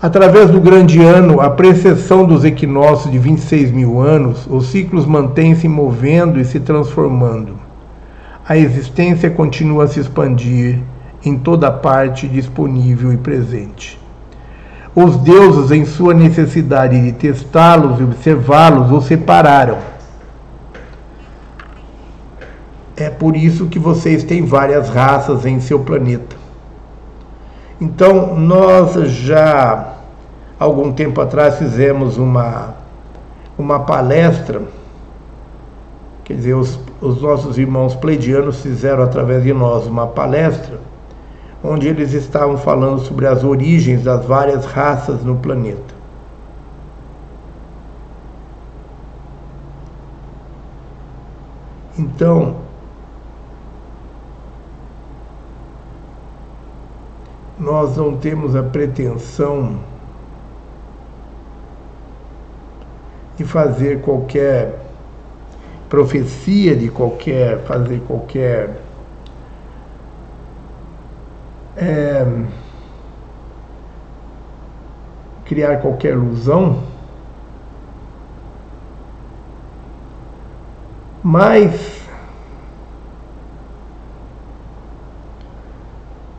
através do grande ano, a precessão dos equinócios de 26 mil anos, os ciclos mantêm se movendo e se transformando. a existência continua a se expandir em toda parte disponível e presente. Os deuses, em sua necessidade de testá-los e observá-los, os separaram. É por isso que vocês têm várias raças em seu planeta. Então, nós já algum tempo atrás fizemos uma, uma palestra, quer dizer, os, os nossos irmãos pleidianos fizeram através de nós uma palestra onde eles estavam falando sobre as origens das várias raças no planeta. Então, nós não temos a pretensão de fazer qualquer profecia, de qualquer fazer qualquer é, criar qualquer ilusão, mas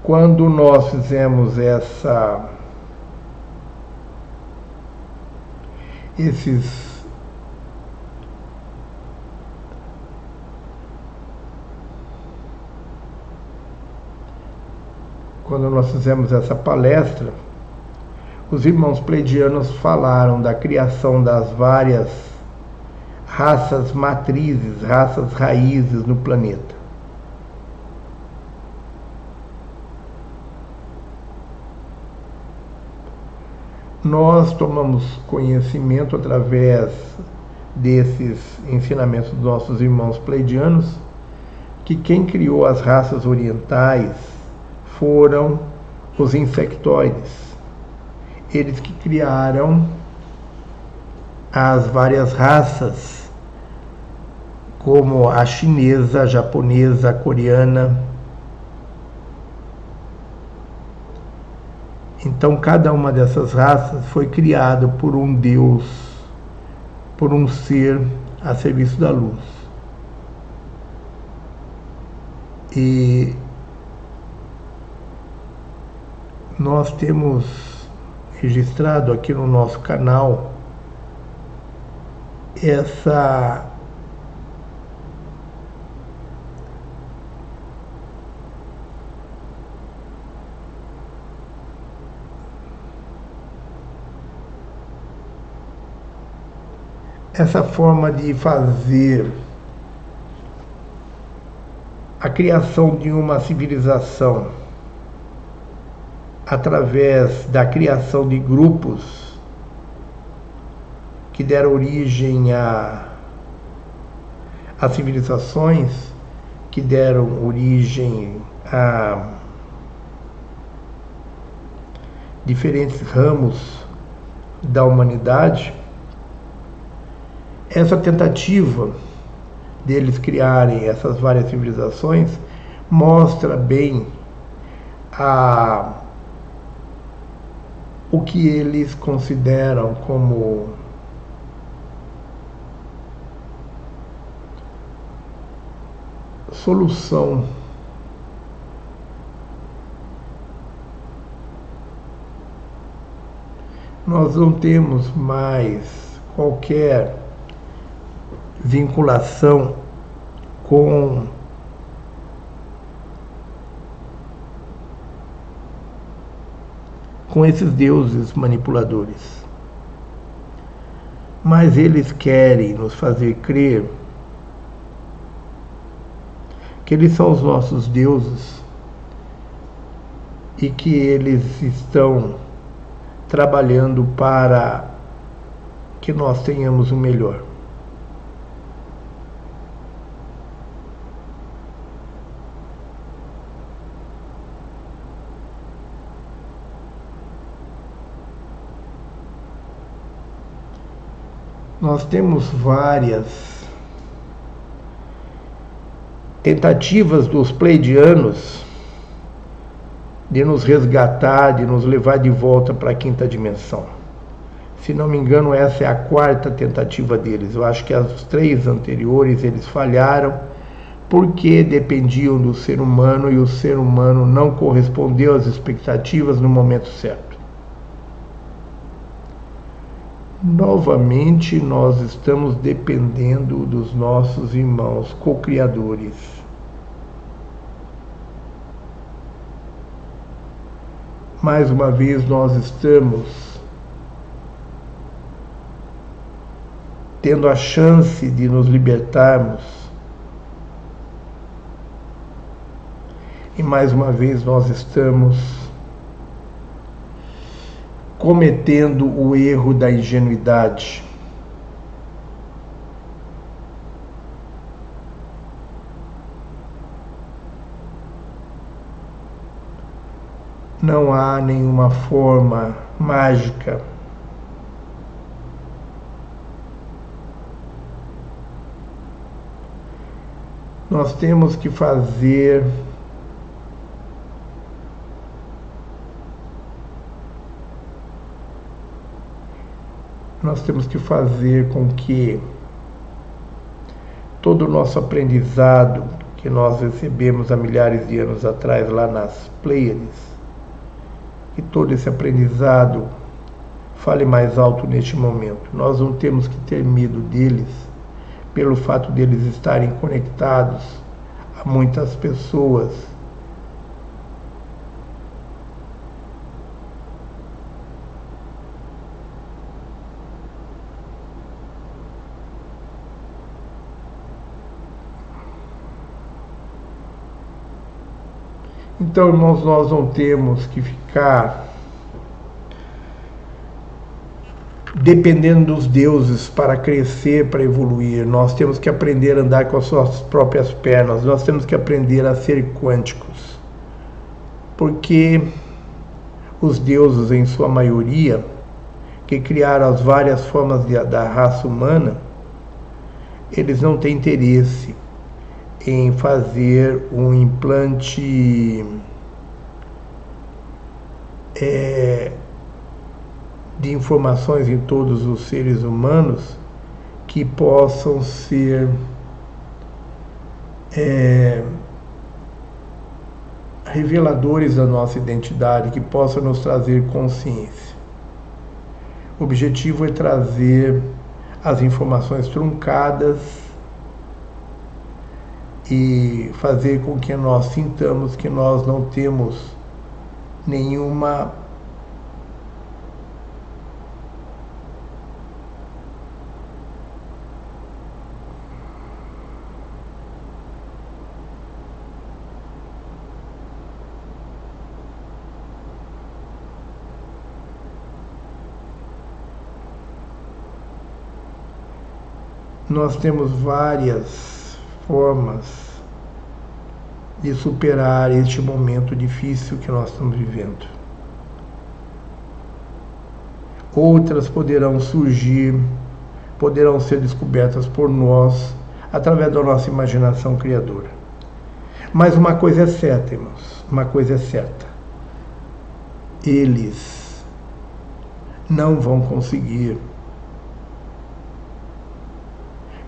quando nós fizemos essa esses quando nós fizemos essa palestra, os irmãos pleidianos falaram da criação das várias raças matrizes, raças raízes no planeta. Nós tomamos conhecimento através desses ensinamentos dos nossos irmãos pleidianos que quem criou as raças orientais foram os insectoides. Eles que criaram as várias raças, como a chinesa, a japonesa, a coreana. Então, cada uma dessas raças foi criada por um Deus, por um ser a serviço da luz. E nós temos registrado aqui no nosso canal essa essa forma de fazer a criação de uma civilização através da criação de grupos que deram origem a, civilizações, que deram origem a diferentes ramos da humanidade, essa tentativa deles criarem essas várias civilizações mostra bem a o que eles consideram como solução nós não temos mais qualquer vinculação com com esses deuses manipuladores. Mas eles querem nos fazer crer que eles são os nossos deuses e que eles estão trabalhando para que nós tenhamos o melhor. Nós temos várias tentativas dos pleidianos de nos resgatar, de nos levar de volta para a quinta dimensão. Se não me engano, essa é a quarta tentativa deles. Eu acho que as três anteriores eles falharam porque dependiam do ser humano e o ser humano não correspondeu às expectativas no momento certo. Novamente, nós estamos dependendo dos nossos irmãos co-criadores. Mais uma vez, nós estamos tendo a chance de nos libertarmos. E mais uma vez nós estamos cometendo o erro da ingenuidade. Não há nenhuma forma mágica nós temos que fazer nós temos que fazer com que todo o nosso aprendizado que nós recebemos há milhares de anos atrás lá nas Pleiades, que todo esse aprendizado fale mais alto neste momento. Nós não temos que ter medo deles pelo fato deles estarem conectados a muitas pessoas. Então, irmãos, nós não temos que ficar dependendo dos deuses para crescer, para evoluir. Nós temos que aprender a andar com as suas próprias pernas, nós temos que aprender a ser quânticos. Porque os deuses, em sua maioria, que criaram as várias formas de, da raça humana, eles não têm interesse em fazer um implante é, de informações em todos os seres humanos que possam ser é, reveladores da nossa identidade, que possam nos trazer consciência. O objetivo é trazer as informações truncadas e fazer com que nós sintamos que nós não temos nenhuma nós temos várias formas de superar este momento difícil que nós estamos vivendo. Outras poderão surgir, poderão ser descobertas por nós através da nossa imaginação criadora. Mas uma coisa é certa, irmãos, uma coisa é certa. Eles não vão conseguir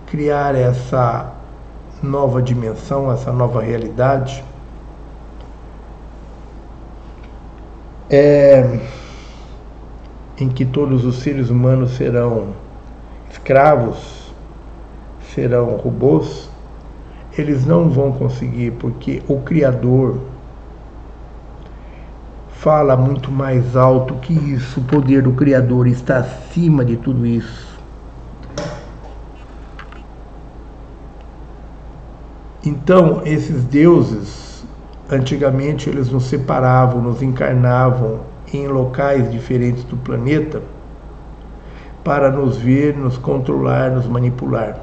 criar essa nova dimensão, essa nova realidade, é, em que todos os seres humanos serão escravos, serão robôs, eles não vão conseguir, porque o Criador fala muito mais alto que isso. O poder do Criador está acima de tudo isso. Então, esses deuses, antigamente eles nos separavam, nos encarnavam em locais diferentes do planeta para nos ver, nos controlar, nos manipular.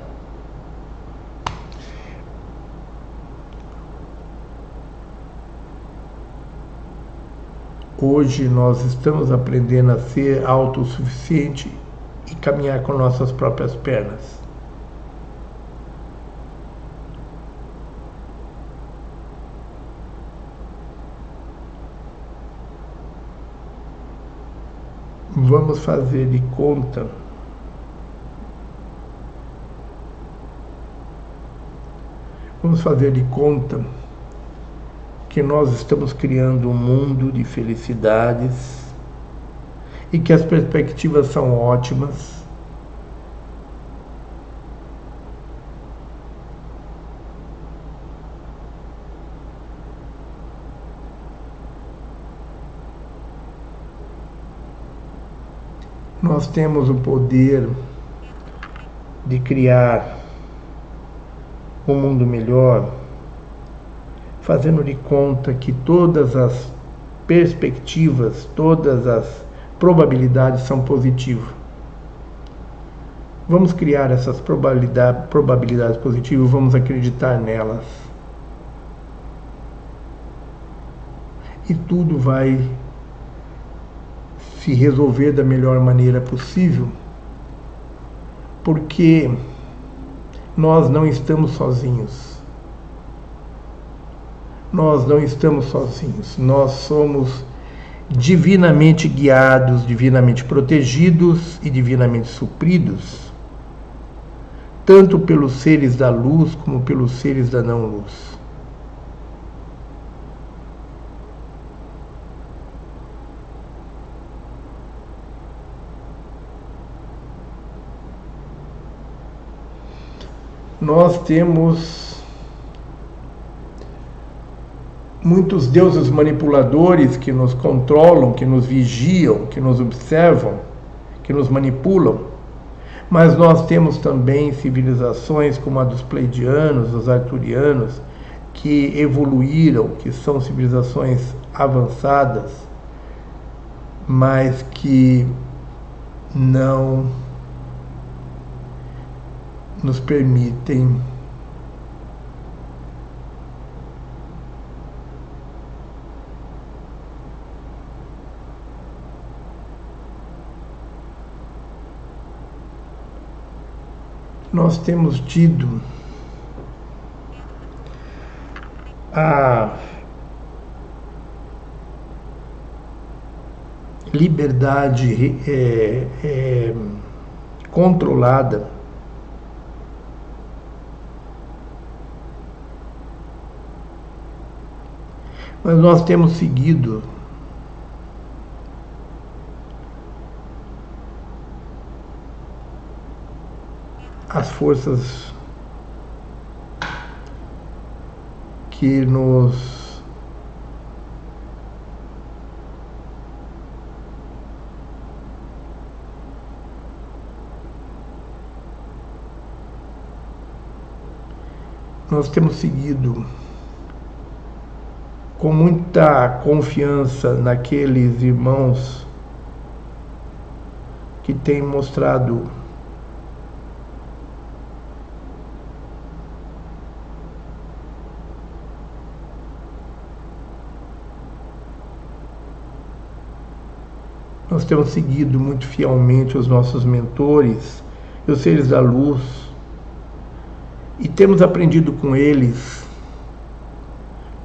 Hoje nós estamos aprendendo a ser autossuficiente e caminhar com nossas próprias pernas. Vamos fazer de conta Vamos fazer de conta que nós estamos criando um mundo de felicidades e que as perspectivas são ótimas. Nós temos o poder de criar um mundo melhor, fazendo de conta que todas as perspectivas, todas as probabilidades são positivas. Vamos criar essas probabilidade, probabilidades positivas, vamos acreditar nelas. E tudo vai se resolver da melhor maneira possível, porque nós não estamos sozinhos. Nós não estamos sozinhos. Nós somos divinamente guiados, divinamente protegidos e divinamente supridos, tanto pelos seres da luz como pelos seres da não-luz. Nós temos muitos deuses manipuladores que nos controlam, que nos vigiam, que nos observam, que nos manipulam. Mas nós temos também civilizações como a dos Pleidianos, dos Arturianos, que evoluíram, que são civilizações avançadas, mas que não nos permitem nós temos tido a liberdade é, é, controlada mas nós temos seguido as forças que nos nós temos seguido com muita confiança naqueles irmãos que têm mostrado Nós temos seguido muito fielmente os nossos mentores os seres da luz e temos aprendido com eles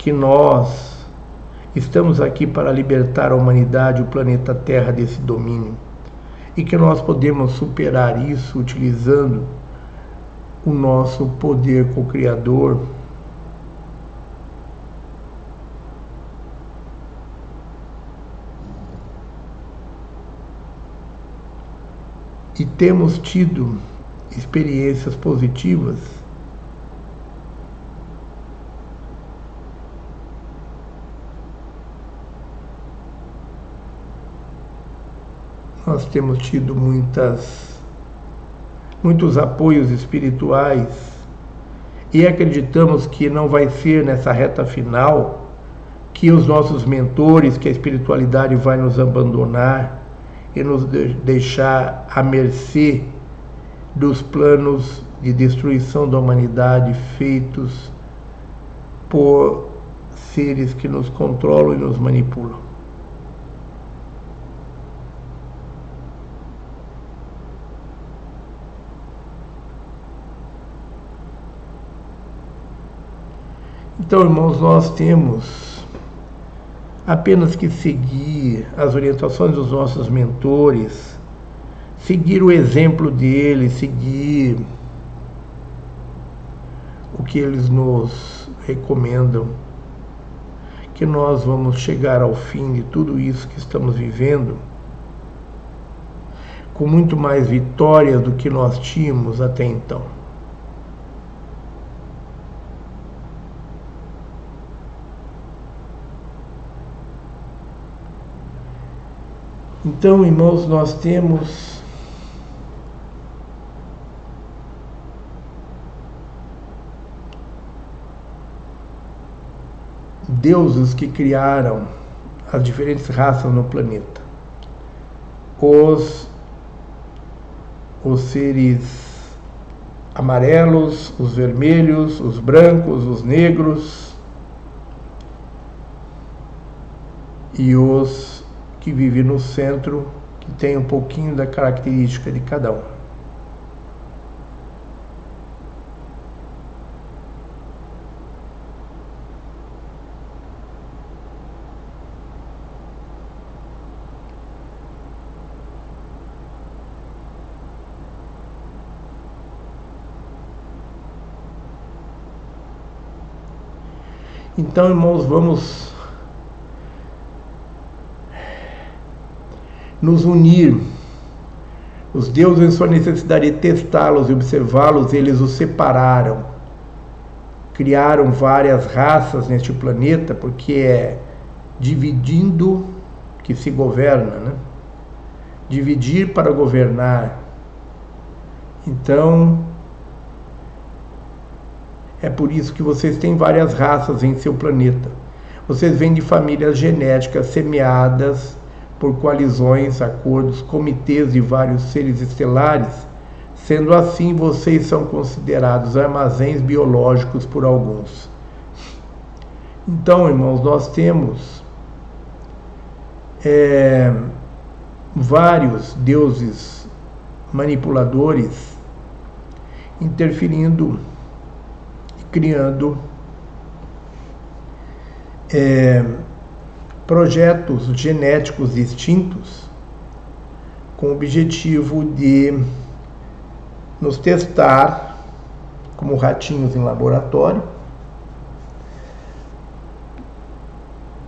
que nós estamos aqui para libertar a humanidade, o planeta Terra desse domínio. E que nós podemos superar isso utilizando o nosso poder co-criador. E temos tido experiências positivas, nós temos tido muitas muitos apoios espirituais e acreditamos que não vai ser nessa reta final que os nossos mentores, que a espiritualidade vai nos abandonar e nos deixar à mercê dos planos de destruição da humanidade feitos por seres que nos controlam e nos manipulam. Então, irmãos, nós temos apenas que seguir as orientações dos nossos mentores, seguir o exemplo deles, seguir o que eles nos recomendam, que nós vamos chegar ao fim de tudo isso que estamos vivendo com muito mais vitórias do que nós tínhamos até então. Então, irmãos, nós temos deuses que criaram as diferentes raças no planeta. Os, os seres amarelos, os vermelhos, os brancos, os negros e os que vive no centro, que tem um pouquinho da característica de cada um. Então, irmãos, vamos nos unir. Os deuses, em sua necessidade de testá-los e observá-los, eles os separaram. Criaram várias raças neste planeta, porque é dividindo que se governa, né? Dividir para governar. Então, é por isso que vocês têm várias raças em seu planeta. Vocês vêm de famílias genéticas semeadas por coalizões, acordos, comitês de vários seres estelares, sendo assim vocês são considerados armazéns biológicos por alguns. Então, irmãos, nós temos é, vários deuses manipuladores interferindo e criando é, projetos genéticos distintos com o objetivo de nos testar como ratinhos em laboratório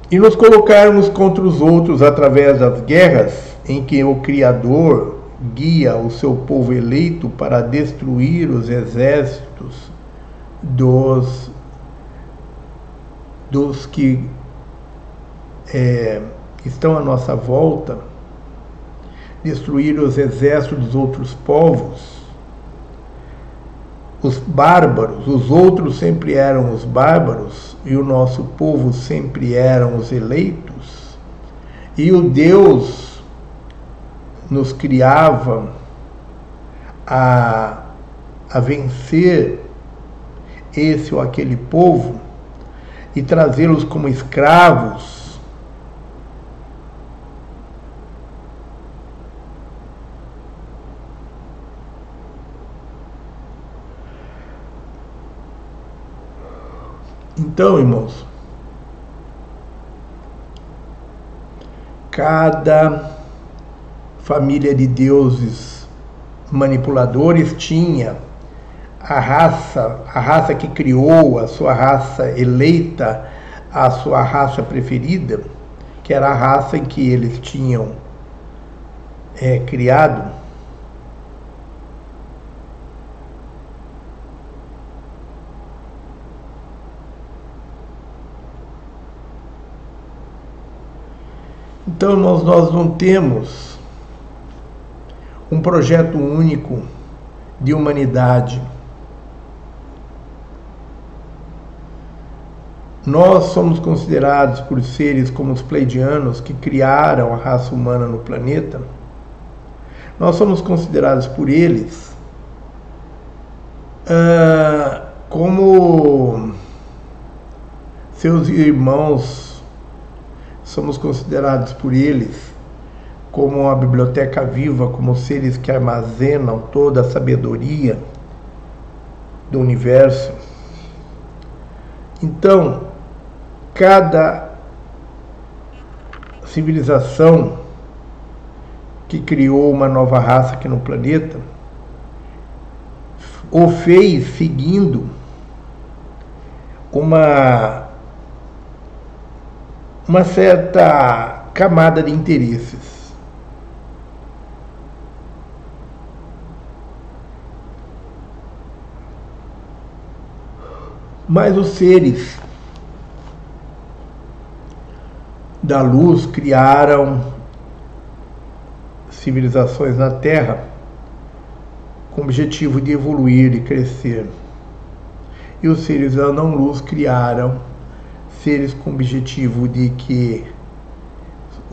e nos colocarmos contra os outros através das guerras em que o Criador guia o seu povo eleito para destruir os exércitos dos dos que é, estão à nossa volta, destruir os exércitos dos outros povos, os bárbaros, os outros sempre eram os bárbaros e o nosso povo sempre eram os eleitos, e o Deus nos criava a, a vencer esse ou aquele povo e trazê-los como escravos Então, irmãos, cada família de deuses manipuladores tinha a raça, a raça que criou, a sua raça eleita, a sua raça preferida, que era a raça em que eles tinham é, criado Então, irmãos, nós não temos um projeto único de humanidade. Nós somos considerados por seres como os pleidianos que criaram a raça humana no planeta. Nós somos considerados por eles uh, como seus irmãos somos considerados por eles como uma biblioteca viva, como seres que armazenam toda a sabedoria do universo. Então, cada civilização que criou uma nova raça aqui no planeta o fez seguindo uma, uma certa camada de interesses. Mas os seres da luz criaram civilizações na Terra com o objetivo de evoluir e crescer. E os seres da não-luz criaram seres com o objetivo de que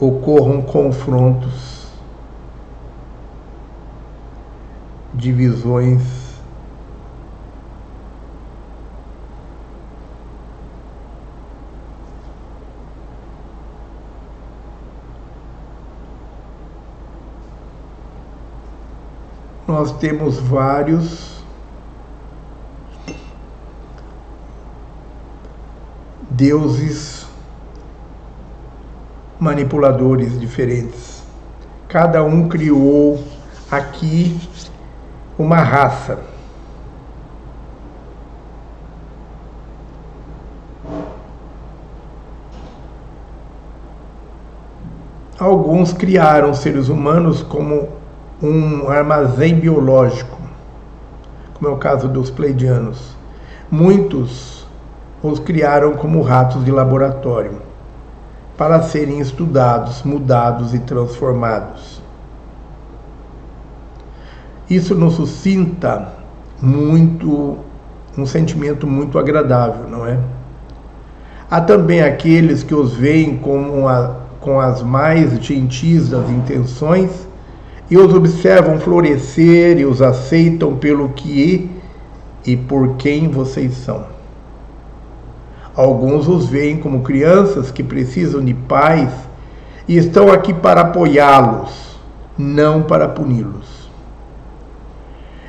ocorram confrontos, divisões nós temos vários deuses manipuladores diferentes. Cada um criou aqui uma raça. Alguns criaram seres humanos como um armazém biológico, como é o caso dos pleidianos. Muitos os criaram como ratos de laboratório, para serem estudados, mudados e transformados. Isso nos suscita muito um sentimento muito agradável, não é? Há também aqueles que os veem como a, com as mais gentis das intenções e os observam florescer e os aceitam pelo que e por quem vocês são. Alguns os veem como crianças que precisam de pais e estão aqui para apoiá-los, não para puni-los.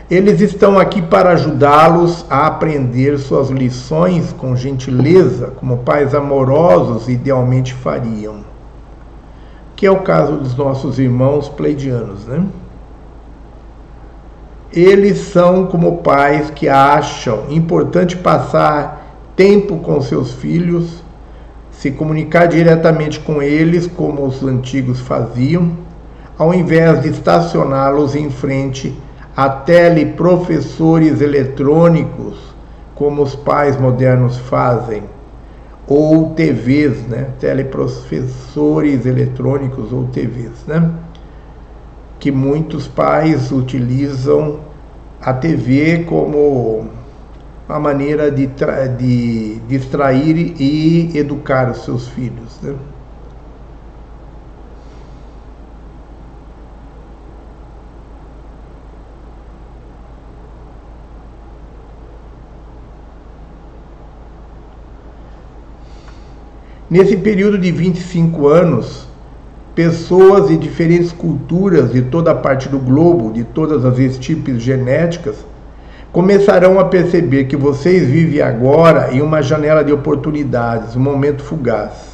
Eles estão aqui para ajudá-los a aprender suas lições com gentileza, como pais amorosos idealmente fariam que é o caso dos nossos irmãos pleidianos, né? Eles são como pais que acham importante passar tempo com seus filhos, se comunicar diretamente com eles, como os antigos faziam, ao invés de estacioná-los em frente a teleprofessores eletrônicos, como os pais modernos fazem ou TVs, né? teleprofessores eletrônicos ou TVs, né? que muitos pais utilizam a TV como uma maneira de, de distrair e educar os seus filhos. Né? Nesse período de 25 anos, pessoas de diferentes culturas de toda a parte do globo, de todas as estirpes genéticas, começarão a perceber que vocês vivem agora em uma janela de oportunidades, um momento fugaz.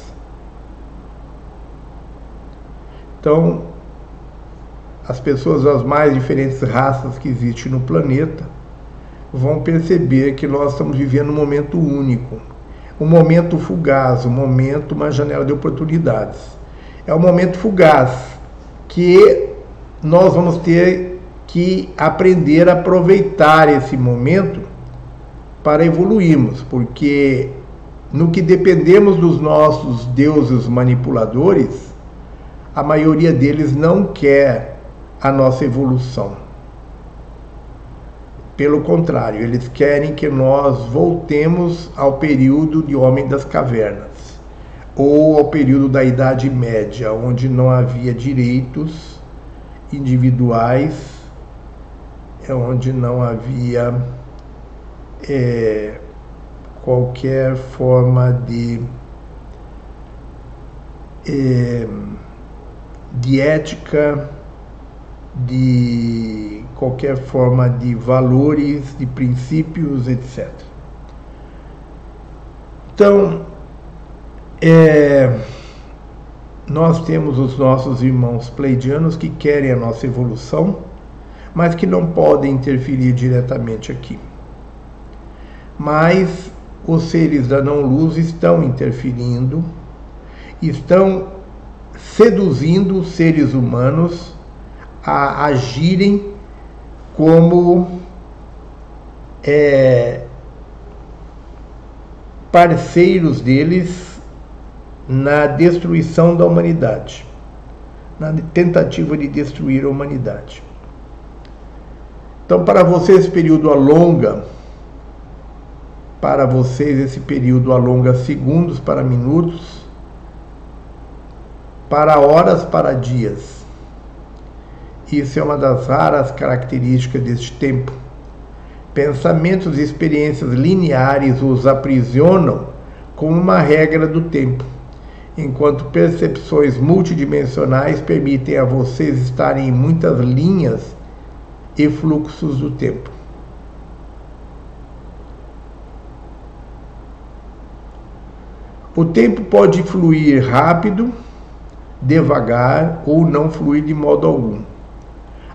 Então, as pessoas das mais diferentes raças que existem no planeta vão perceber que nós estamos vivendo um momento único, um momento fugaz, um momento, uma janela de oportunidades. É um momento fugaz que nós vamos ter que aprender a aproveitar esse momento para evoluirmos, porque no que dependemos dos nossos deuses manipuladores, a maioria deles não quer a nossa evolução. Pelo contrário, eles querem que nós voltemos ao período de Homem das Cavernas, ou ao período da Idade Média, onde não havia direitos individuais, onde não havia é, qualquer forma de, é, de ética, de qualquer forma de valores, de princípios, etc. Então, é, nós temos os nossos irmãos pleidianos que querem a nossa evolução, mas que não podem interferir diretamente aqui. Mas os seres da não-luz estão interferindo, estão seduzindo os seres humanos a agirem como é, parceiros deles na destruição da humanidade, na tentativa de destruir a humanidade. Então, para vocês, esse período alonga, para vocês, esse período alonga segundos para minutos, para horas para dias. Isso é uma das raras características deste tempo Pensamentos e experiências lineares os aprisionam como uma regra do tempo, enquanto percepções multidimensionais permitem a vocês estarem em muitas linhas e fluxos do tempo. O tempo pode fluir rápido, devagar ou não fluir de modo algum.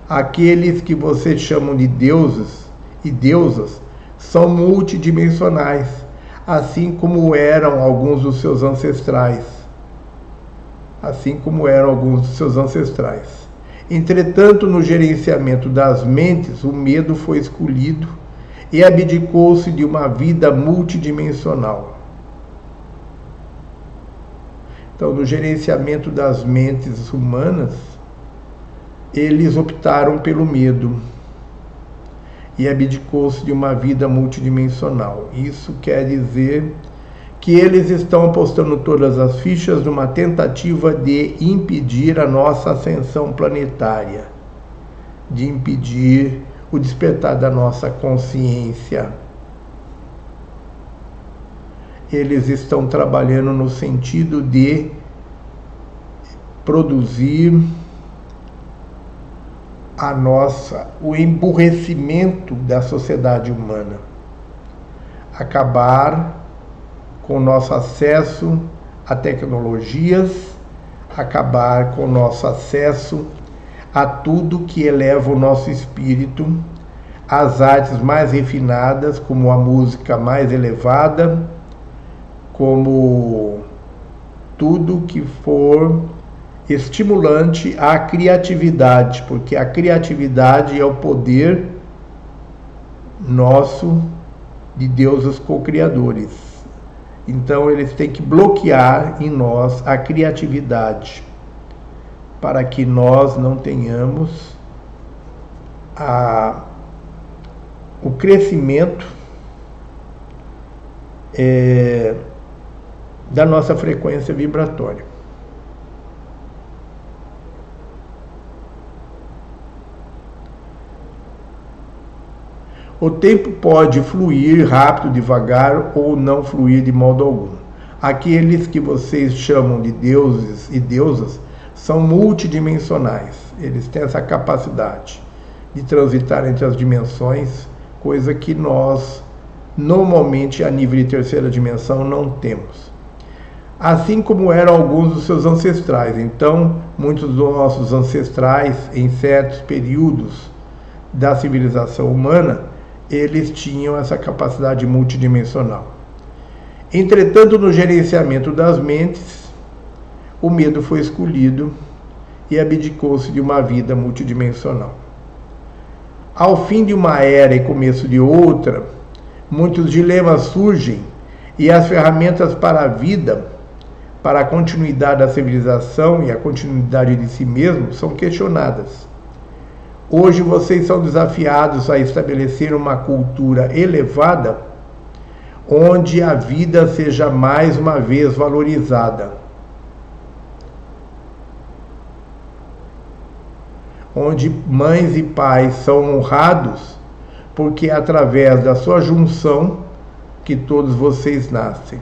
Aqueles que vocês chamam de deuses e deusas são multidimensionais, assim como eram alguns dos seus ancestrais. Assim como eram alguns dos seus ancestrais. Entretanto, no gerenciamento das mentes, o medo foi escolhido e abdicou-se de uma vida multidimensional. Então, no gerenciamento das mentes humanas, eles optaram pelo medo e abdicou-se de uma vida multidimensional. Isso quer dizer que eles estão apostando todas as fichas numa tentativa de impedir a nossa ascensão planetária, de impedir o despertar da nossa consciência. Eles estão trabalhando no sentido de produzir a nossa o emburrecimento da sociedade humana, acabar com o nosso acesso a tecnologias, acabar com o nosso acesso a tudo que eleva o nosso espírito, as artes mais refinadas, como a música mais elevada, como tudo que for estimulante à criatividade, porque a criatividade é o poder nosso de deuses co-criadores. Então eles têm que bloquear em nós a criatividade para que nós não tenhamos a, o crescimento é, da nossa frequência vibratória. O tempo pode fluir rápido, devagar ou não fluir de modo algum. Aqueles que vocês chamam de deuses e deusas são multidimensionais. Eles têm essa capacidade de transitar entre as dimensões, coisa que nós normalmente a nível de terceira dimensão não temos. Assim como eram alguns dos seus ancestrais. Então, muitos dos nossos ancestrais, em certos períodos da civilização humana, eles tinham essa capacidade multidimensional. Entretanto, no gerenciamento das mentes, o medo foi escolhido e abdicou-se de uma vida multidimensional. Ao fim de uma era e começo de outra, muitos dilemas surgem e as ferramentas para a vida, para a continuidade da civilização e a continuidade de si mesmo são questionadas. Hoje vocês são desafiados a estabelecer uma cultura elevada onde a vida seja mais uma vez valorizada. Onde mães e pais são honrados, porque é através da sua junção que todos vocês nascem.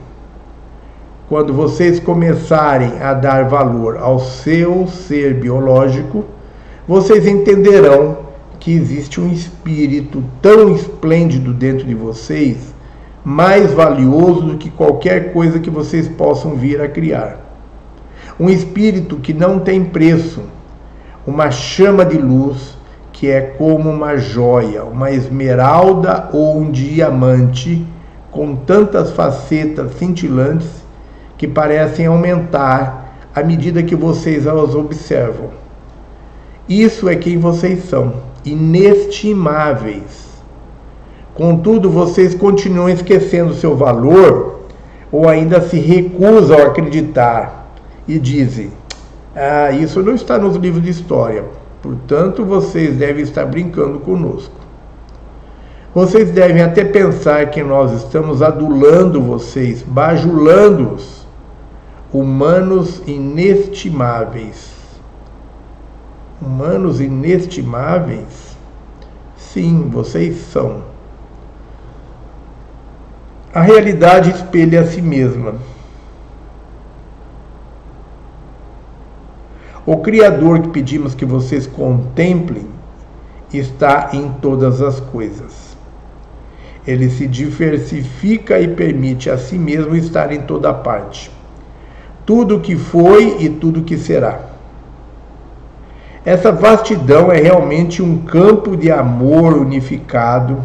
Quando vocês começarem a dar valor ao seu ser biológico, vocês entenderão que existe um espírito tão esplêndido dentro de vocês, mais valioso do que qualquer coisa que vocês possam vir a criar. Um espírito que não tem preço, uma chama de luz que é como uma joia, uma esmeralda ou um diamante com tantas facetas cintilantes que parecem aumentar à medida que vocês as observam. Isso é quem vocês são, inestimáveis. Contudo, vocês continuam esquecendo seu valor ou ainda se recusam a acreditar e dizem: Ah, isso não está nos livros de história, portanto vocês devem estar brincando conosco. Vocês devem até pensar que nós estamos adulando vocês, bajulando-os, humanos inestimáveis. Humanos inestimáveis? Sim, vocês são. A realidade espelha a si mesma. O Criador que pedimos que vocês contemplem está em todas as coisas. Ele se diversifica e permite a si mesmo estar em toda parte. Tudo que foi e tudo que será. Essa vastidão é realmente um campo de amor unificado,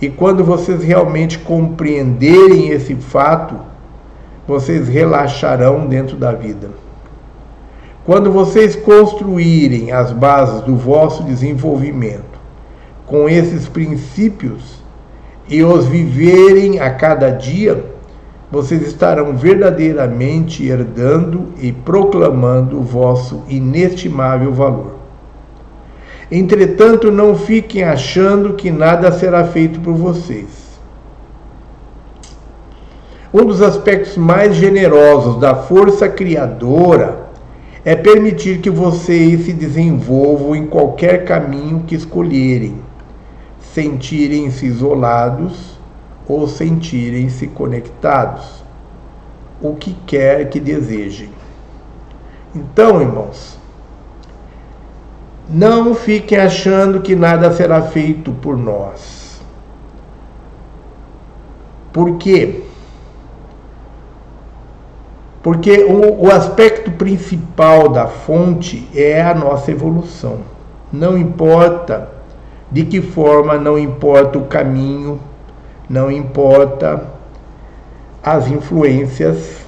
e quando vocês realmente compreenderem esse fato, vocês relaxarão dentro da vida. Quando vocês construírem as bases do vosso desenvolvimento com esses princípios, e os viverem a cada dia, vocês estarão verdadeiramente herdando e proclamando o vosso inestimável valor. Entretanto, não fiquem achando que nada será feito por vocês. Um dos aspectos mais generosos da força criadora é permitir que vocês se desenvolvam em qualquer caminho que escolherem sentirem-se isolados ou sentirem-se conectados, o que quer que desejem. Então, irmãos, não fiquem achando que nada será feito por nós. Por quê? Porque o, o aspecto principal da fonte é a nossa evolução. Não importa de que forma não importa o caminho, não importa as influências,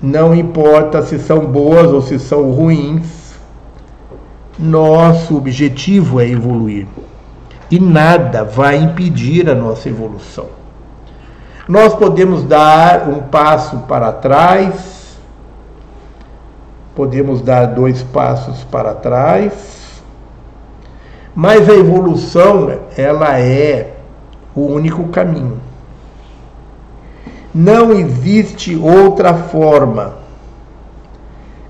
não importa se são boas ou se são ruins, nosso objetivo é evoluir e nada vai impedir a nossa evolução. Nós podemos dar um passo para trás, podemos dar dois passos para trás, mas a evolução, ela é o único caminho. Não existe outra forma.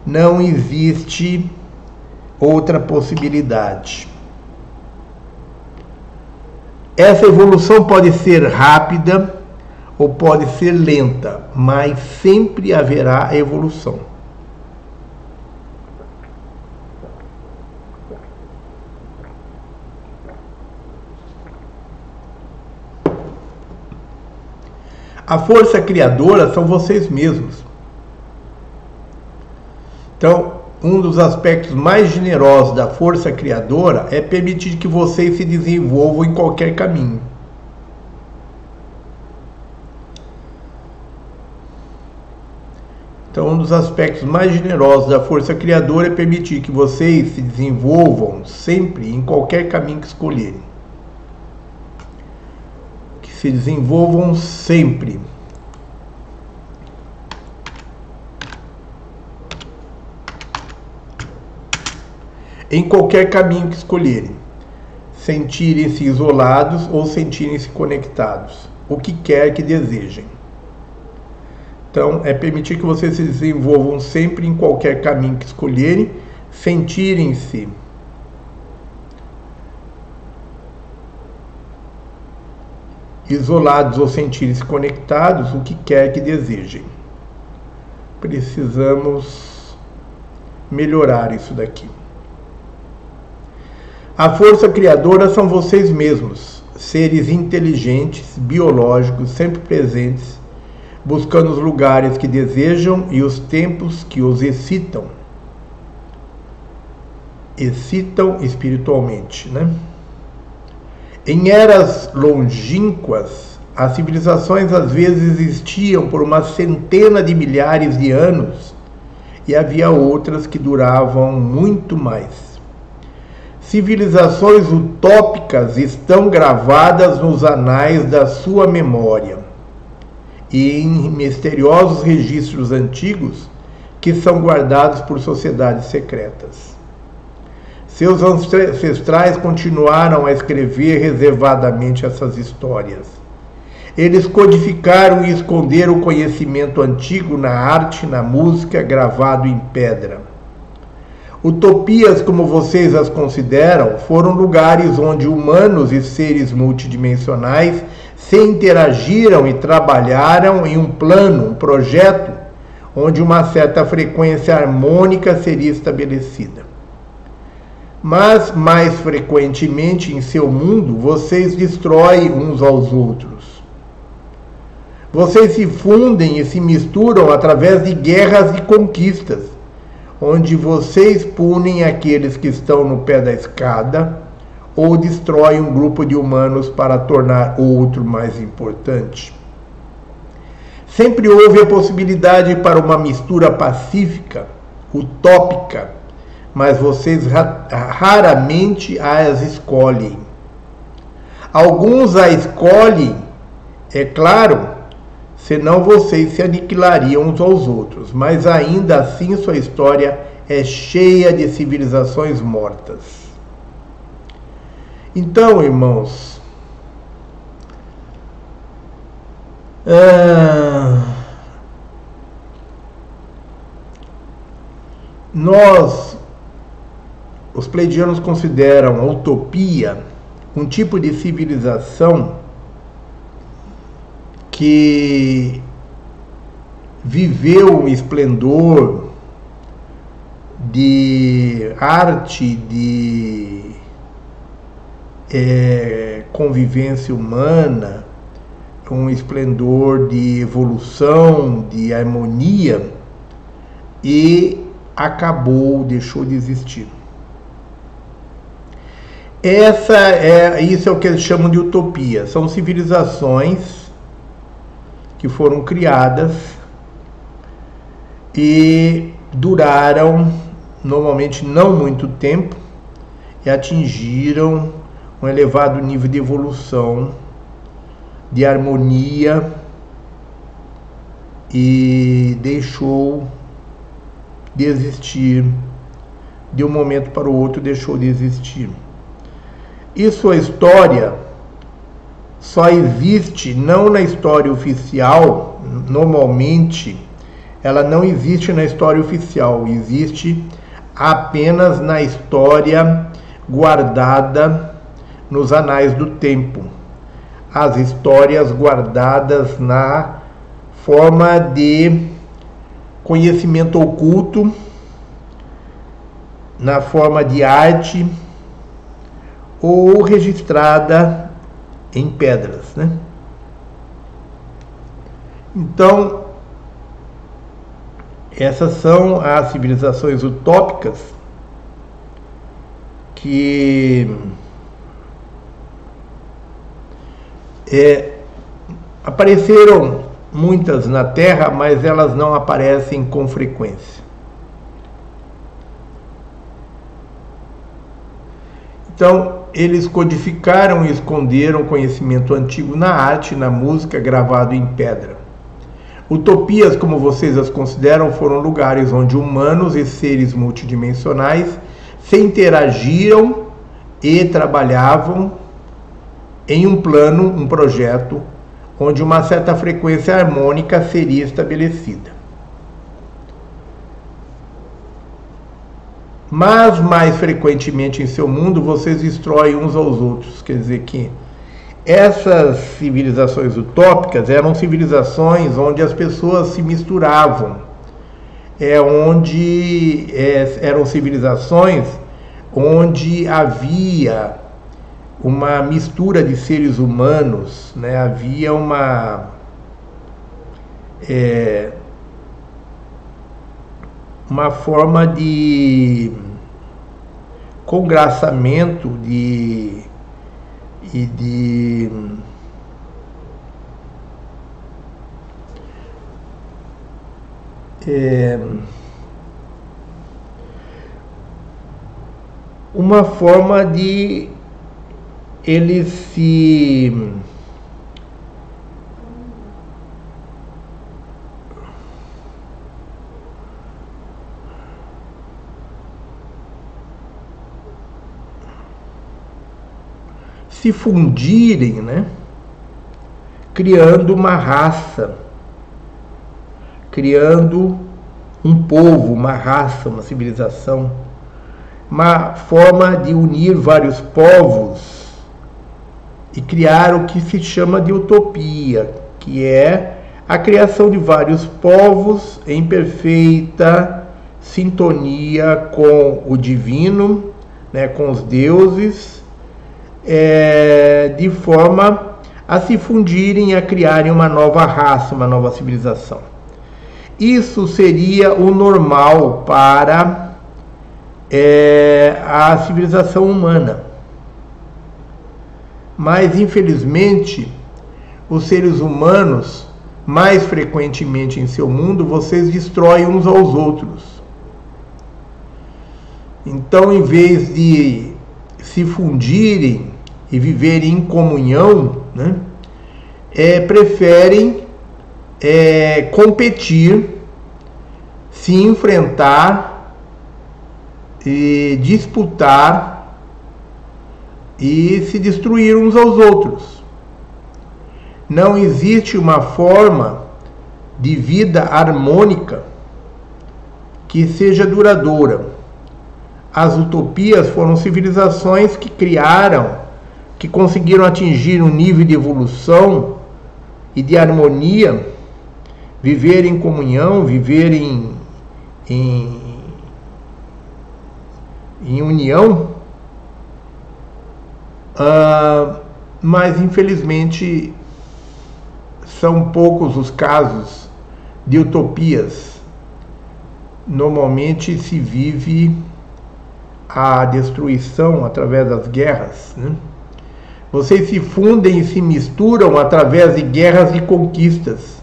Não existe outra possibilidade. Essa evolução pode ser rápida ou pode ser lenta, mas sempre haverá evolução. A força criadora são vocês mesmos. Então, um dos aspectos mais generosos da força criadora é permitir que vocês se desenvolvam em qualquer caminho. Então, um dos aspectos mais generosos da força criadora é permitir que vocês se desenvolvam sempre em qualquer caminho que escolherem se desenvolvam sempre. Em qualquer caminho que escolherem, sentirem-se isolados ou sentirem-se conectados, o que quer que desejem. Então, é permitir que vocês se desenvolvam sempre em qualquer caminho que escolherem, sentirem-se isolados ou sentirem-se conectados, o que quer que desejem. Precisamos melhorar isso daqui. A força criadora são vocês mesmos, seres inteligentes, biológicos, sempre presentes, buscando os lugares que desejam e os tempos que os excitam. Excitam espiritualmente, né? Em eras longínquas, as civilizações às vezes existiam por uma centena de milhares de anos e havia outras que duravam muito mais. Civilizações utópicas estão gravadas nos anais da sua memória e em misteriosos registros antigos que são guardados por sociedades secretas. Seus ancestrais continuaram a escrever reservadamente essas histórias. Eles codificaram e esconderam o conhecimento antigo na arte, na música, gravado em pedra. Utopias, como vocês as consideram, foram lugares onde humanos e seres multidimensionais se interagiram e trabalharam em um plano, um projeto, onde uma certa frequência harmônica seria estabelecida. Mas, mais frequentemente em seu mundo, vocês destroem uns aos outros. Vocês se fundem e se misturam através de guerras e conquistas onde vocês punem aqueles que estão no pé da escada ou destroem um grupo de humanos para tornar outro mais importante. Sempre houve a possibilidade para uma mistura pacífica, utópica, mas vocês raramente as escolhem. Alguns a escolhem, é claro, senão vocês se aniquilariam uns aos outros. Mas ainda assim sua história é cheia de civilizações mortas. Então, irmãos, ah, nós, os pleidianos consideram a utopia um tipo de civilização que viveu um esplendor de arte, de é, convivência humana, um esplendor de evolução, de harmonia, e acabou, deixou de existir. Essa é, isso é o que eles chamam de utopia. São civilizações que foram criadas e duraram normalmente não muito tempo e atingiram um elevado nível de evolução, de harmonia e deixou de existir, de um momento para o outro deixou de existir. Isso é história só existe não na história oficial, normalmente ela não existe na história oficial, existe apenas na história guardada nos anais do tempo. As histórias guardadas na forma de conhecimento oculto, na forma de arte ou registrada em pedras, né? Então, essas são as civilizações utópicas que é, apareceram muitas na Terra, mas elas não aparecem com frequência. Então, eles codificaram e esconderam conhecimento antigo na arte, na música, gravado em pedra. Utopias, como vocês as consideram, foram lugares onde humanos e seres multidimensionais se interagiram e trabalhavam em um plano, um projeto, onde uma certa frequência harmônica seria estabelecida. Mas mais frequentemente em seu mundo vocês destroem uns aos outros. Quer dizer que essas civilizações utópicas eram civilizações onde as pessoas se misturavam, é onde é, eram civilizações onde havia uma mistura de seres humanos, né? havia uma é, uma forma de congraçamento de e de é, uma forma de ele se se fundirem, né? criando uma raça, criando um povo, uma raça, uma civilização, uma forma de unir vários povos e criar o que se chama de utopia, que é a criação de vários povos em perfeita sintonia com o divino, né, com os deuses é, de forma a se fundirem, a criarem uma nova raça, uma nova civilização. Isso seria o normal para é, a civilização humana. Mas, infelizmente, os seres humanos, mais frequentemente em seu mundo, vocês destroem uns aos outros. Então, em vez de se fundirem e viverem em comunhão, né, é, preferem é, competir, se enfrentar, e disputar e se destruir uns aos outros. Não existe uma forma de vida harmônica que seja duradoura. As utopias foram civilizações que criaram que conseguiram atingir um nível de evolução e de harmonia, viver em comunhão, viver em, em, em união, uh, mas infelizmente são poucos os casos de utopias. Normalmente se vive a destruição através das guerras. Né? Vocês se fundem e se misturam através de guerras e conquistas,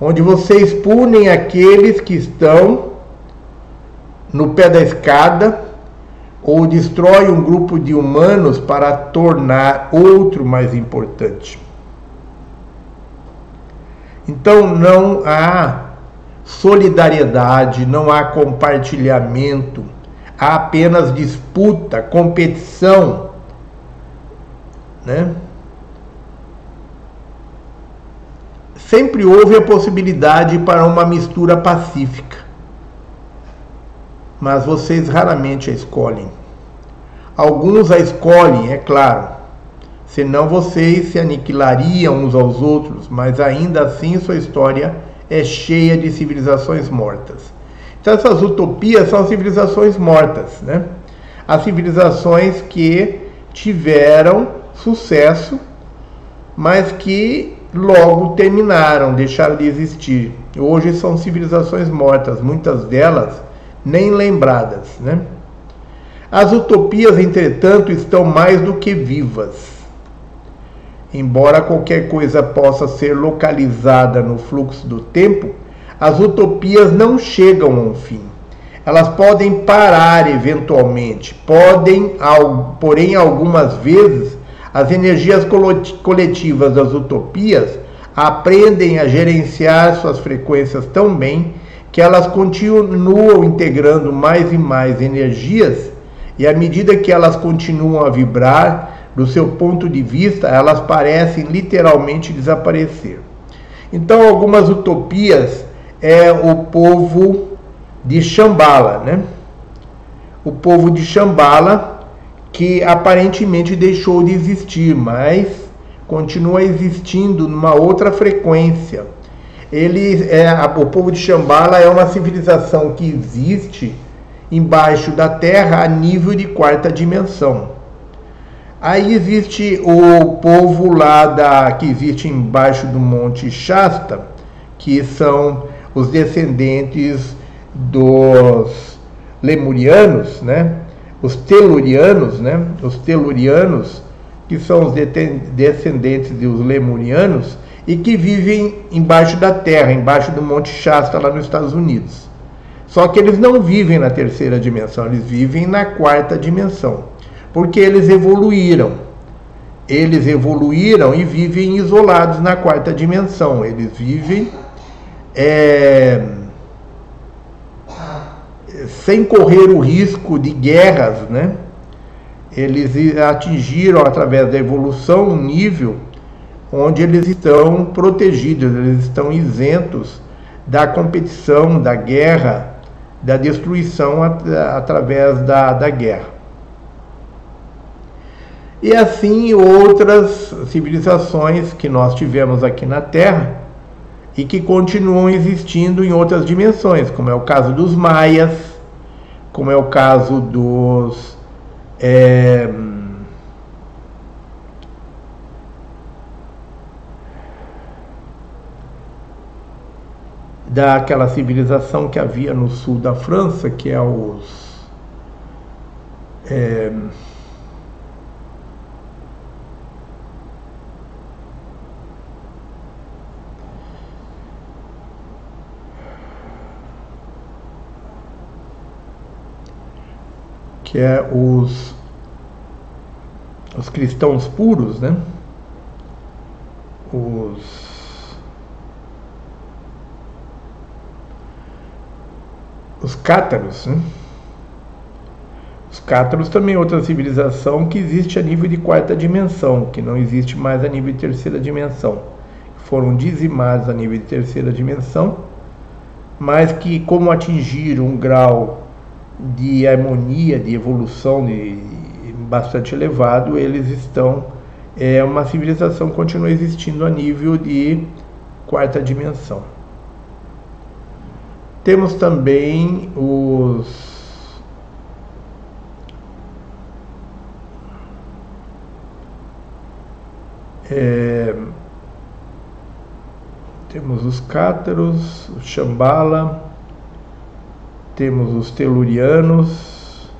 onde vocês punem aqueles que estão no pé da escada ou destrói um grupo de humanos para tornar outro mais importante. Então não há solidariedade, não há compartilhamento, há apenas disputa, competição né? Sempre houve a possibilidade para uma mistura pacífica, mas vocês raramente a escolhem. Alguns a escolhem, é claro, senão vocês se aniquilariam uns aos outros, mas ainda assim sua história é cheia de civilizações mortas. Então essas utopias são civilizações mortas, né? As civilizações que tiveram sucesso, mas que logo terminaram, deixaram de existir. Hoje são civilizações mortas, muitas delas nem lembradas. Né? As utopias, entretanto, estão mais do que vivas. Embora qualquer coisa possa ser localizada no fluxo do tempo, as utopias não chegam a um fim. Elas podem parar eventualmente, podem, porém, algumas vezes as energias coletivas das utopias aprendem a gerenciar suas frequências tão bem que elas continuam integrando mais e mais energias, e à medida que elas continuam a vibrar, do seu ponto de vista, elas parecem literalmente desaparecer. Então, algumas utopias é o povo de Shambhala, né? O povo de Shambhala que aparentemente deixou de existir, mas continua existindo numa outra frequência. Ele é o povo de Shambhala é uma civilização que existe embaixo da Terra a nível de quarta dimensão. Aí existe o povo lá da que existe embaixo do Monte Shasta, que são os descendentes dos lemurianos, né? Os telurianos, né? Os telurianos, que são os descendentes dos lemurianos, e que vivem embaixo da terra, embaixo do Monte Shasta, lá nos Estados Unidos. Só que eles não vivem na terceira dimensão, eles vivem na quarta dimensão, porque eles evoluíram. Eles evoluíram e vivem isolados na quarta dimensão. Eles vivem é, sem correr o risco de guerras, né? Eles atingiram através da evolução um nível onde eles estão protegidos, eles estão isentos da competição, da guerra, da destruição at através da, da guerra. E assim outras civilizações que nós tivemos aqui na Terra e que continuam existindo em outras dimensões, como é o caso dos maias, como é o caso dos é, daquela civilização que havia no sul da França, que é os é, que é os, os cristãos puros, né? Os os cátaros, né? Os cátaros também é outra civilização que existe a nível de quarta dimensão, que não existe mais a nível de terceira dimensão. Foram dizimados a nível de terceira dimensão, mas que como atingiram um grau de harmonia, de evolução de, bastante elevado, eles estão. É uma civilização continua existindo a nível de quarta dimensão. Temos também os É, temos os cátaros, o Shambhala, temos os telurianos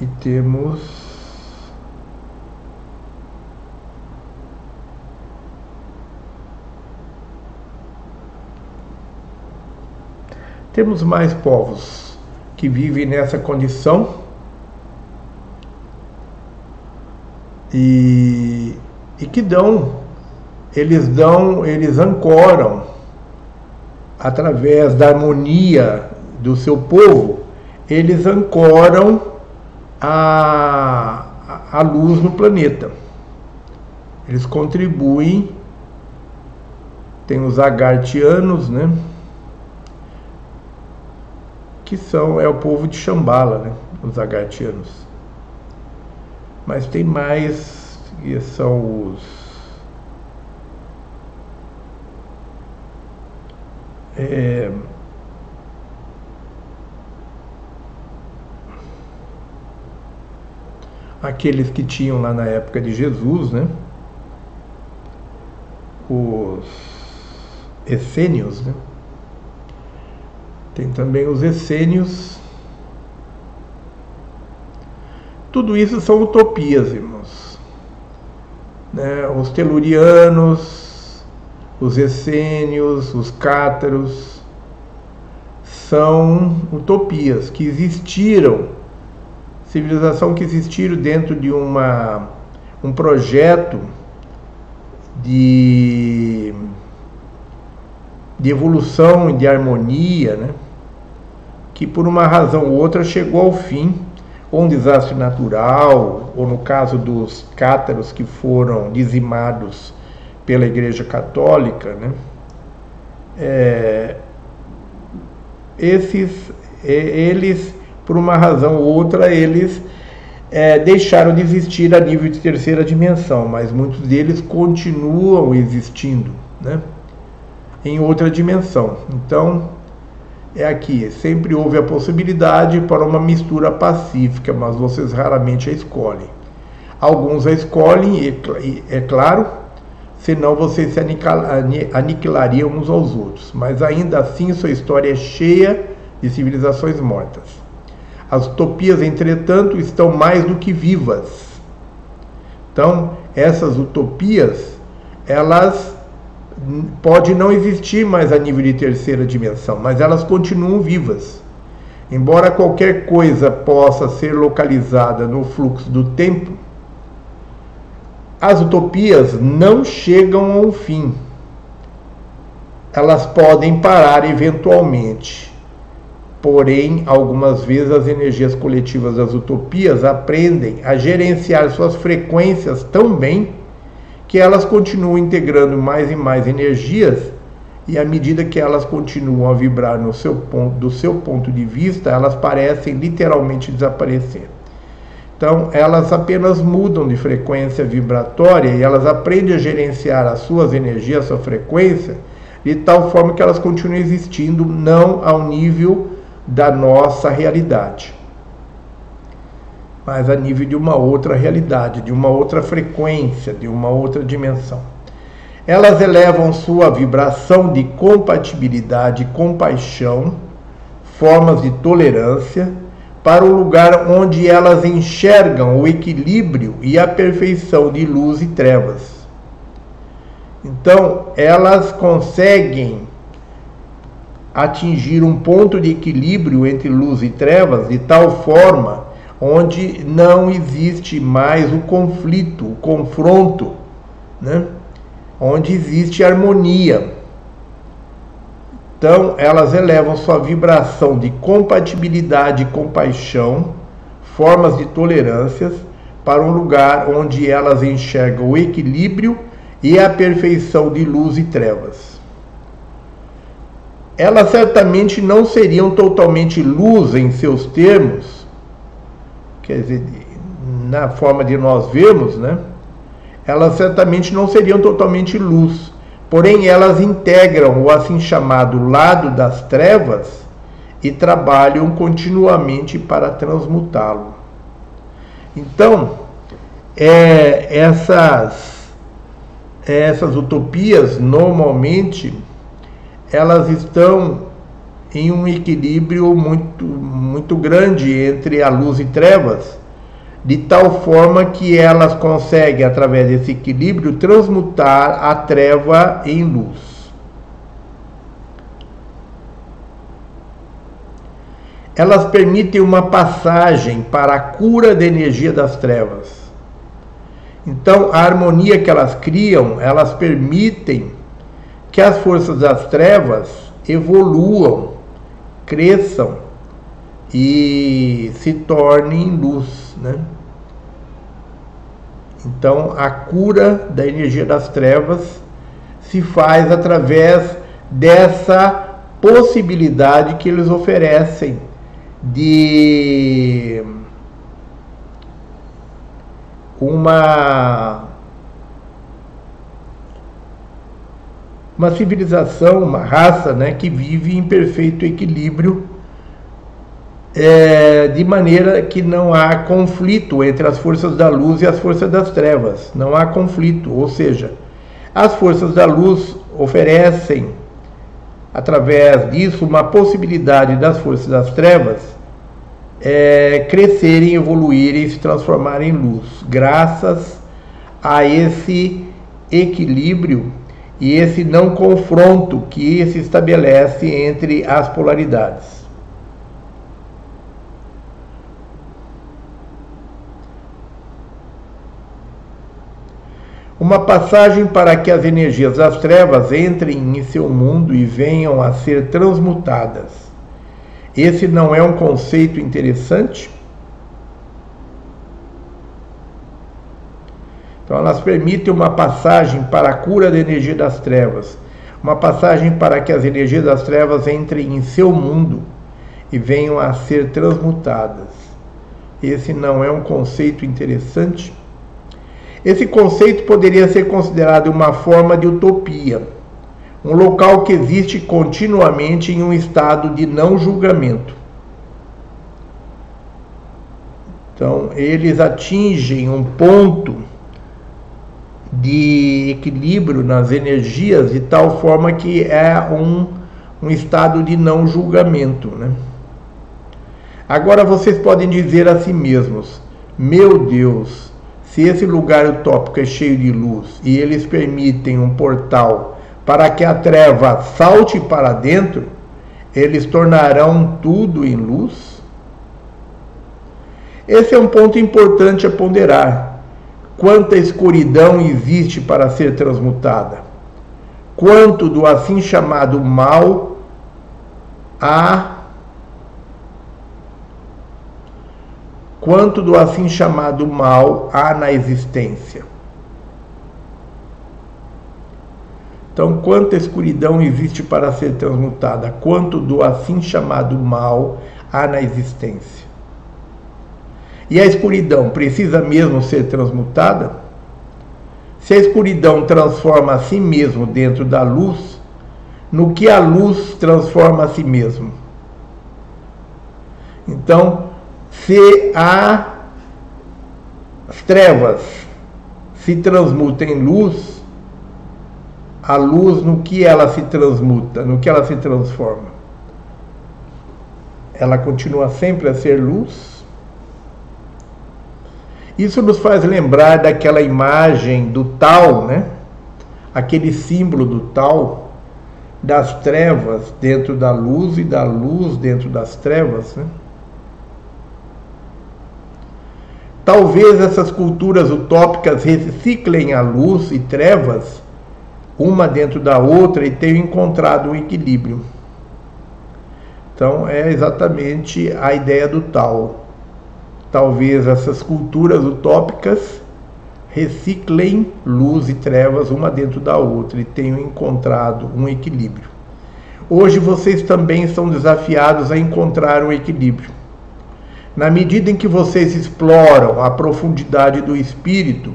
e temos temos mais povos que vivem nessa condição e, e que dão eles dão eles ancoram através da harmonia do seu povo, eles ancoram a, a luz no planeta. Eles contribuem, tem os agartianos, né? Que são, é o povo de Xambala, né? Os agartianos. Mas tem mais, que são os É, aqueles que tinham lá na época de Jesus, né? Os essênios, né? Tem também os essênios. Tudo isso são utopias, irmãos. Né? Os telurianos, os essênios, os cátaros, são utopias que existiram, civilização que existiram dentro de uma, um projeto de, de evolução e de harmonia, né? que por uma razão ou outra chegou ao fim, ou um desastre natural, ou no caso dos cátaros que foram dizimados pela Igreja Católica, né? É, esses, eles, por uma razão ou outra, eles é, deixaram de existir a nível de terceira dimensão, mas muitos deles continuam existindo, né? Em outra dimensão. Então, é aqui, sempre houve a possibilidade para uma mistura pacífica, mas vocês raramente a escolhem. Alguns a escolhem, é claro, senão vocês se aniquilariam uns aos outros. Mas ainda assim, sua história é cheia de civilizações mortas. As utopias, entretanto, estão mais do que vivas. Então, essas utopias, elas pode não existir mais a nível de terceira dimensão, mas elas continuam vivas. Embora qualquer coisa possa ser localizada no fluxo do tempo, as utopias não chegam ao fim. Elas podem parar eventualmente. Porém, algumas vezes as energias coletivas das utopias aprendem a gerenciar suas frequências tão bem que elas continuam integrando mais e mais energias e à medida que elas continuam a vibrar no seu ponto, do seu ponto de vista, elas parecem literalmente desaparecer. Então, elas apenas mudam de frequência vibratória e elas aprendem a gerenciar as suas energias, a sua frequência, de tal forma que elas continuam existindo, não ao nível da nossa realidade, mas a nível de uma outra realidade, de uma outra frequência, de uma outra dimensão. Elas elevam sua vibração de compatibilidade compaixão, formas de tolerância, para o lugar onde elas enxergam o equilíbrio e a perfeição de luz e trevas. Então, elas conseguem atingir um ponto de equilíbrio entre luz e trevas de tal forma onde não existe mais o conflito, o confronto, né? onde existe harmonia. Então, elas elevam sua vibração de compatibilidade e compaixão, formas de tolerâncias, para um lugar onde elas enxergam o equilíbrio e a perfeição de luz e trevas. Elas certamente não seriam totalmente luz em seus termos, quer dizer, na forma de nós vermos, né? Elas certamente não seriam totalmente luz, Porém, elas integram o assim chamado lado das trevas e trabalham continuamente para transmutá-lo. Então, é, essas, essas utopias normalmente elas estão em um equilíbrio muito, muito grande entre a luz e trevas, de tal forma que elas conseguem, através desse equilíbrio, transmutar a treva em luz. Elas permitem uma passagem para a cura da energia das trevas. Então, a harmonia que elas criam, elas permitem que as forças das trevas evoluam, cresçam e se tornem luz, né? Então, a cura da energia das trevas se faz através dessa possibilidade que eles oferecem de uma uma civilização, uma raça, né, que vive em perfeito equilíbrio é, de maneira que não há conflito entre as forças da luz e as forças das trevas. Não há conflito, ou seja, as forças da luz oferecem, através disso, uma possibilidade das forças das trevas é, crescerem, evoluírem se transformarem em luz, graças a esse equilíbrio e esse não confronto que se estabelece entre as polaridades. Uma passagem para que as energias das trevas entrem em seu mundo e venham a ser transmutadas. Esse não é um conceito interessante? Então, elas permitem uma passagem para a cura da energia das trevas, uma passagem para que as energias das trevas entrem em seu mundo e venham a ser transmutadas. Esse não é um conceito interessante? Esse conceito poderia ser considerado uma forma de utopia, um local que existe continuamente em um estado de não julgamento. Então, eles atingem um ponto de equilíbrio nas energias de tal forma que é um, um estado de não julgamento. Né? Agora vocês podem dizer a si mesmos: Meu Deus, se esse lugar utópico é cheio de luz e eles permitem um portal para que a treva salte para dentro, eles tornarão tudo em luz? Esse é um ponto importante a ponderar. Quanta escuridão existe para ser transmutada? Quanto do assim chamado mal há quanto do assim chamado mal há na existência. Então, quanta escuridão existe para ser transmutada, quanto do assim chamado mal há na existência. E a escuridão precisa mesmo ser transmutada? Se a escuridão transforma a si mesmo dentro da luz, no que a luz transforma a si mesmo? Então, se a as trevas se transmutam em luz, a luz no que ela se transmuta, no que ela se transforma? Ela continua sempre a ser luz? Isso nos faz lembrar daquela imagem do tal, né? Aquele símbolo do tal, das trevas dentro da luz e da luz dentro das trevas, né? Talvez essas culturas utópicas reciclem a luz e trevas uma dentro da outra e tenham encontrado um equilíbrio. Então é exatamente a ideia do tal. Talvez essas culturas utópicas reciclem luz e trevas uma dentro da outra e tenham encontrado um equilíbrio. Hoje vocês também são desafiados a encontrar um equilíbrio. Na medida em que vocês exploram a profundidade do espírito,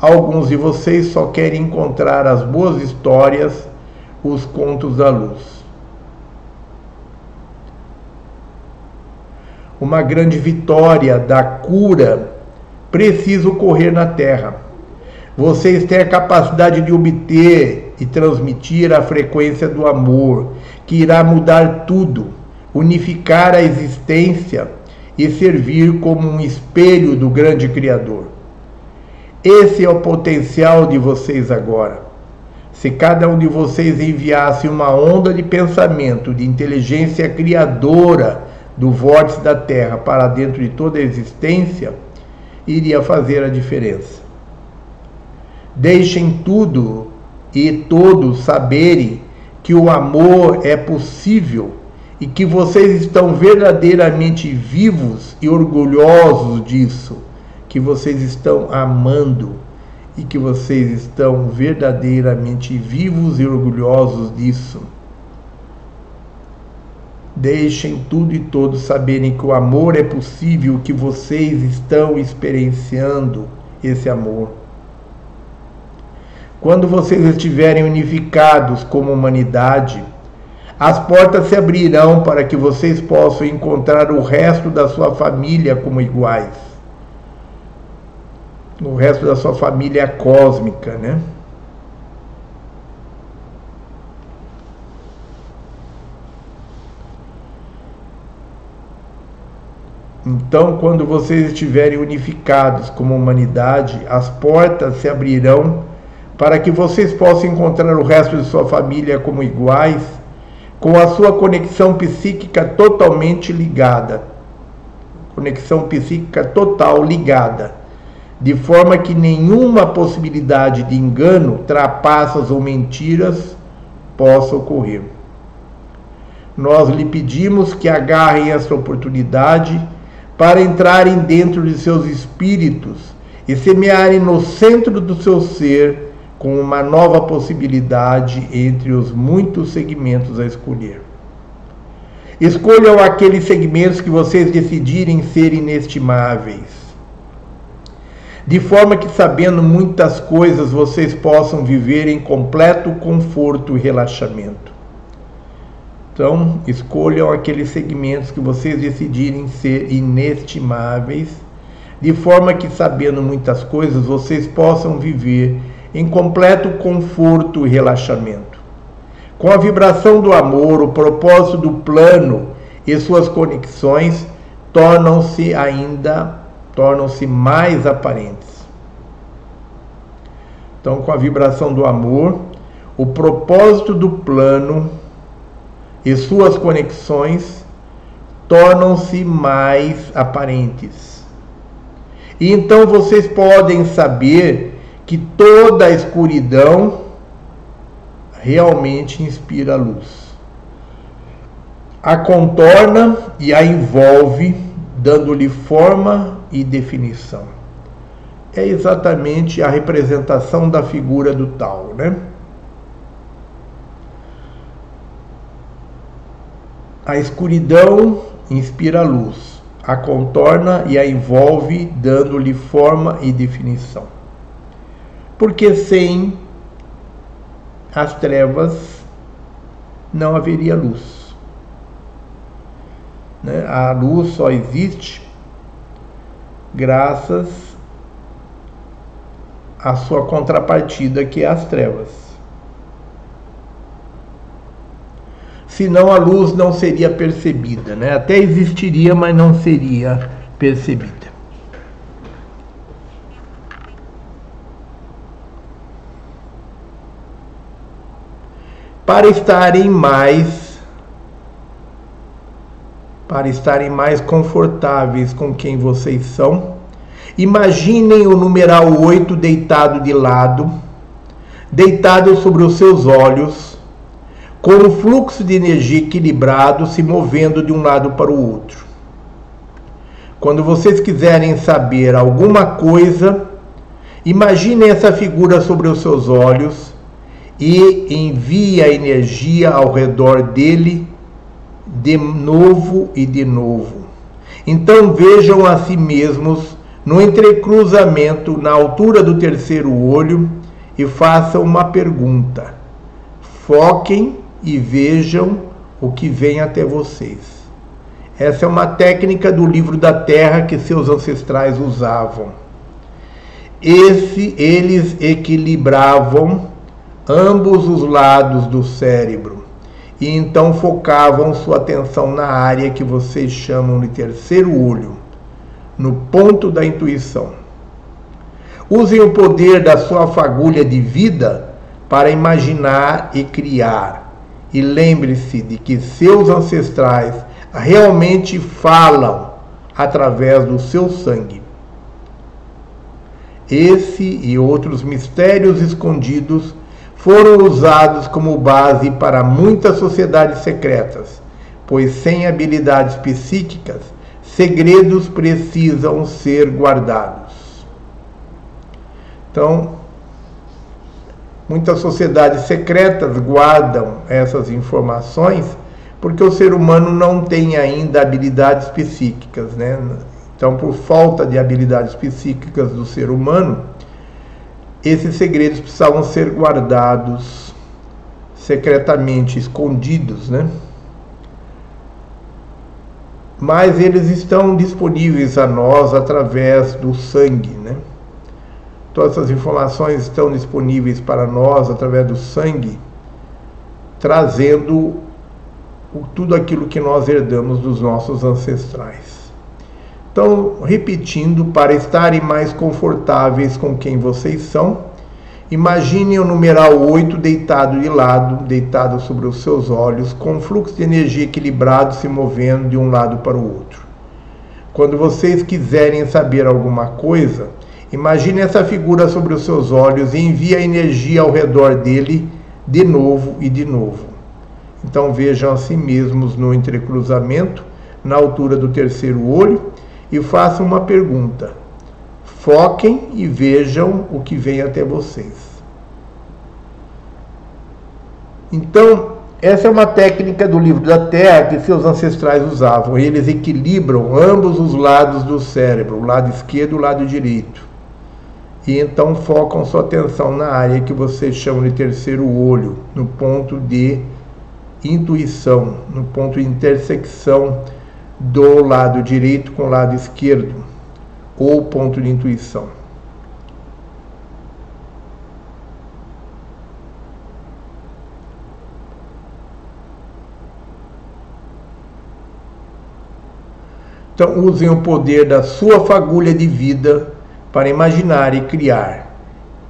alguns de vocês só querem encontrar as boas histórias, os contos da luz. Uma grande vitória da cura precisa ocorrer na Terra. Vocês têm a capacidade de obter e transmitir a frequência do amor, que irá mudar tudo, unificar a existência e servir como um espelho do grande Criador. Esse é o potencial de vocês agora. Se cada um de vocês enviasse uma onda de pensamento, de inteligência criadora do vórtice da Terra para dentro de toda a existência, iria fazer a diferença. Deixem tudo e todos saberem que o amor é possível e que vocês estão verdadeiramente vivos e orgulhosos disso, que vocês estão amando e que vocês estão verdadeiramente vivos e orgulhosos disso. Deixem tudo e todos saberem que o amor é possível, que vocês estão experienciando esse amor. Quando vocês estiverem unificados como humanidade, as portas se abrirão para que vocês possam encontrar o resto da sua família como iguais. O resto da sua família cósmica, né? Então, quando vocês estiverem unificados como humanidade, as portas se abrirão para que vocês possam encontrar o resto de sua família como iguais com a sua conexão psíquica totalmente ligada. Conexão psíquica total ligada. De forma que nenhuma possibilidade de engano, trapaças ou mentiras possa ocorrer. Nós lhe pedimos que agarrem essa oportunidade para entrarem dentro de seus espíritos e semearem no centro do seu ser com uma nova possibilidade entre os muitos segmentos a escolher. Escolham aqueles segmentos que vocês decidirem ser inestimáveis, de forma que, sabendo muitas coisas, vocês possam viver em completo conforto e relaxamento. Então, escolham aqueles segmentos que vocês decidirem ser inestimáveis, de forma que, sabendo muitas coisas, vocês possam viver em completo conforto e relaxamento. Com a vibração do amor, o propósito do plano e suas conexões tornam-se ainda tornam-se mais aparentes. Então, com a vibração do amor, o propósito do plano e suas conexões tornam-se mais aparentes. E então vocês podem saber que toda a escuridão realmente inspira luz. A contorna e a envolve, dando-lhe forma e definição. É exatamente a representação da figura do tal, né? A escuridão inspira luz, a contorna e a envolve, dando-lhe forma e definição. Porque sem as trevas não haveria luz. Né? A luz só existe graças à sua contrapartida, que é as trevas. senão a luz não seria percebida, né? Até existiria, mas não seria percebida. Para estarem mais para estarem mais confortáveis com quem vocês são, imaginem o numeral 8 deitado de lado, deitado sobre os seus olhos com o fluxo de energia equilibrado se movendo de um lado para o outro. Quando vocês quiserem saber alguma coisa, imaginem essa figura sobre os seus olhos e envie a energia ao redor dele de novo e de novo. Então vejam a si mesmos no entrecruzamento na altura do terceiro olho e façam uma pergunta. Foquem e vejam o que vem até vocês. Essa é uma técnica do livro da terra que seus ancestrais usavam. Esse eles equilibravam ambos os lados do cérebro e então focavam sua atenção na área que vocês chamam de terceiro olho, no ponto da intuição. Usem o poder da sua fagulha de vida para imaginar e criar e lembre-se de que seus ancestrais realmente falam através do seu sangue. Esse e outros mistérios escondidos foram usados como base para muitas sociedades secretas, pois sem habilidades psíquicas, segredos precisam ser guardados. Então, Muitas sociedades secretas guardam essas informações porque o ser humano não tem ainda habilidades psíquicas, né? Então, por falta de habilidades psíquicas do ser humano, esses segredos precisavam ser guardados secretamente, escondidos, né? Mas eles estão disponíveis a nós através do sangue, né? Todas essas informações estão disponíveis para nós através do sangue, trazendo tudo aquilo que nós herdamos dos nossos ancestrais. Então, repetindo, para estarem mais confortáveis com quem vocês são, imaginem o numeral 8 deitado de lado, deitado sobre os seus olhos, com fluxo de energia equilibrado se movendo de um lado para o outro. Quando vocês quiserem saber alguma coisa, Imagine essa figura sobre os seus olhos e envie a energia ao redor dele de novo e de novo. Então vejam a si mesmos no entrecruzamento, na altura do terceiro olho, e façam uma pergunta. Foquem e vejam o que vem até vocês. Então, essa é uma técnica do livro da Terra que seus ancestrais usavam. Eles equilibram ambos os lados do cérebro, o lado esquerdo e o lado direito e então focam sua atenção na área que vocês chamam de terceiro olho, no ponto de intuição, no ponto de intersecção do lado direito com o lado esquerdo, ou ponto de intuição. Então, usem o poder da sua fagulha de vida para imaginar e criar.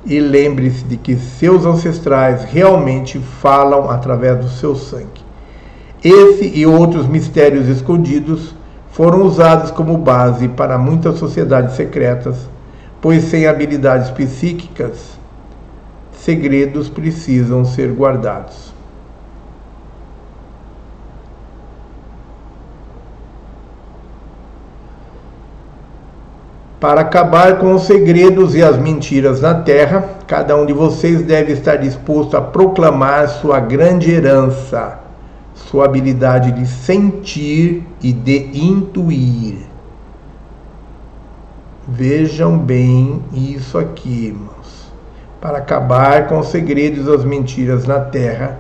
e lembre-se de que seus ancestrais realmente falam através do seu sangue. Esse e outros mistérios escondidos foram usados como base para muitas sociedades secretas, pois sem habilidades psíquicas, segredos precisam ser guardados. Para acabar com os segredos e as mentiras na terra, cada um de vocês deve estar disposto a proclamar sua grande herança, sua habilidade de sentir e de intuir. Vejam bem isso aqui, irmãos. Para acabar com os segredos e as mentiras na terra,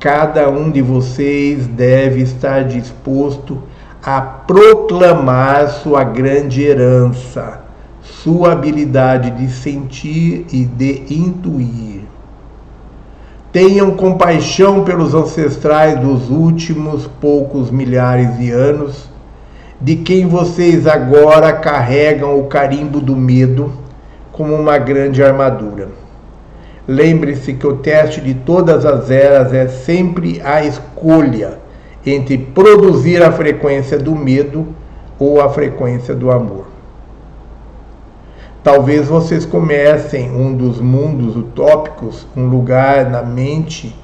cada um de vocês deve estar disposto a proclamar sua grande herança, sua habilidade de sentir e de intuir. Tenham compaixão pelos ancestrais dos últimos poucos milhares de anos, de quem vocês agora carregam o carimbo do medo como uma grande armadura. Lembre-se que o teste de todas as eras é sempre a escolha entre produzir a frequência do medo ou a frequência do amor. Talvez vocês comecem um dos mundos utópicos, um lugar na mente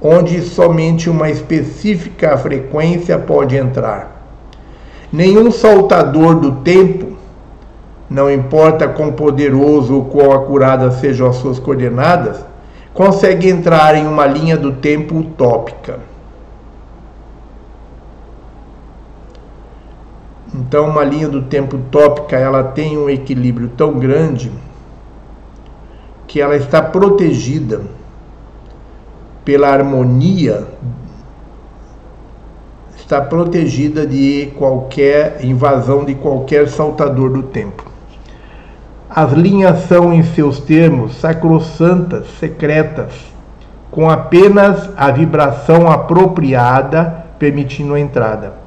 onde somente uma específica frequência pode entrar. Nenhum saltador do tempo, não importa quão poderoso ou quão acuradas sejam as suas coordenadas, consegue entrar em uma linha do tempo utópica. Então, uma linha do tempo tópica, ela tem um equilíbrio tão grande que ela está protegida pela harmonia, está protegida de qualquer invasão de qualquer saltador do tempo. As linhas são, em seus termos, sacrossantas, secretas, com apenas a vibração apropriada permitindo a entrada.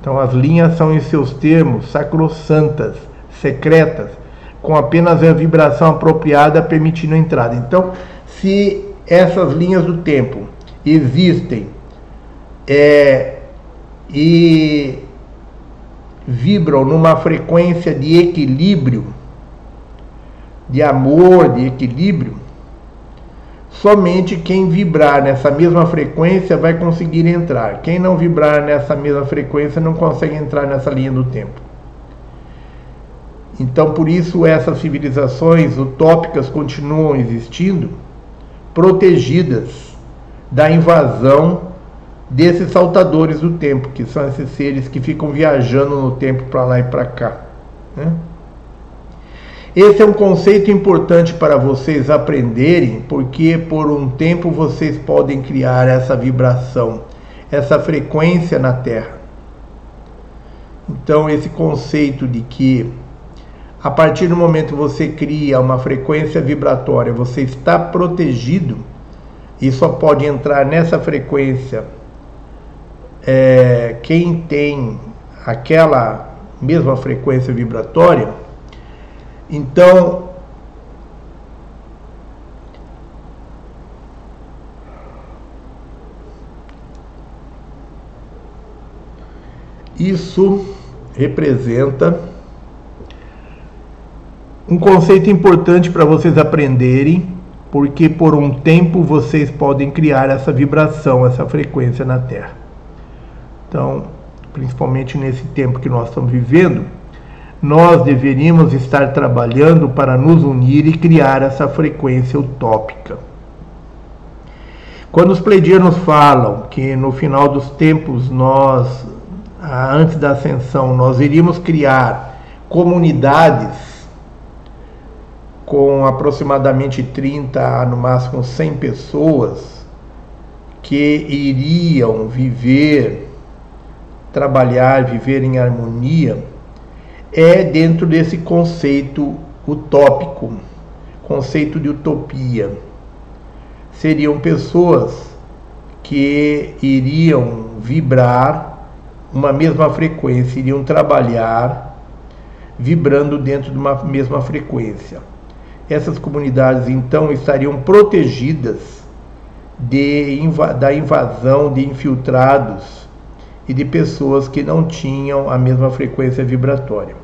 Então, as linhas são, em seus termos, sacrossantas, secretas, com apenas a vibração apropriada permitindo a entrada. Então, se essas linhas do tempo existem é, e vibram numa frequência de equilíbrio, de amor, de equilíbrio, Somente quem vibrar nessa mesma frequência vai conseguir entrar. Quem não vibrar nessa mesma frequência não consegue entrar nessa linha do tempo. Então, por isso, essas civilizações utópicas continuam existindo, protegidas da invasão desses saltadores do tempo, que são esses seres que ficam viajando no tempo para lá e para cá. Né? Esse é um conceito importante para vocês aprenderem, porque por um tempo vocês podem criar essa vibração, essa frequência na Terra. Então, esse conceito de que a partir do momento que você cria uma frequência vibratória, você está protegido e só pode entrar nessa frequência é, quem tem aquela mesma frequência vibratória então, isso representa um conceito importante para vocês aprenderem, porque por um tempo vocês podem criar essa vibração, essa frequência na Terra. Então, principalmente nesse tempo que nós estamos vivendo, nós deveríamos estar trabalhando para nos unir e criar essa frequência utópica. Quando os pleidianos falam que no final dos tempos nós, antes da ascensão, nós iríamos criar comunidades com aproximadamente 30 no máximo 100 pessoas que iriam viver, trabalhar, viver em harmonia, é dentro desse conceito utópico, conceito de utopia. Seriam pessoas que iriam vibrar uma mesma frequência, iriam trabalhar vibrando dentro de uma mesma frequência. essas comunidades então estariam protegidas de, da invasão de infiltrados e de pessoas que não tinham a mesma frequência vibratória.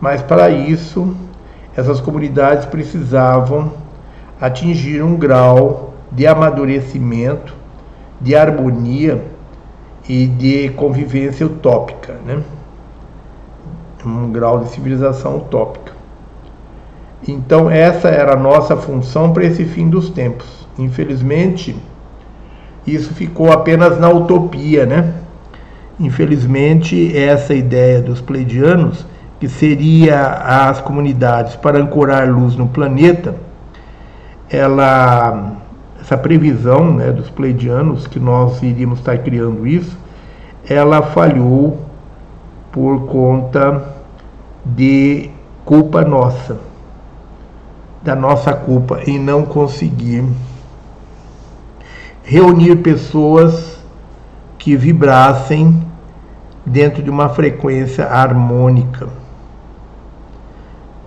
Mas para isso, essas comunidades precisavam atingir um grau de amadurecimento, de harmonia e de convivência utópica, né? um grau de civilização utópica. Então, essa era a nossa função para esse fim dos tempos. Infelizmente, isso ficou apenas na utopia, né? Infelizmente, essa ideia dos pleidianos, que seria as comunidades para ancorar luz no planeta, ela, essa previsão né, dos pleidianos, que nós iríamos estar criando isso, ela falhou por conta de culpa nossa, da nossa culpa em não conseguir reunir pessoas que vibrassem dentro de uma frequência harmônica.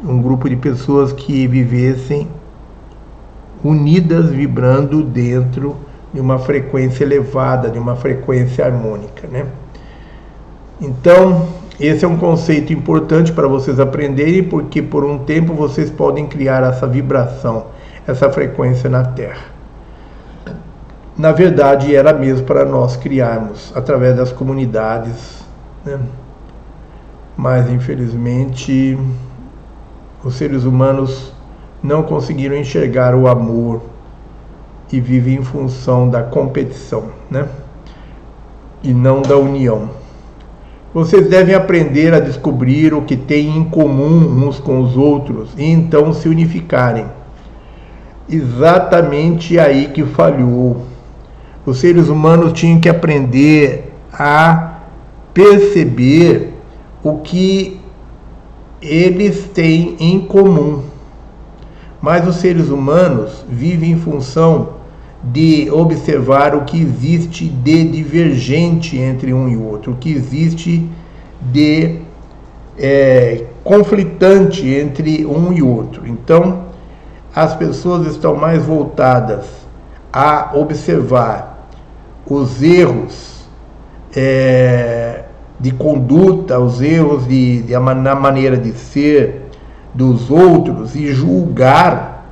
Um grupo de pessoas que vivessem unidas, vibrando dentro de uma frequência elevada, de uma frequência harmônica, né? Então, esse é um conceito importante para vocês aprenderem, porque por um tempo vocês podem criar essa vibração, essa frequência na Terra. Na verdade, era mesmo para nós criarmos através das comunidades, né? mas infelizmente os seres humanos não conseguiram enxergar o amor e vivem em função da competição, né? E não da união. Vocês devem aprender a descobrir o que têm em comum uns com os outros e então se unificarem. Exatamente aí que falhou. Os seres humanos tinham que aprender a perceber o que eles têm em comum. Mas os seres humanos vivem em função de observar o que existe de divergente entre um e outro, o que existe de é, conflitante entre um e outro. Então, as pessoas estão mais voltadas a observar os erros é, de conduta, os erros de, de, na maneira de ser dos outros e julgar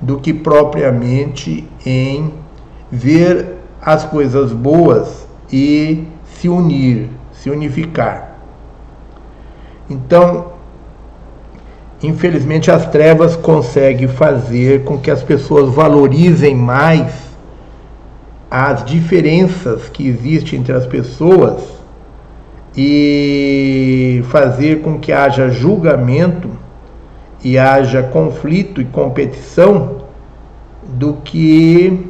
do que propriamente em ver as coisas boas e se unir, se unificar. Então, infelizmente, as trevas conseguem fazer com que as pessoas valorizem mais as diferenças que existem entre as pessoas e fazer com que haja julgamento e haja conflito e competição do que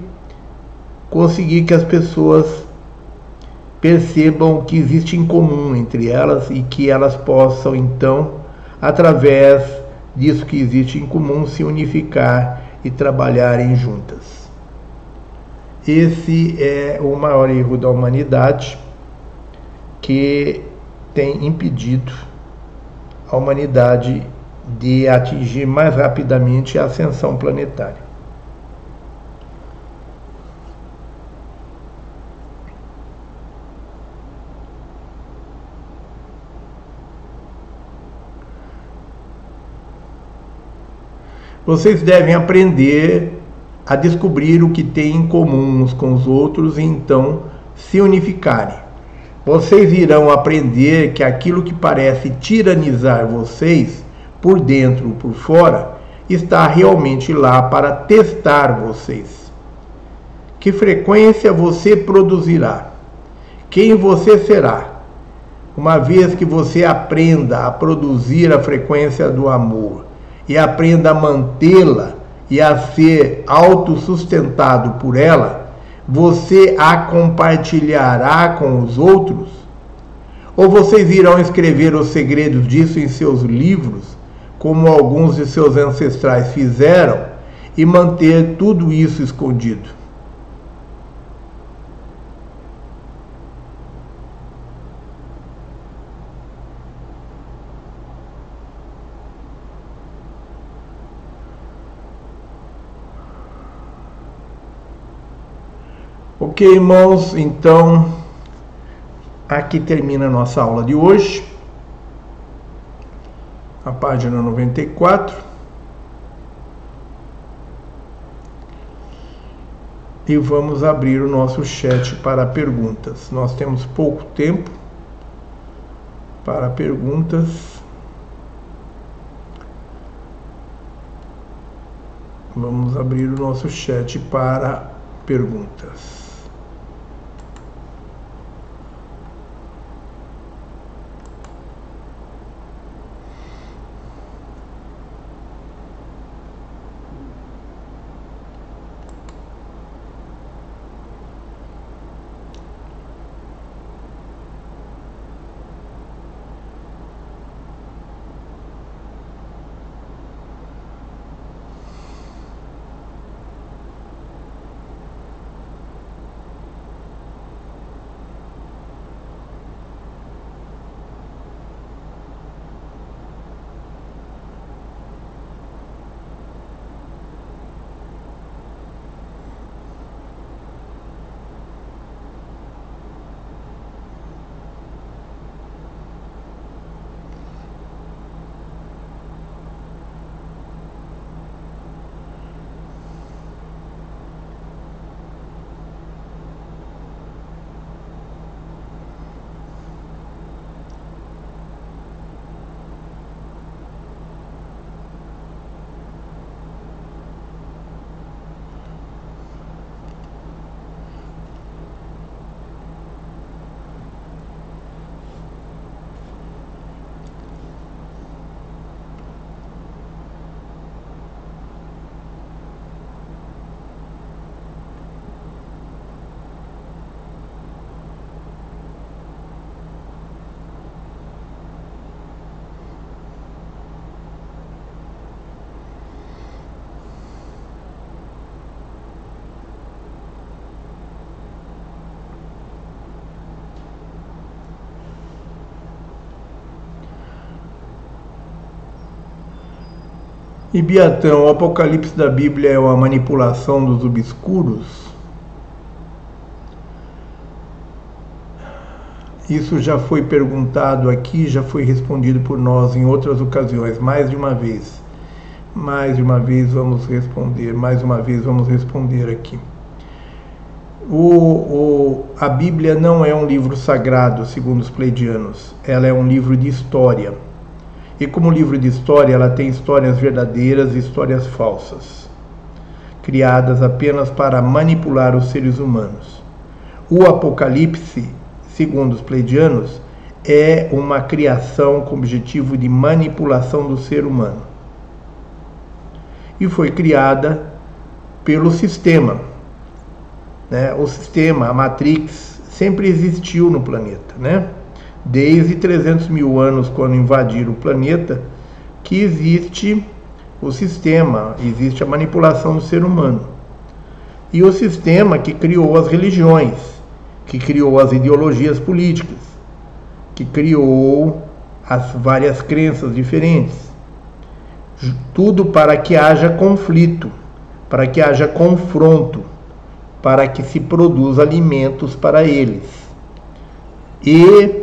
conseguir que as pessoas percebam que existe em comum entre elas e que elas possam então, através disso que existe em comum, se unificar e trabalharem juntas. Esse é o maior erro da humanidade que tem impedido a humanidade de atingir mais rapidamente a ascensão planetária. Vocês devem aprender a descobrir o que têm em comum uns com os outros e então se unificarem. Vocês irão aprender que aquilo que parece tiranizar vocês por dentro ou por fora, está realmente lá para testar vocês. Que frequência você produzirá? Quem você será? Uma vez que você aprenda a produzir a frequência do amor e aprenda a mantê-la e a ser autossustentado por ela, você a compartilhará com os outros? Ou vocês irão escrever os segredos disso em seus livros como alguns de seus ancestrais fizeram, e manter tudo isso escondido. Ok, irmãos, então aqui termina a nossa aula de hoje, a página 94. E vamos abrir o nosso chat para perguntas. Nós temos pouco tempo para perguntas. Vamos abrir o nosso chat para perguntas. E Biatão, o Apocalipse da Bíblia é uma manipulação dos obscuros? Isso já foi perguntado aqui, já foi respondido por nós em outras ocasiões, mais de uma vez. Mais de uma vez vamos responder, mais uma vez vamos responder aqui. O, o, a Bíblia não é um livro sagrado, segundo os pleidianos. Ela é um livro de história e como livro de história, ela tem histórias verdadeiras e histórias falsas, criadas apenas para manipular os seres humanos. O Apocalipse, segundo os pleidianos, é uma criação com objetivo de manipulação do ser humano. E foi criada pelo sistema. Né? O sistema, a Matrix, sempre existiu no planeta, né? Desde 300 mil anos, quando invadiram o planeta, que existe o sistema, existe a manipulação do ser humano. E o sistema que criou as religiões, que criou as ideologias políticas, que criou as várias crenças diferentes. Tudo para que haja conflito, para que haja confronto, para que se produza alimentos para eles. E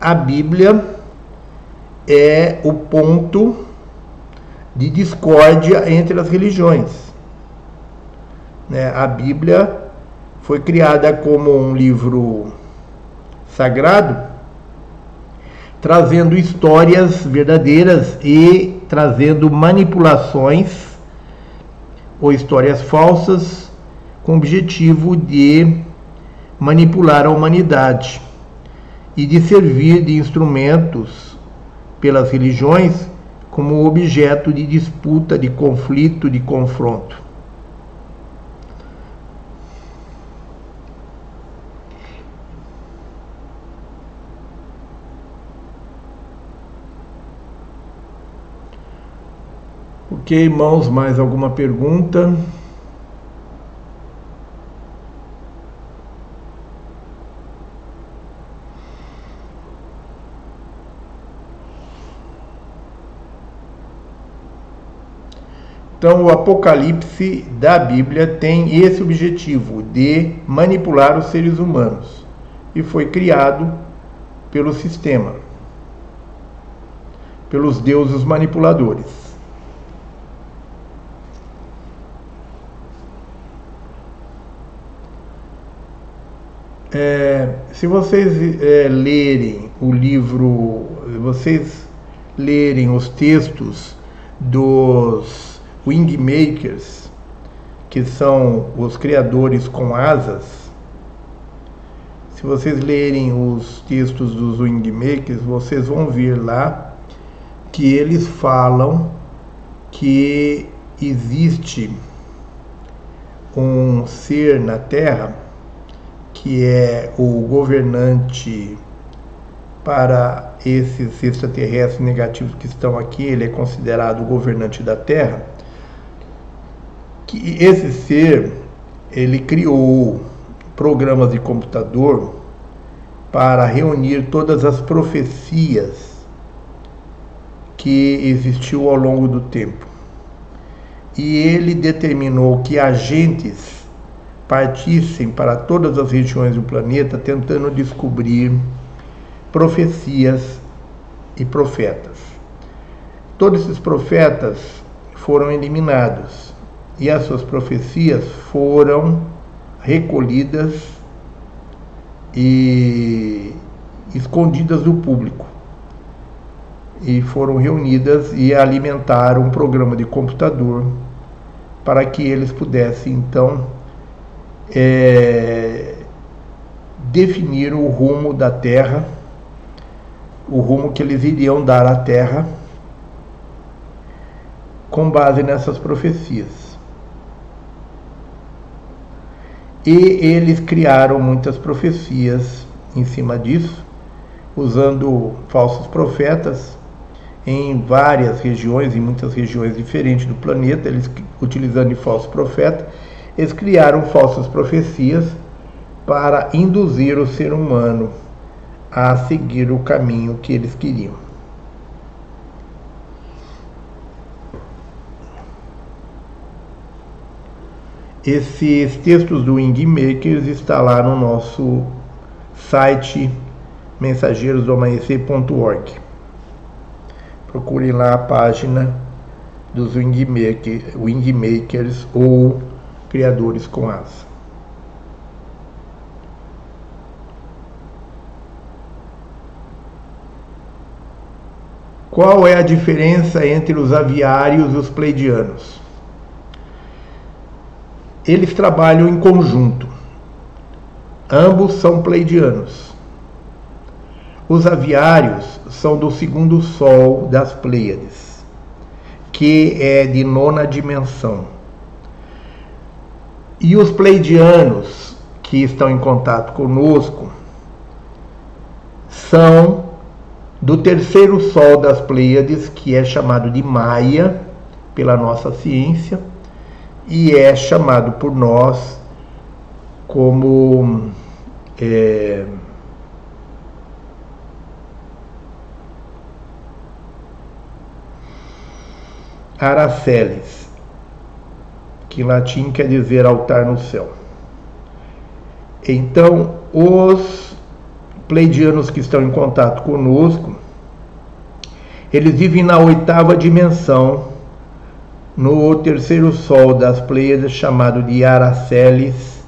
a Bíblia é o ponto de discórdia entre as religiões. Né? A Bíblia foi criada como um livro sagrado, trazendo histórias verdadeiras e trazendo manipulações ou histórias falsas com o objetivo de manipular a humanidade e de servir de instrumentos pelas religiões como objeto de disputa, de conflito, de confronto. Ok, irmãos, mais alguma pergunta? Então, o Apocalipse da Bíblia tem esse objetivo de manipular os seres humanos e foi criado pelo sistema, pelos deuses manipuladores. É, se vocês é, lerem o livro, vocês lerem os textos dos Wingmakers, que são os criadores com asas, se vocês lerem os textos dos Wingmakers, vocês vão ver lá que eles falam que existe um ser na Terra que é o governante para esses extraterrestres negativos que estão aqui, ele é considerado o governante da Terra, que esse ser, ele criou programas de computador para reunir todas as profecias que existiu ao longo do tempo. E ele determinou que agentes partissem para todas as regiões do planeta tentando descobrir profecias e profetas. Todos esses profetas foram eliminados e as suas profecias foram recolhidas e escondidas do público. E foram reunidas e alimentaram um programa de computador para que eles pudessem então é, definiram o rumo da Terra, o rumo que eles iriam dar à Terra, com base nessas profecias. E eles criaram muitas profecias em cima disso, usando falsos profetas em várias regiões, em muitas regiões diferentes do planeta, eles utilizando falsos profetas eles criaram falsas profecias para induzir o ser humano a seguir o caminho que eles queriam. Esses textos do Wingmakers está lá no nosso site mensageirosdoamanhecer.org. Procurem lá a página dos Wingmakers ou criadores com asa. Qual é a diferença entre os aviários e os pleidianos? Eles trabalham em conjunto. Ambos são pleidianos. Os aviários são do segundo sol das Pleiades, que é de nona dimensão e os pleidianos que estão em contato conosco são do terceiro sol das Pleiades, que é chamado de Maia pela nossa ciência e é chamado por nós como é, Araceles que em latim quer dizer altar no céu. Então, os pleidianos que estão em contato conosco, eles vivem na oitava dimensão, no terceiro sol das Pleiades, chamado de Araceles,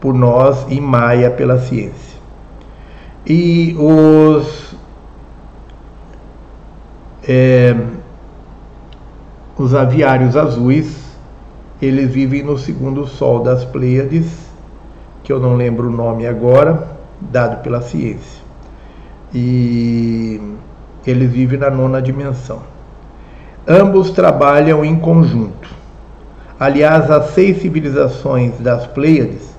por nós, e Maia pela ciência. E os, é, os aviários azuis eles vivem no segundo sol das Pleiades, que eu não lembro o nome agora, dado pela ciência. E eles vivem na nona dimensão. Ambos trabalham em conjunto. Aliás, as seis civilizações das Pleiades,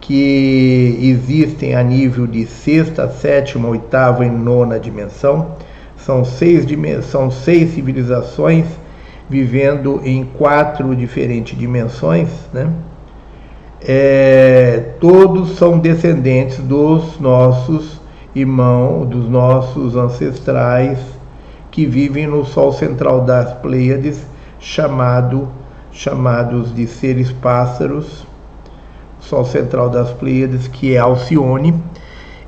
que existem a nível de sexta, sétima, oitava e nona dimensão, são seis, são seis civilizações vivendo em quatro diferentes dimensões, né? É, todos são descendentes dos nossos irmãos, dos nossos ancestrais que vivem no Sol central das Pleiades, chamado, chamados de seres pássaros, Sol central das Pleiades, que é Alcione.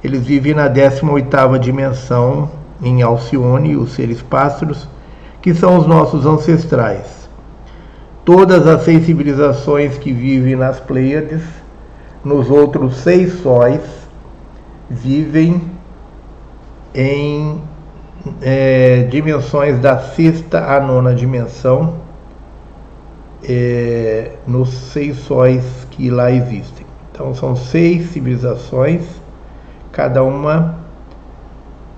Eles vivem na 18ª dimensão em Alcione, os seres pássaros, que são os nossos ancestrais. Todas as seis civilizações que vivem nas Pleiades, nos outros seis sóis, vivem em é, dimensões da sexta à nona dimensão, é, nos seis sóis que lá existem. Então são seis civilizações, cada uma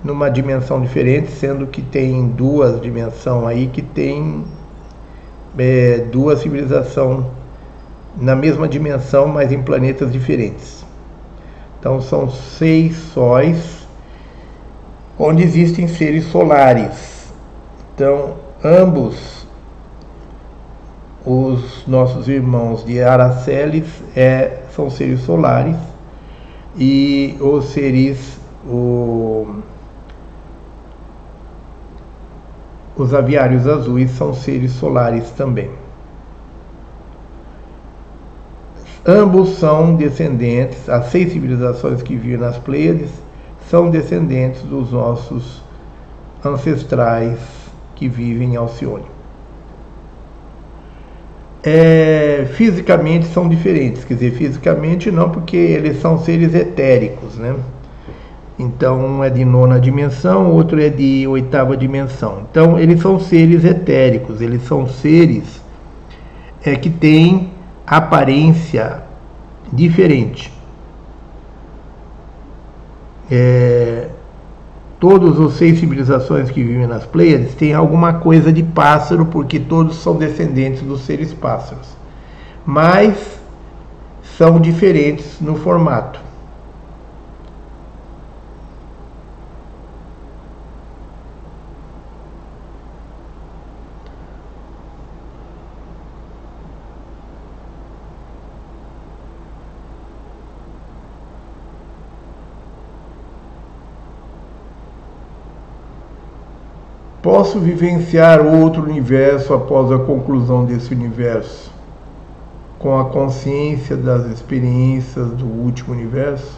numa dimensão diferente, sendo que tem duas dimensões aí que tem é, duas civilizações na mesma dimensão, mas em planetas diferentes. Então são seis sóis onde existem seres solares. Então ambos os nossos irmãos de Araceles é, são seres solares e os seres o, os aviários azuis são seres solares também. Ambos são descendentes, as seis civilizações que vivem nas Pleiades são descendentes dos nossos ancestrais que vivem em Alcione. É, fisicamente são diferentes, quer dizer, fisicamente não, porque eles são seres etéricos, né? Então, um é de nona dimensão, outro é de oitava dimensão. Então, eles são seres etéricos, eles são seres é, que têm aparência diferente. É, todos os seis civilizações que vivem nas Pleiades têm alguma coisa de pássaro, porque todos são descendentes dos seres pássaros. Mas são diferentes no formato. Posso vivenciar outro universo após a conclusão desse universo, com a consciência das experiências do último universo?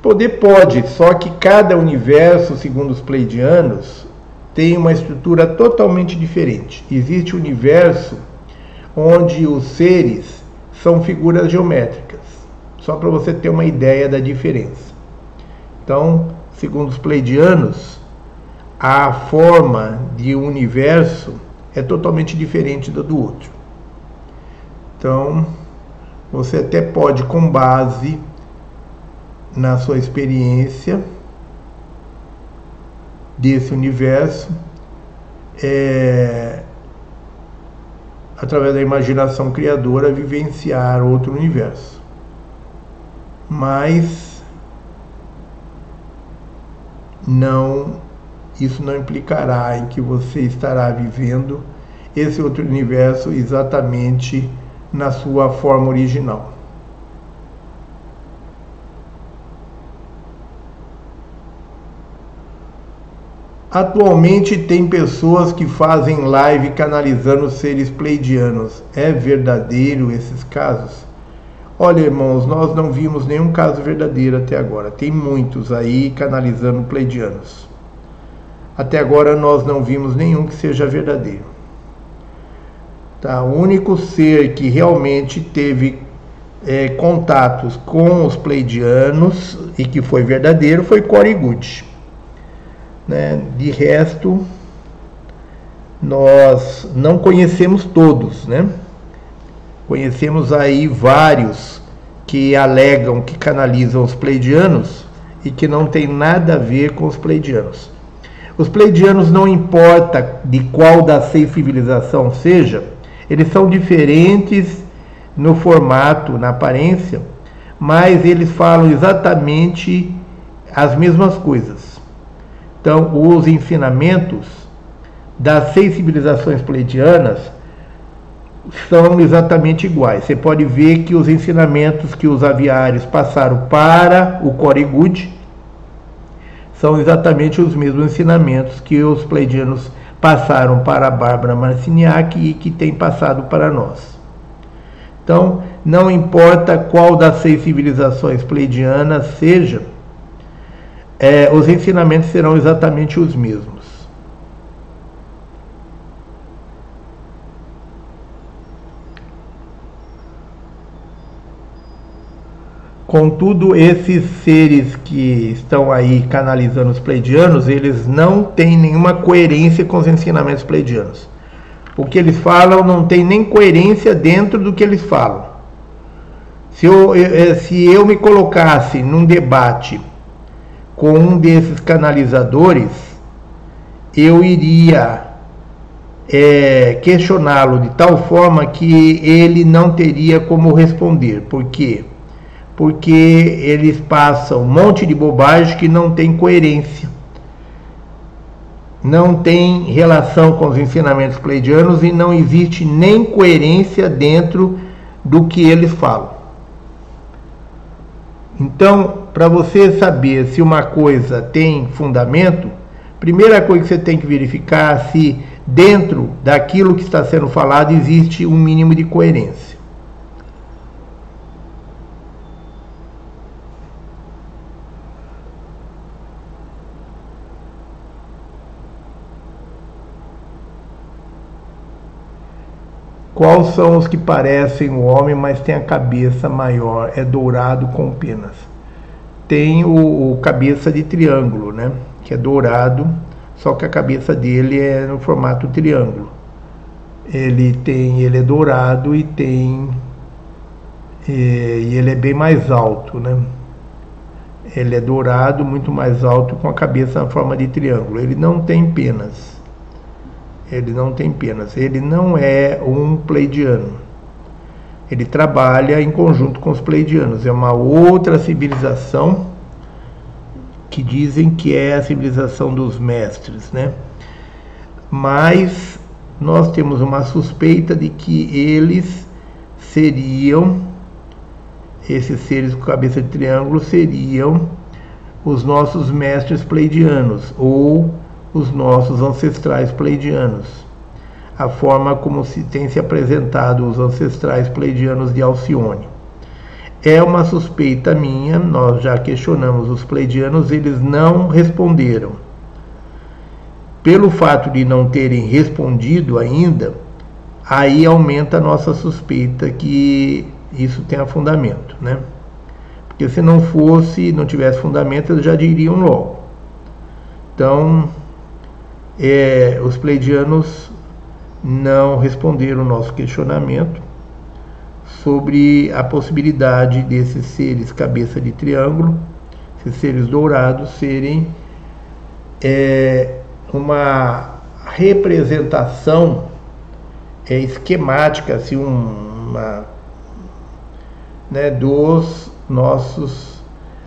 Poder pode, só que cada universo, segundo os pleidianos, tem uma estrutura totalmente diferente. Existe um universo onde os seres são figuras geométricas, só para você ter uma ideia da diferença. Então, segundo os pleidianos, a forma de um universo é totalmente diferente da do outro. Então, você até pode, com base na sua experiência desse universo, é, através da imaginação criadora, vivenciar outro universo. Mas não isso não implicará em que você estará vivendo esse outro universo exatamente na sua forma original. Atualmente tem pessoas que fazem live canalizando seres pleidianos. É verdadeiro esses casos? Olha, irmãos, nós não vimos nenhum caso verdadeiro até agora. Tem muitos aí canalizando pleidianos. Até agora nós não vimos nenhum que seja verdadeiro. Tá? O único ser que realmente teve é, contatos com os pleidianos e que foi verdadeiro foi Good. Né? De resto, nós não conhecemos todos, né? Conhecemos aí vários que alegam que canalizam os pleidianos e que não tem nada a ver com os pleidianos. Os pleidianos não importa de qual das seis civilizações seja, eles são diferentes no formato, na aparência, mas eles falam exatamente as mesmas coisas. Então, os ensinamentos das seis civilizações pleidianas são exatamente iguais. Você pode ver que os ensinamentos que os aviários passaram para o Corigud são exatamente os mesmos ensinamentos que os pleidianos passaram para a Bárbara Marciniak e que tem passado para nós. Então, não importa qual das seis civilizações pleidianas seja, é, os ensinamentos serão exatamente os mesmos. Contudo, esses seres que estão aí canalizando os pleidianos, eles não têm nenhuma coerência com os ensinamentos pleidianos. O que eles falam não tem nem coerência dentro do que eles falam. Se eu, eh, se eu me colocasse num debate com um desses canalizadores, eu iria é, questioná-lo de tal forma que ele não teria como responder. Por quê? Porque eles passam um monte de bobagem que não tem coerência. Não tem relação com os ensinamentos pleidianos e não existe nem coerência dentro do que eles falam. Então, para você saber se uma coisa tem fundamento, primeira coisa que você tem que verificar se dentro daquilo que está sendo falado existe um mínimo de coerência. Quais são os que parecem o homem, mas tem a cabeça maior, é dourado com penas? Tem o, o cabeça de triângulo, né? Que é dourado, só que a cabeça dele é no formato triângulo. Ele tem, ele é dourado e tem e, e ele é bem mais alto, né? Ele é dourado, muito mais alto, com a cabeça na forma de triângulo. Ele não tem penas ele não tem penas. Ele não é um pleidiano. Ele trabalha em conjunto com os pleidianos. É uma outra civilização que dizem que é a civilização dos mestres, né? Mas nós temos uma suspeita de que eles seriam esses seres com cabeça de triângulo seriam os nossos mestres pleidianos ou os nossos ancestrais pleidianos. A forma como se tem se apresentado os ancestrais pleidianos de Alcione. É uma suspeita minha, nós já questionamos os pleidianos, eles não responderam. Pelo fato de não terem respondido ainda, aí aumenta a nossa suspeita que isso tenha fundamento, né? Porque se não fosse, não tivesse fundamento, eles já diriam logo. Então, é, os pleidianos não responderam o nosso questionamento sobre a possibilidade desses seres cabeça de triângulo, esses seres dourados, serem é, uma representação é, esquemática, assim, uma, né, dos nossos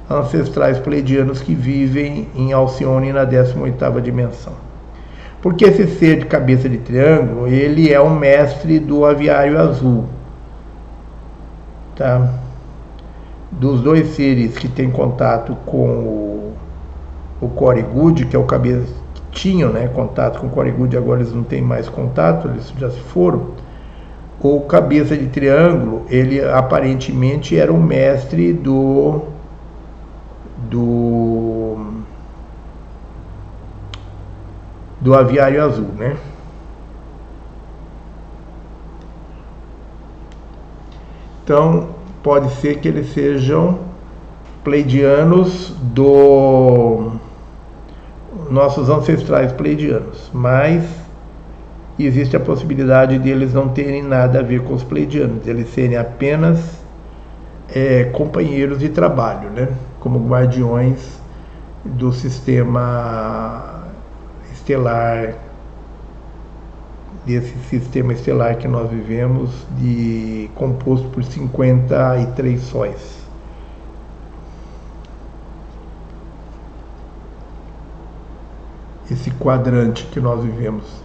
ancestrais pleidianos que vivem em Alcione na 18ª dimensão. Porque esse ser de cabeça de triângulo, ele é o mestre do aviário azul. Tá? Dos dois seres que têm contato com o, o Good, que é o cabeça que tinham né, contato com o Good, agora eles não têm mais contato, eles já se foram. O cabeça de triângulo, ele aparentemente era o mestre do do do aviário azul, né? Então, pode ser que eles sejam pleidianos do nossos ancestrais pleidianos, mas existe a possibilidade de eles não terem nada a ver com os pleidianos, eles serem apenas é, companheiros de trabalho, né? como guardiões do sistema estelar, desse sistema estelar que nós vivemos, de composto por 53 sóis. Esse quadrante que nós vivemos.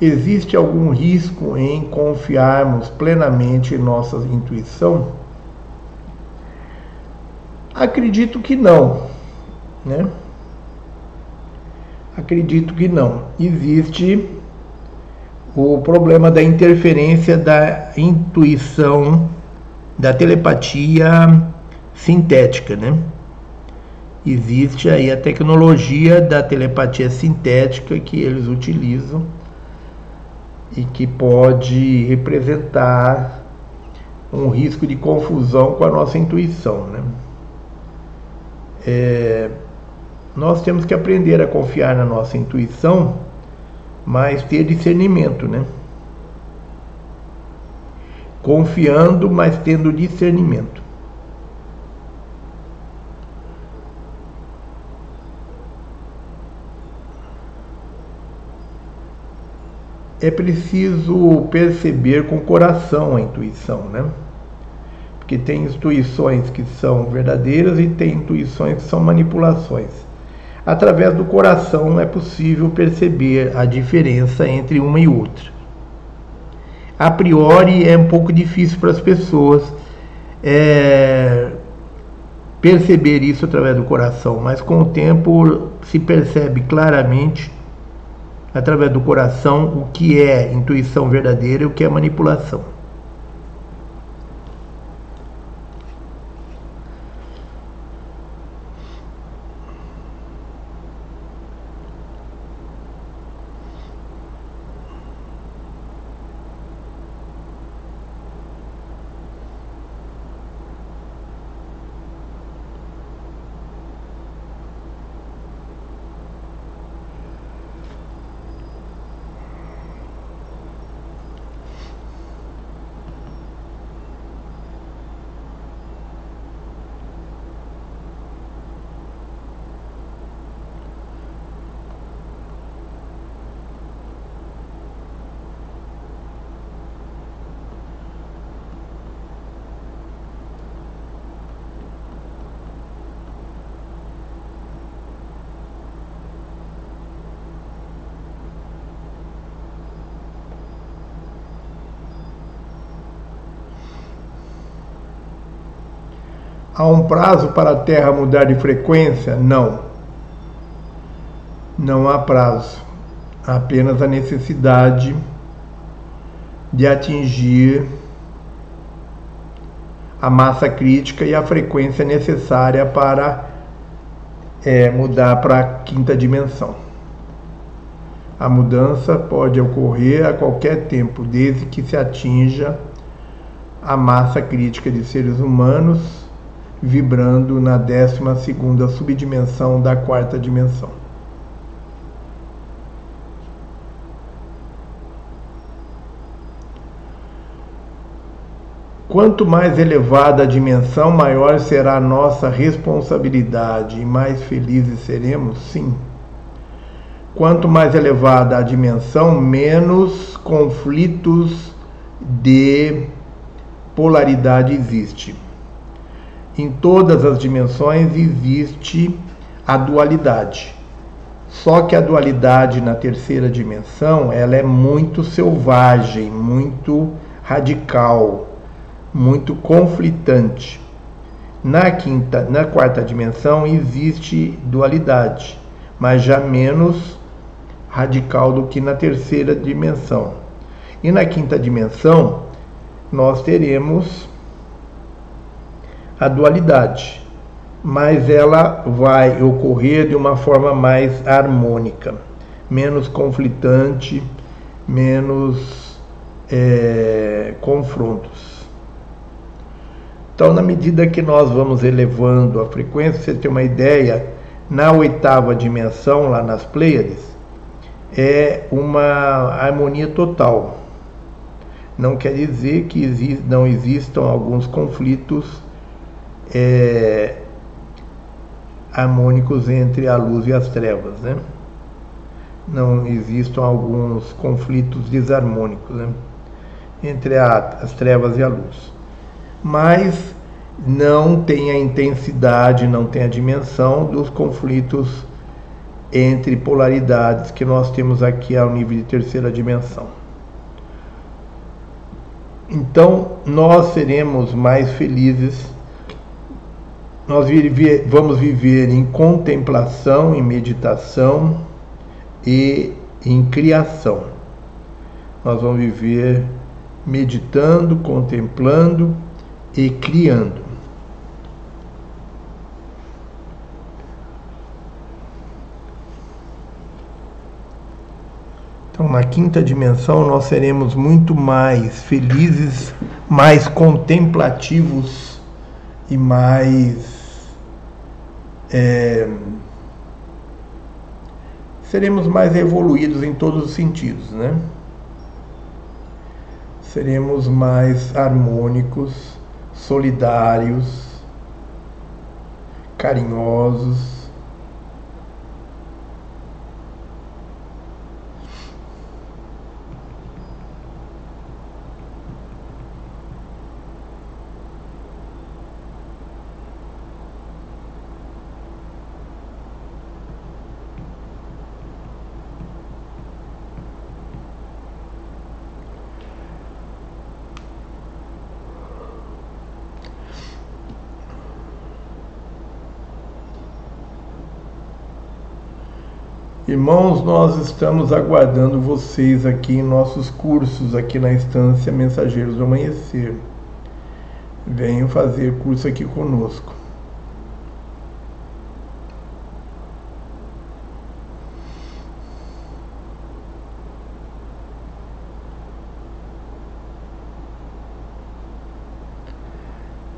Existe algum risco em confiarmos plenamente em nossa intuição? Acredito que não, né? Acredito que não. Existe o problema da interferência da intuição, da telepatia sintética, né? Existe aí a tecnologia da telepatia sintética que eles utilizam e que pode representar um risco de confusão com a nossa intuição, né? É, nós temos que aprender a confiar na nossa intuição, mas ter discernimento, né? Confiando, mas tendo discernimento. É preciso perceber com o coração a intuição, né? Porque tem intuições que são verdadeiras e tem intuições que são manipulações. Através do coração é possível perceber a diferença entre uma e outra. A priori é um pouco difícil para as pessoas é, perceber isso através do coração, mas com o tempo se percebe claramente através do coração o que é intuição verdadeira e o que é manipulação. Um prazo para a Terra mudar de frequência? Não. Não há prazo. Há apenas a necessidade de atingir a massa crítica e a frequência necessária para é, mudar para a quinta dimensão. A mudança pode ocorrer a qualquer tempo, desde que se atinja a massa crítica de seres humanos vibrando na décima segunda subdimensão da quarta dimensão. Quanto mais elevada a dimensão, maior será a nossa responsabilidade e mais felizes seremos, sim. Quanto mais elevada a dimensão, menos conflitos de polaridade existe em todas as dimensões existe a dualidade. Só que a dualidade na terceira dimensão, ela é muito selvagem, muito radical, muito conflitante. Na quinta, na quarta dimensão existe dualidade, mas já menos radical do que na terceira dimensão. E na quinta dimensão nós teremos a dualidade, mas ela vai ocorrer de uma forma mais harmônica, menos conflitante, menos é, confrontos. Então, na medida que nós vamos elevando a frequência, você tem uma ideia, na oitava dimensão, lá nas Pleiades, é uma harmonia total. Não quer dizer que não existam alguns conflitos é, harmônicos entre a luz e as trevas, né? Não existam alguns conflitos desarmônicos né? entre a, as trevas e a luz. Mas não tem a intensidade, não tem a dimensão dos conflitos entre polaridades que nós temos aqui ao nível de terceira dimensão. Então, nós seremos mais felizes nós vamos viver em contemplação, em meditação e em criação. Nós vamos viver meditando, contemplando e criando. Então, na quinta dimensão, nós seremos muito mais felizes, mais contemplativos e mais. É, seremos mais evoluídos em todos os sentidos, né? Seremos mais harmônicos, solidários, carinhosos Irmãos, nós estamos aguardando vocês aqui em nossos cursos, aqui na instância Mensageiros do Amanhecer. Venham fazer curso aqui conosco.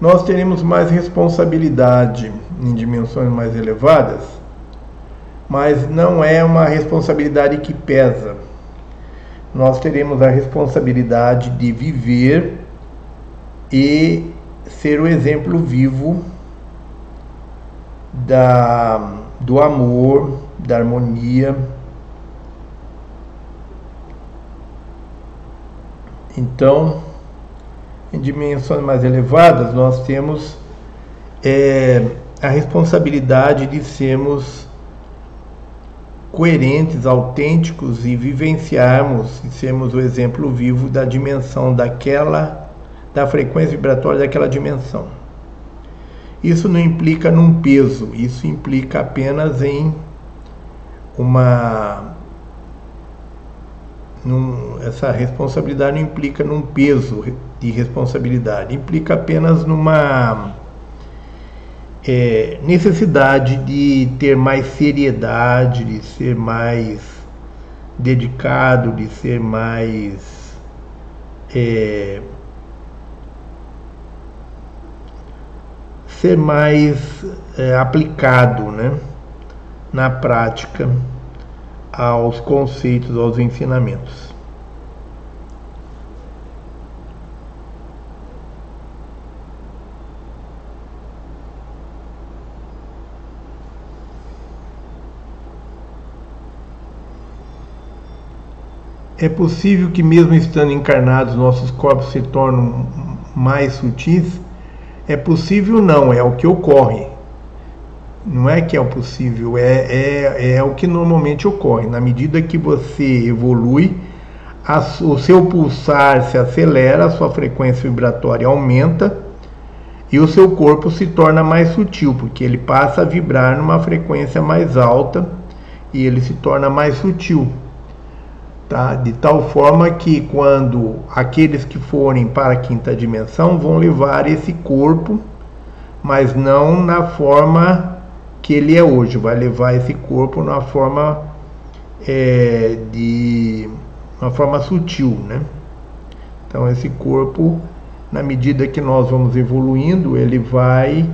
Nós teremos mais responsabilidade em dimensões mais elevadas mas não é uma responsabilidade que pesa. Nós teremos a responsabilidade de viver e ser o exemplo vivo da, do amor, da harmonia. Então, em dimensões mais elevadas, nós temos é, a responsabilidade de sermos coerentes, autênticos e vivenciarmos e sermos o exemplo vivo da dimensão daquela, da frequência vibratória daquela dimensão. Isso não implica num peso, isso implica apenas em uma. Num, essa responsabilidade não implica num peso de responsabilidade, implica apenas numa é, necessidade de ter mais seriedade, de ser mais dedicado, de ser mais é, ser mais é, aplicado né, na prática aos conceitos, aos ensinamentos. É possível que, mesmo estando encarnados, nossos corpos se tornem mais sutis? É possível, não, é o que ocorre. Não é que é o possível, é, é, é o que normalmente ocorre. Na medida que você evolui, a, o seu pulsar se acelera, a sua frequência vibratória aumenta e o seu corpo se torna mais sutil, porque ele passa a vibrar numa frequência mais alta e ele se torna mais sutil tá? de tal forma que quando aqueles que forem para a quinta dimensão vão levar esse corpo, mas não na forma que ele é hoje, vai levar esse corpo na forma é, de uma forma sutil, né? Então esse corpo, na medida que nós vamos evoluindo, ele vai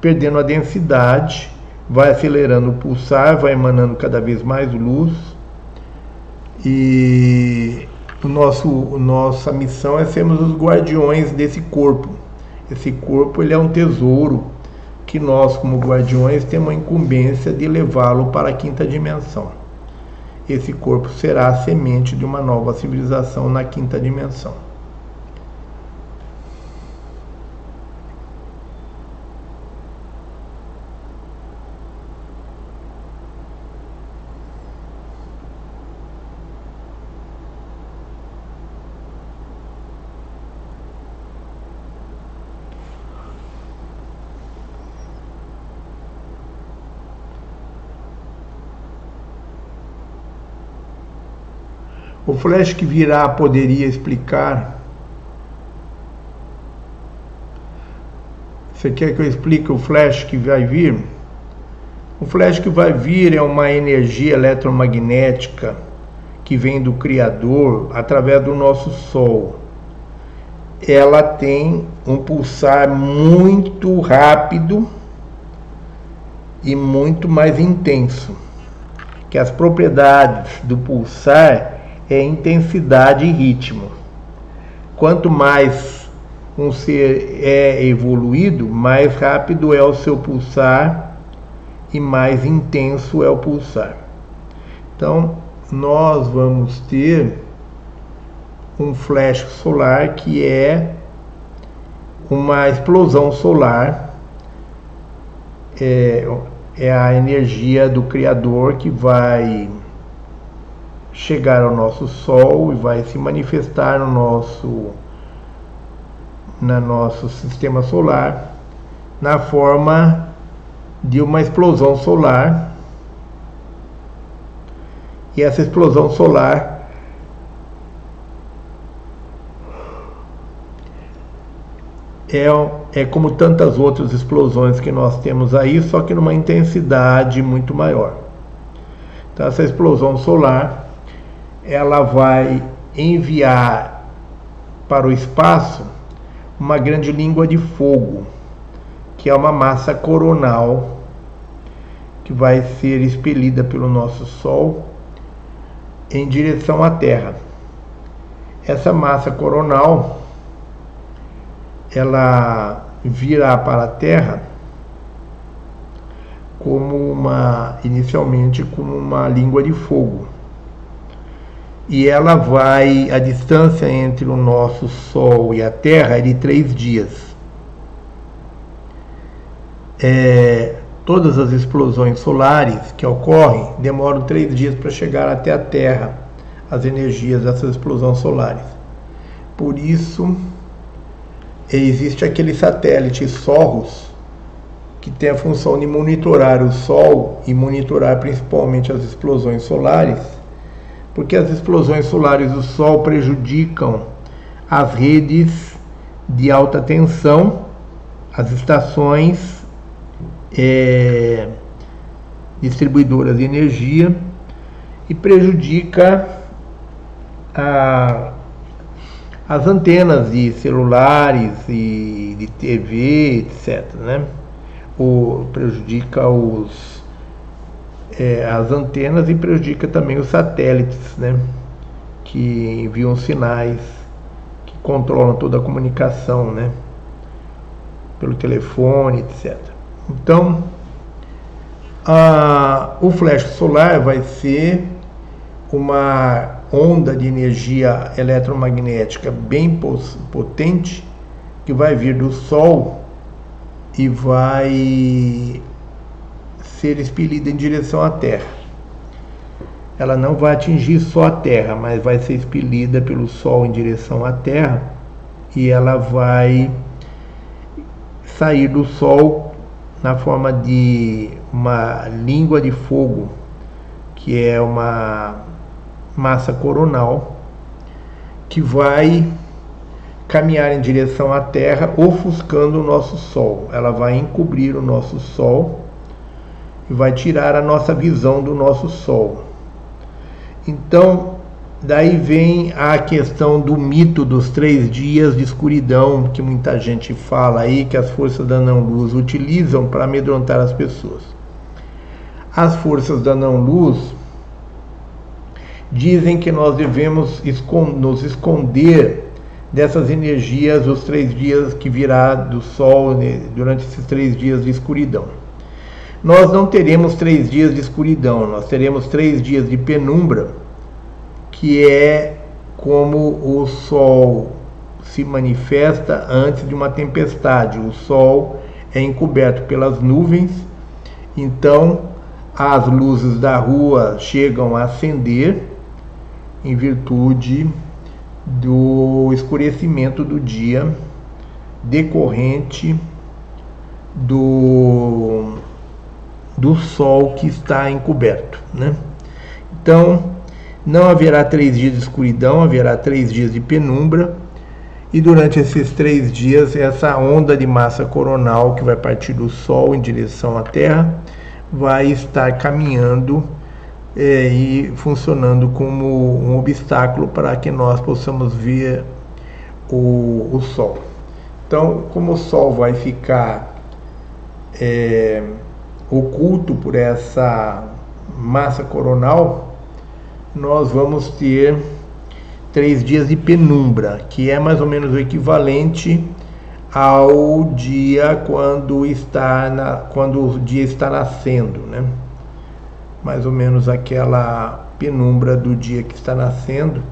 perdendo a densidade, vai acelerando o pulsar, vai emanando cada vez mais luz e o nosso, nossa missão é sermos os guardiões desse corpo. Esse corpo ele é um tesouro que nós, como guardiões, temos a incumbência de levá-lo para a quinta dimensão. Esse corpo será a semente de uma nova civilização na quinta dimensão. O flash que virá poderia explicar. Você quer que eu explique o flash que vai vir? O flash que vai vir é uma energia eletromagnética que vem do Criador através do nosso Sol. Ela tem um pulsar muito rápido e muito mais intenso. Que as propriedades do pulsar é intensidade e ritmo. Quanto mais um ser é evoluído, mais rápido é o seu pulsar e mais intenso é o pulsar. Então, nós vamos ter um flash solar que é uma explosão solar, é, é a energia do Criador que vai chegar ao nosso Sol e vai se manifestar no nosso, no nosso sistema solar na forma de uma explosão solar. E essa explosão solar é, é como tantas outras explosões que nós temos aí, só que numa intensidade muito maior. Então essa explosão solar, ela vai enviar para o espaço uma grande língua de fogo que é uma massa coronal que vai ser expelida pelo nosso Sol em direção à Terra. Essa massa coronal ela virá para a Terra como uma inicialmente como uma língua de fogo. E ela vai a distância entre o nosso Sol e a Terra é de três dias é, todas as explosões solares que ocorrem demoram três dias para chegar até a Terra, as energias dessas explosões solares. Por isso, existe aquele satélite Soros, que tem a função de monitorar o Sol e monitorar principalmente as explosões solares, porque as explosões solares do Sol prejudicam as redes de alta tensão, as estações é, distribuidoras de energia e prejudica a, as antenas de celulares e de TV, etc. Né? Prejudica os, é, as antenas e prejudica também os satélites, né? que enviam sinais, que controlam toda a comunicação, né? pelo telefone, etc. Então, a, o flash solar vai ser uma onda de energia eletromagnética bem potente que vai vir do Sol e vai ser expelida em direção à Terra. Ela não vai atingir só a Terra, mas vai ser expelida pelo Sol em direção à Terra e ela vai sair do Sol na forma de uma língua de fogo, que é uma massa coronal, que vai caminhar em direção à Terra, ofuscando o nosso Sol. Ela vai encobrir o nosso Sol e vai tirar a nossa visão do nosso Sol. Então, Daí vem a questão do mito dos três dias de escuridão, que muita gente fala aí, que as forças da não-luz utilizam para amedrontar as pessoas. As forças da não-luz dizem que nós devemos nos esconder dessas energias os três dias que virá do sol né, durante esses três dias de escuridão. Nós não teremos três dias de escuridão, nós teremos três dias de penumbra que é como o Sol se manifesta antes de uma tempestade. O Sol é encoberto pelas nuvens, então as luzes da rua chegam a acender em virtude do escurecimento do dia decorrente do, do sol que está encoberto, né? Então, Não haverá três dias de escuridão, haverá três dias de penumbra. E durante esses três dias, essa onda de massa coronal que vai partir do Sol em direção à Terra vai estar caminhando é, e funcionando como um obstáculo para que nós possamos ver o, o Sol. Então, como o Sol vai ficar é, oculto por essa massa coronal, nós vamos ter três dias de penumbra, que é mais ou menos o equivalente ao dia quando está na, quando o dia está nascendo, né? Mais ou menos aquela penumbra do dia que está nascendo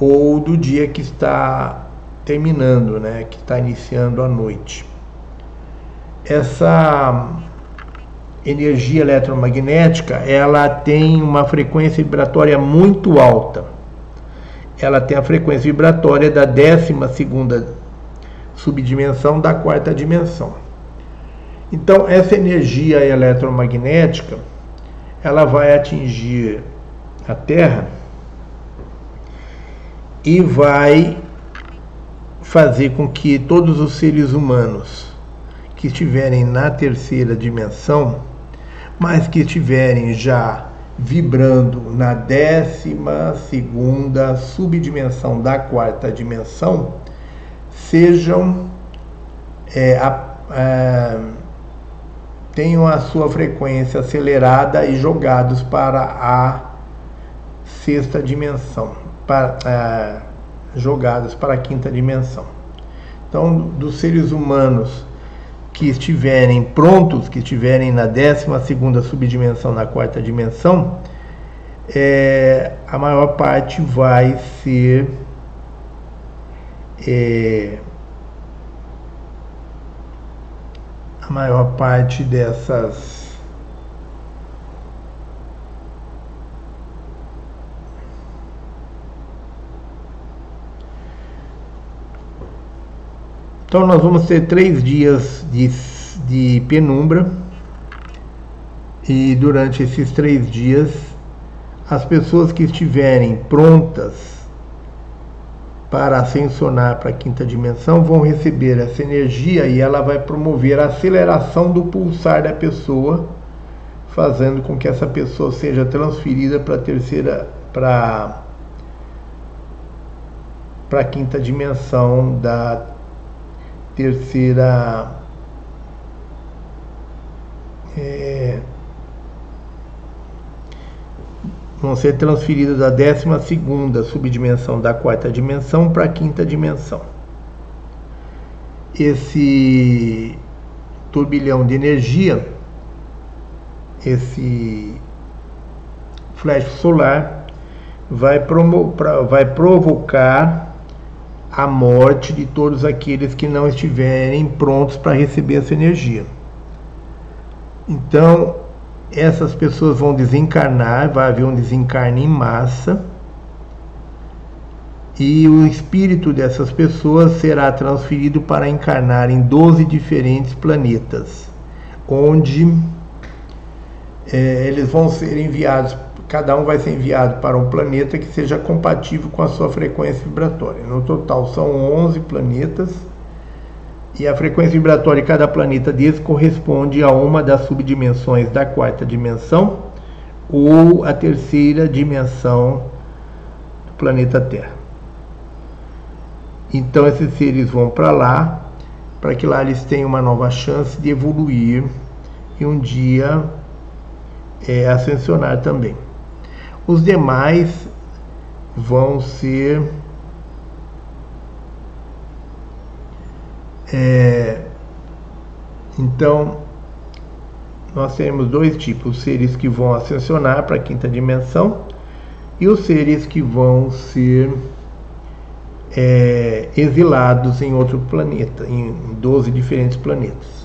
ou do dia que está terminando, né? Que está iniciando a noite. Essa energia eletromagnética, ela tem uma frequência vibratória muito alta. Ela tem a frequência vibratória da décima segunda subdimensão da quarta dimensão. Então, essa energia eletromagnética, ela vai atingir a Terra e vai fazer com que todos os seres humanos que estiverem na terceira dimensão, mas que estiverem já vibrando na décima segunda subdimensão da quarta dimensão, sejam é, a, a, tenham a sua frequência acelerada e jogados para a sexta dimensão, para, é, jogados para a quinta dimensão. Então, dos seres humanos que estiverem prontos, que estiverem na décima segunda subdimensão, na quarta dimensão, é, a maior parte vai ser é, a maior parte dessas Então nós vamos ter três dias de, de penumbra. E durante esses três dias as pessoas que estiverem prontas para ascensionar para a quinta dimensão vão receber essa energia e ela vai promover a aceleração do pulsar da pessoa, fazendo com que essa pessoa seja transferida para a terceira, para para a quinta dimensão da terceira é, vão ser transferidas da 12 subdimensão da quarta dimensão para a quinta dimensão. Esse turbilhão de energia, esse flash solar, vai, vai provocar a morte de todos aqueles que não estiverem prontos para receber essa energia. Então, essas pessoas vão desencarnar, vai haver um desencarne em massa, e o espírito dessas pessoas será transferido para encarnar em 12 diferentes planetas, onde é, eles vão ser enviados, cada um vai ser enviado para um planeta que seja compatível com a sua frequência vibratória. No total são 11 planetas e a frequência vibratória de cada planeta desse corresponde a uma das subdimensões da quarta dimensão ou a terceira dimensão do planeta Terra. Então esses seres vão para lá, para que lá eles tenham uma nova chance de evoluir e um dia é, ascensionar também. Os demais vão ser É, então, nós temos dois tipos: os seres que vão ascensionar para a quinta dimensão e os seres que vão ser é, exilados em outro planeta, em 12 diferentes planetas.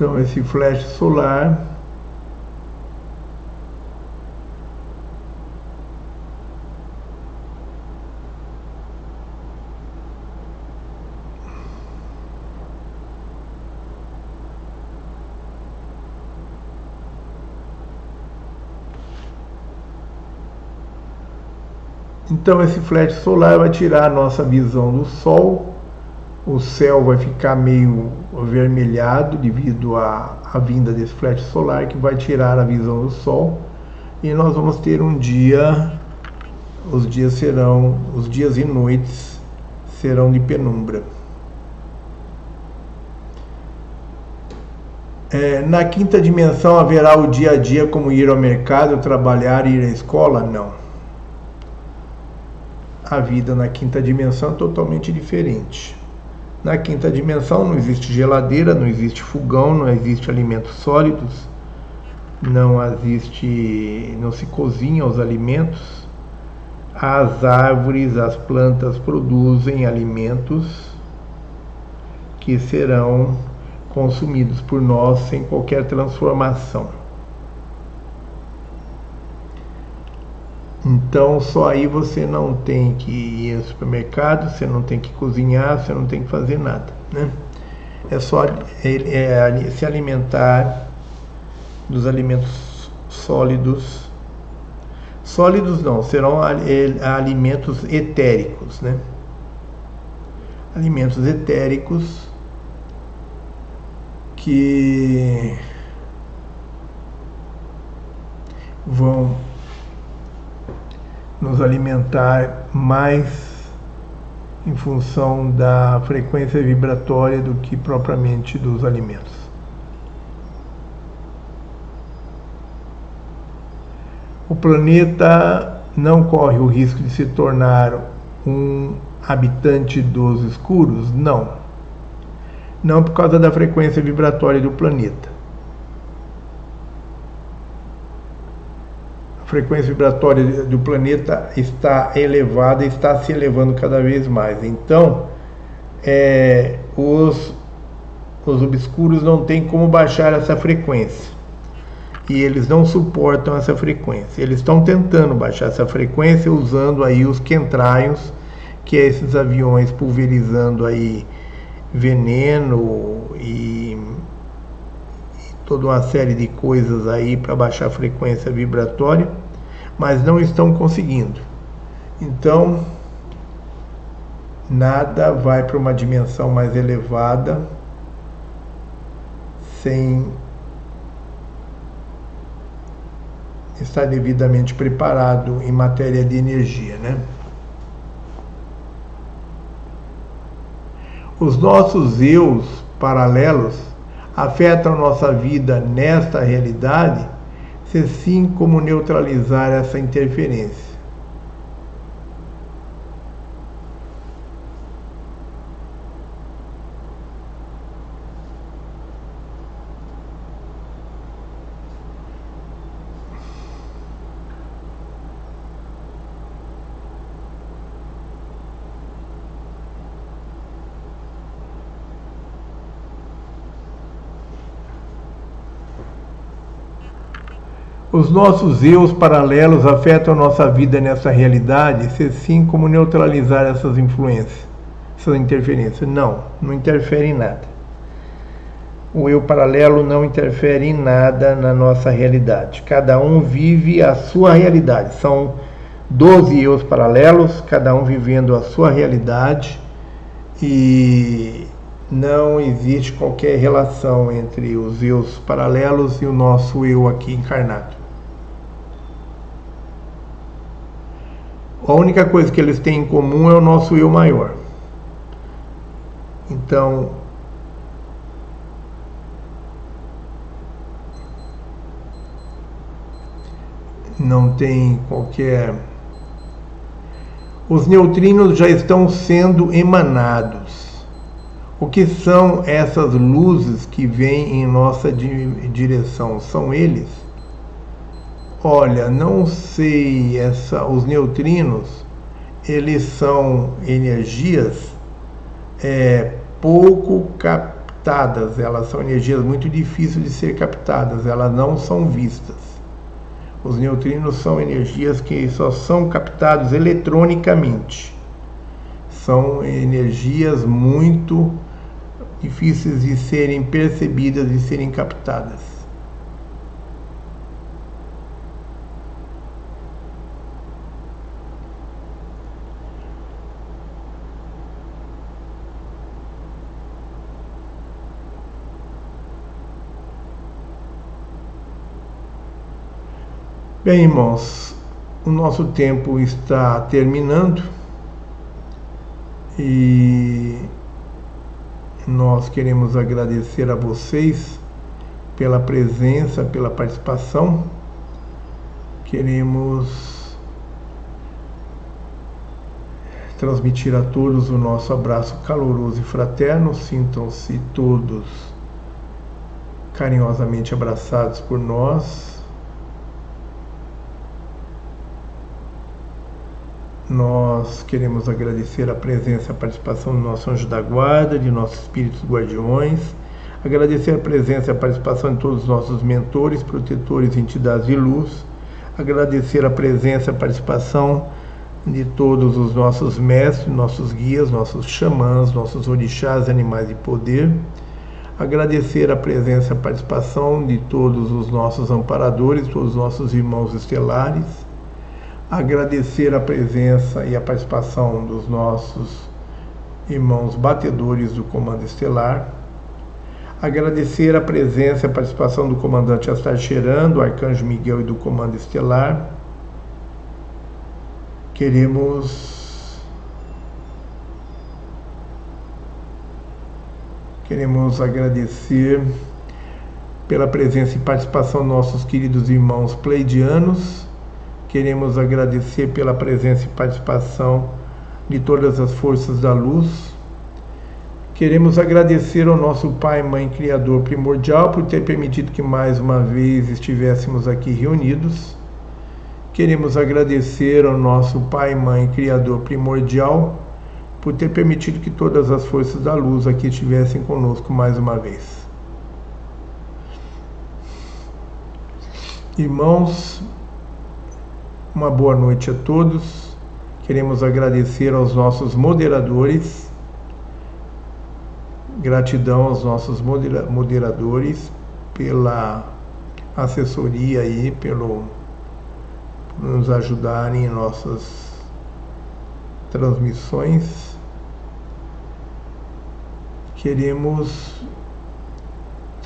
Então, esse flash solar Então esse flash solar vai tirar a nossa visão do Sol, o céu vai ficar meio avermelhado devido à, à vinda desse flash solar que vai tirar a visão do Sol e nós vamos ter um dia, os dias serão, os dias e noites serão de penumbra. É, na quinta dimensão haverá o dia a dia como ir ao mercado, trabalhar, ir à escola? Não. A vida na quinta dimensão é totalmente diferente. Na quinta dimensão não existe geladeira, não existe fogão, não existe alimentos sólidos, não existe, não se cozinha os alimentos. As árvores, as plantas produzem alimentos que serão consumidos por nós sem qualquer transformação. Então, só aí você não tem que ir ao supermercado, você não tem que cozinhar, você não tem que fazer nada. Né? É só é, é, se alimentar dos alimentos sólidos. Sólidos não, serão alimentos etéricos. Né? Alimentos etéricos que vão nos alimentar mais em função da frequência vibratória do que propriamente dos alimentos. O planeta não corre o risco de se tornar um habitante dos escuros? Não não por causa da frequência vibratória do planeta. Frequência vibratória do planeta está elevada, está se elevando cada vez mais. Então, é, os, os obscuros não têm como baixar essa frequência. E eles não suportam essa frequência. Eles estão tentando baixar essa frequência usando aí os quentraios, que é esses aviões pulverizando aí veneno e, e toda uma série de coisas aí para baixar a frequência vibratória, mas não estão conseguindo. Então, nada vai para uma dimensão mais elevada sem estar devidamente preparado em matéria de energia, né? Os nossos eus paralelos afetam nossa vida nesta realidade, se sim como neutralizar essa interferência. Os nossos eus paralelos afetam nossa vida nessa realidade, se sim, como neutralizar essas influências, essas interferências? Não, não interfere em nada. O eu paralelo não interfere em nada na nossa realidade. Cada um vive a sua realidade. São 12 eus paralelos, cada um vivendo a sua realidade e não existe qualquer relação entre os eus paralelos e o nosso eu aqui encarnado. A única coisa que eles têm em comum é o nosso eu maior. Então, não tem qualquer. Os neutrinos já estão sendo emanados. O que são essas luzes que vêm em nossa direção? São eles? Olha, não sei, essa, os neutrinos, eles são energias é, pouco captadas, elas são energias muito difíceis de ser captadas, elas não são vistas. Os neutrinos são energias que só são captados eletronicamente. São energias muito difíceis de serem percebidas e serem captadas. Bem, irmãos, o nosso tempo está terminando e nós queremos agradecer a vocês pela presença, pela participação. Queremos transmitir a todos o nosso abraço caloroso e fraterno. Sintam-se todos carinhosamente abraçados por nós Nós queremos agradecer a presença e a participação do nosso anjo da guarda, de nossos espíritos guardiões, agradecer a presença e a participação de todos os nossos mentores, protetores, entidades de luz, agradecer a presença e a participação de todos os nossos mestres, nossos guias, nossos xamãs, nossos orixás, animais de poder, agradecer a presença e a participação de todos os nossos amparadores, todos os nossos irmãos estelares, agradecer a presença e a participação dos nossos irmãos batedores do Comando Estelar, agradecer a presença e a participação do comandante Astar do Arcanjo Miguel e do Comando Estelar. Queremos queremos agradecer pela presença e participação nossos queridos irmãos pleidianos Queremos agradecer pela presença e participação de todas as forças da luz. Queremos agradecer ao nosso Pai, Mãe, Criador primordial por ter permitido que mais uma vez estivéssemos aqui reunidos. Queremos agradecer ao nosso Pai, Mãe, Criador primordial por ter permitido que todas as forças da luz aqui estivessem conosco mais uma vez. Irmãos, uma boa noite a todos. Queremos agradecer aos nossos moderadores. Gratidão aos nossos moderadores pela assessoria aí, pelo por nos ajudarem em nossas transmissões. Queremos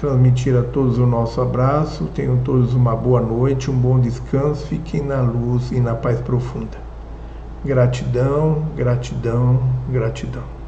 transmitir a todos o nosso abraço. Tenham todos uma boa noite, um bom descanso. Fiquem na luz e na paz profunda. Gratidão, gratidão, gratidão.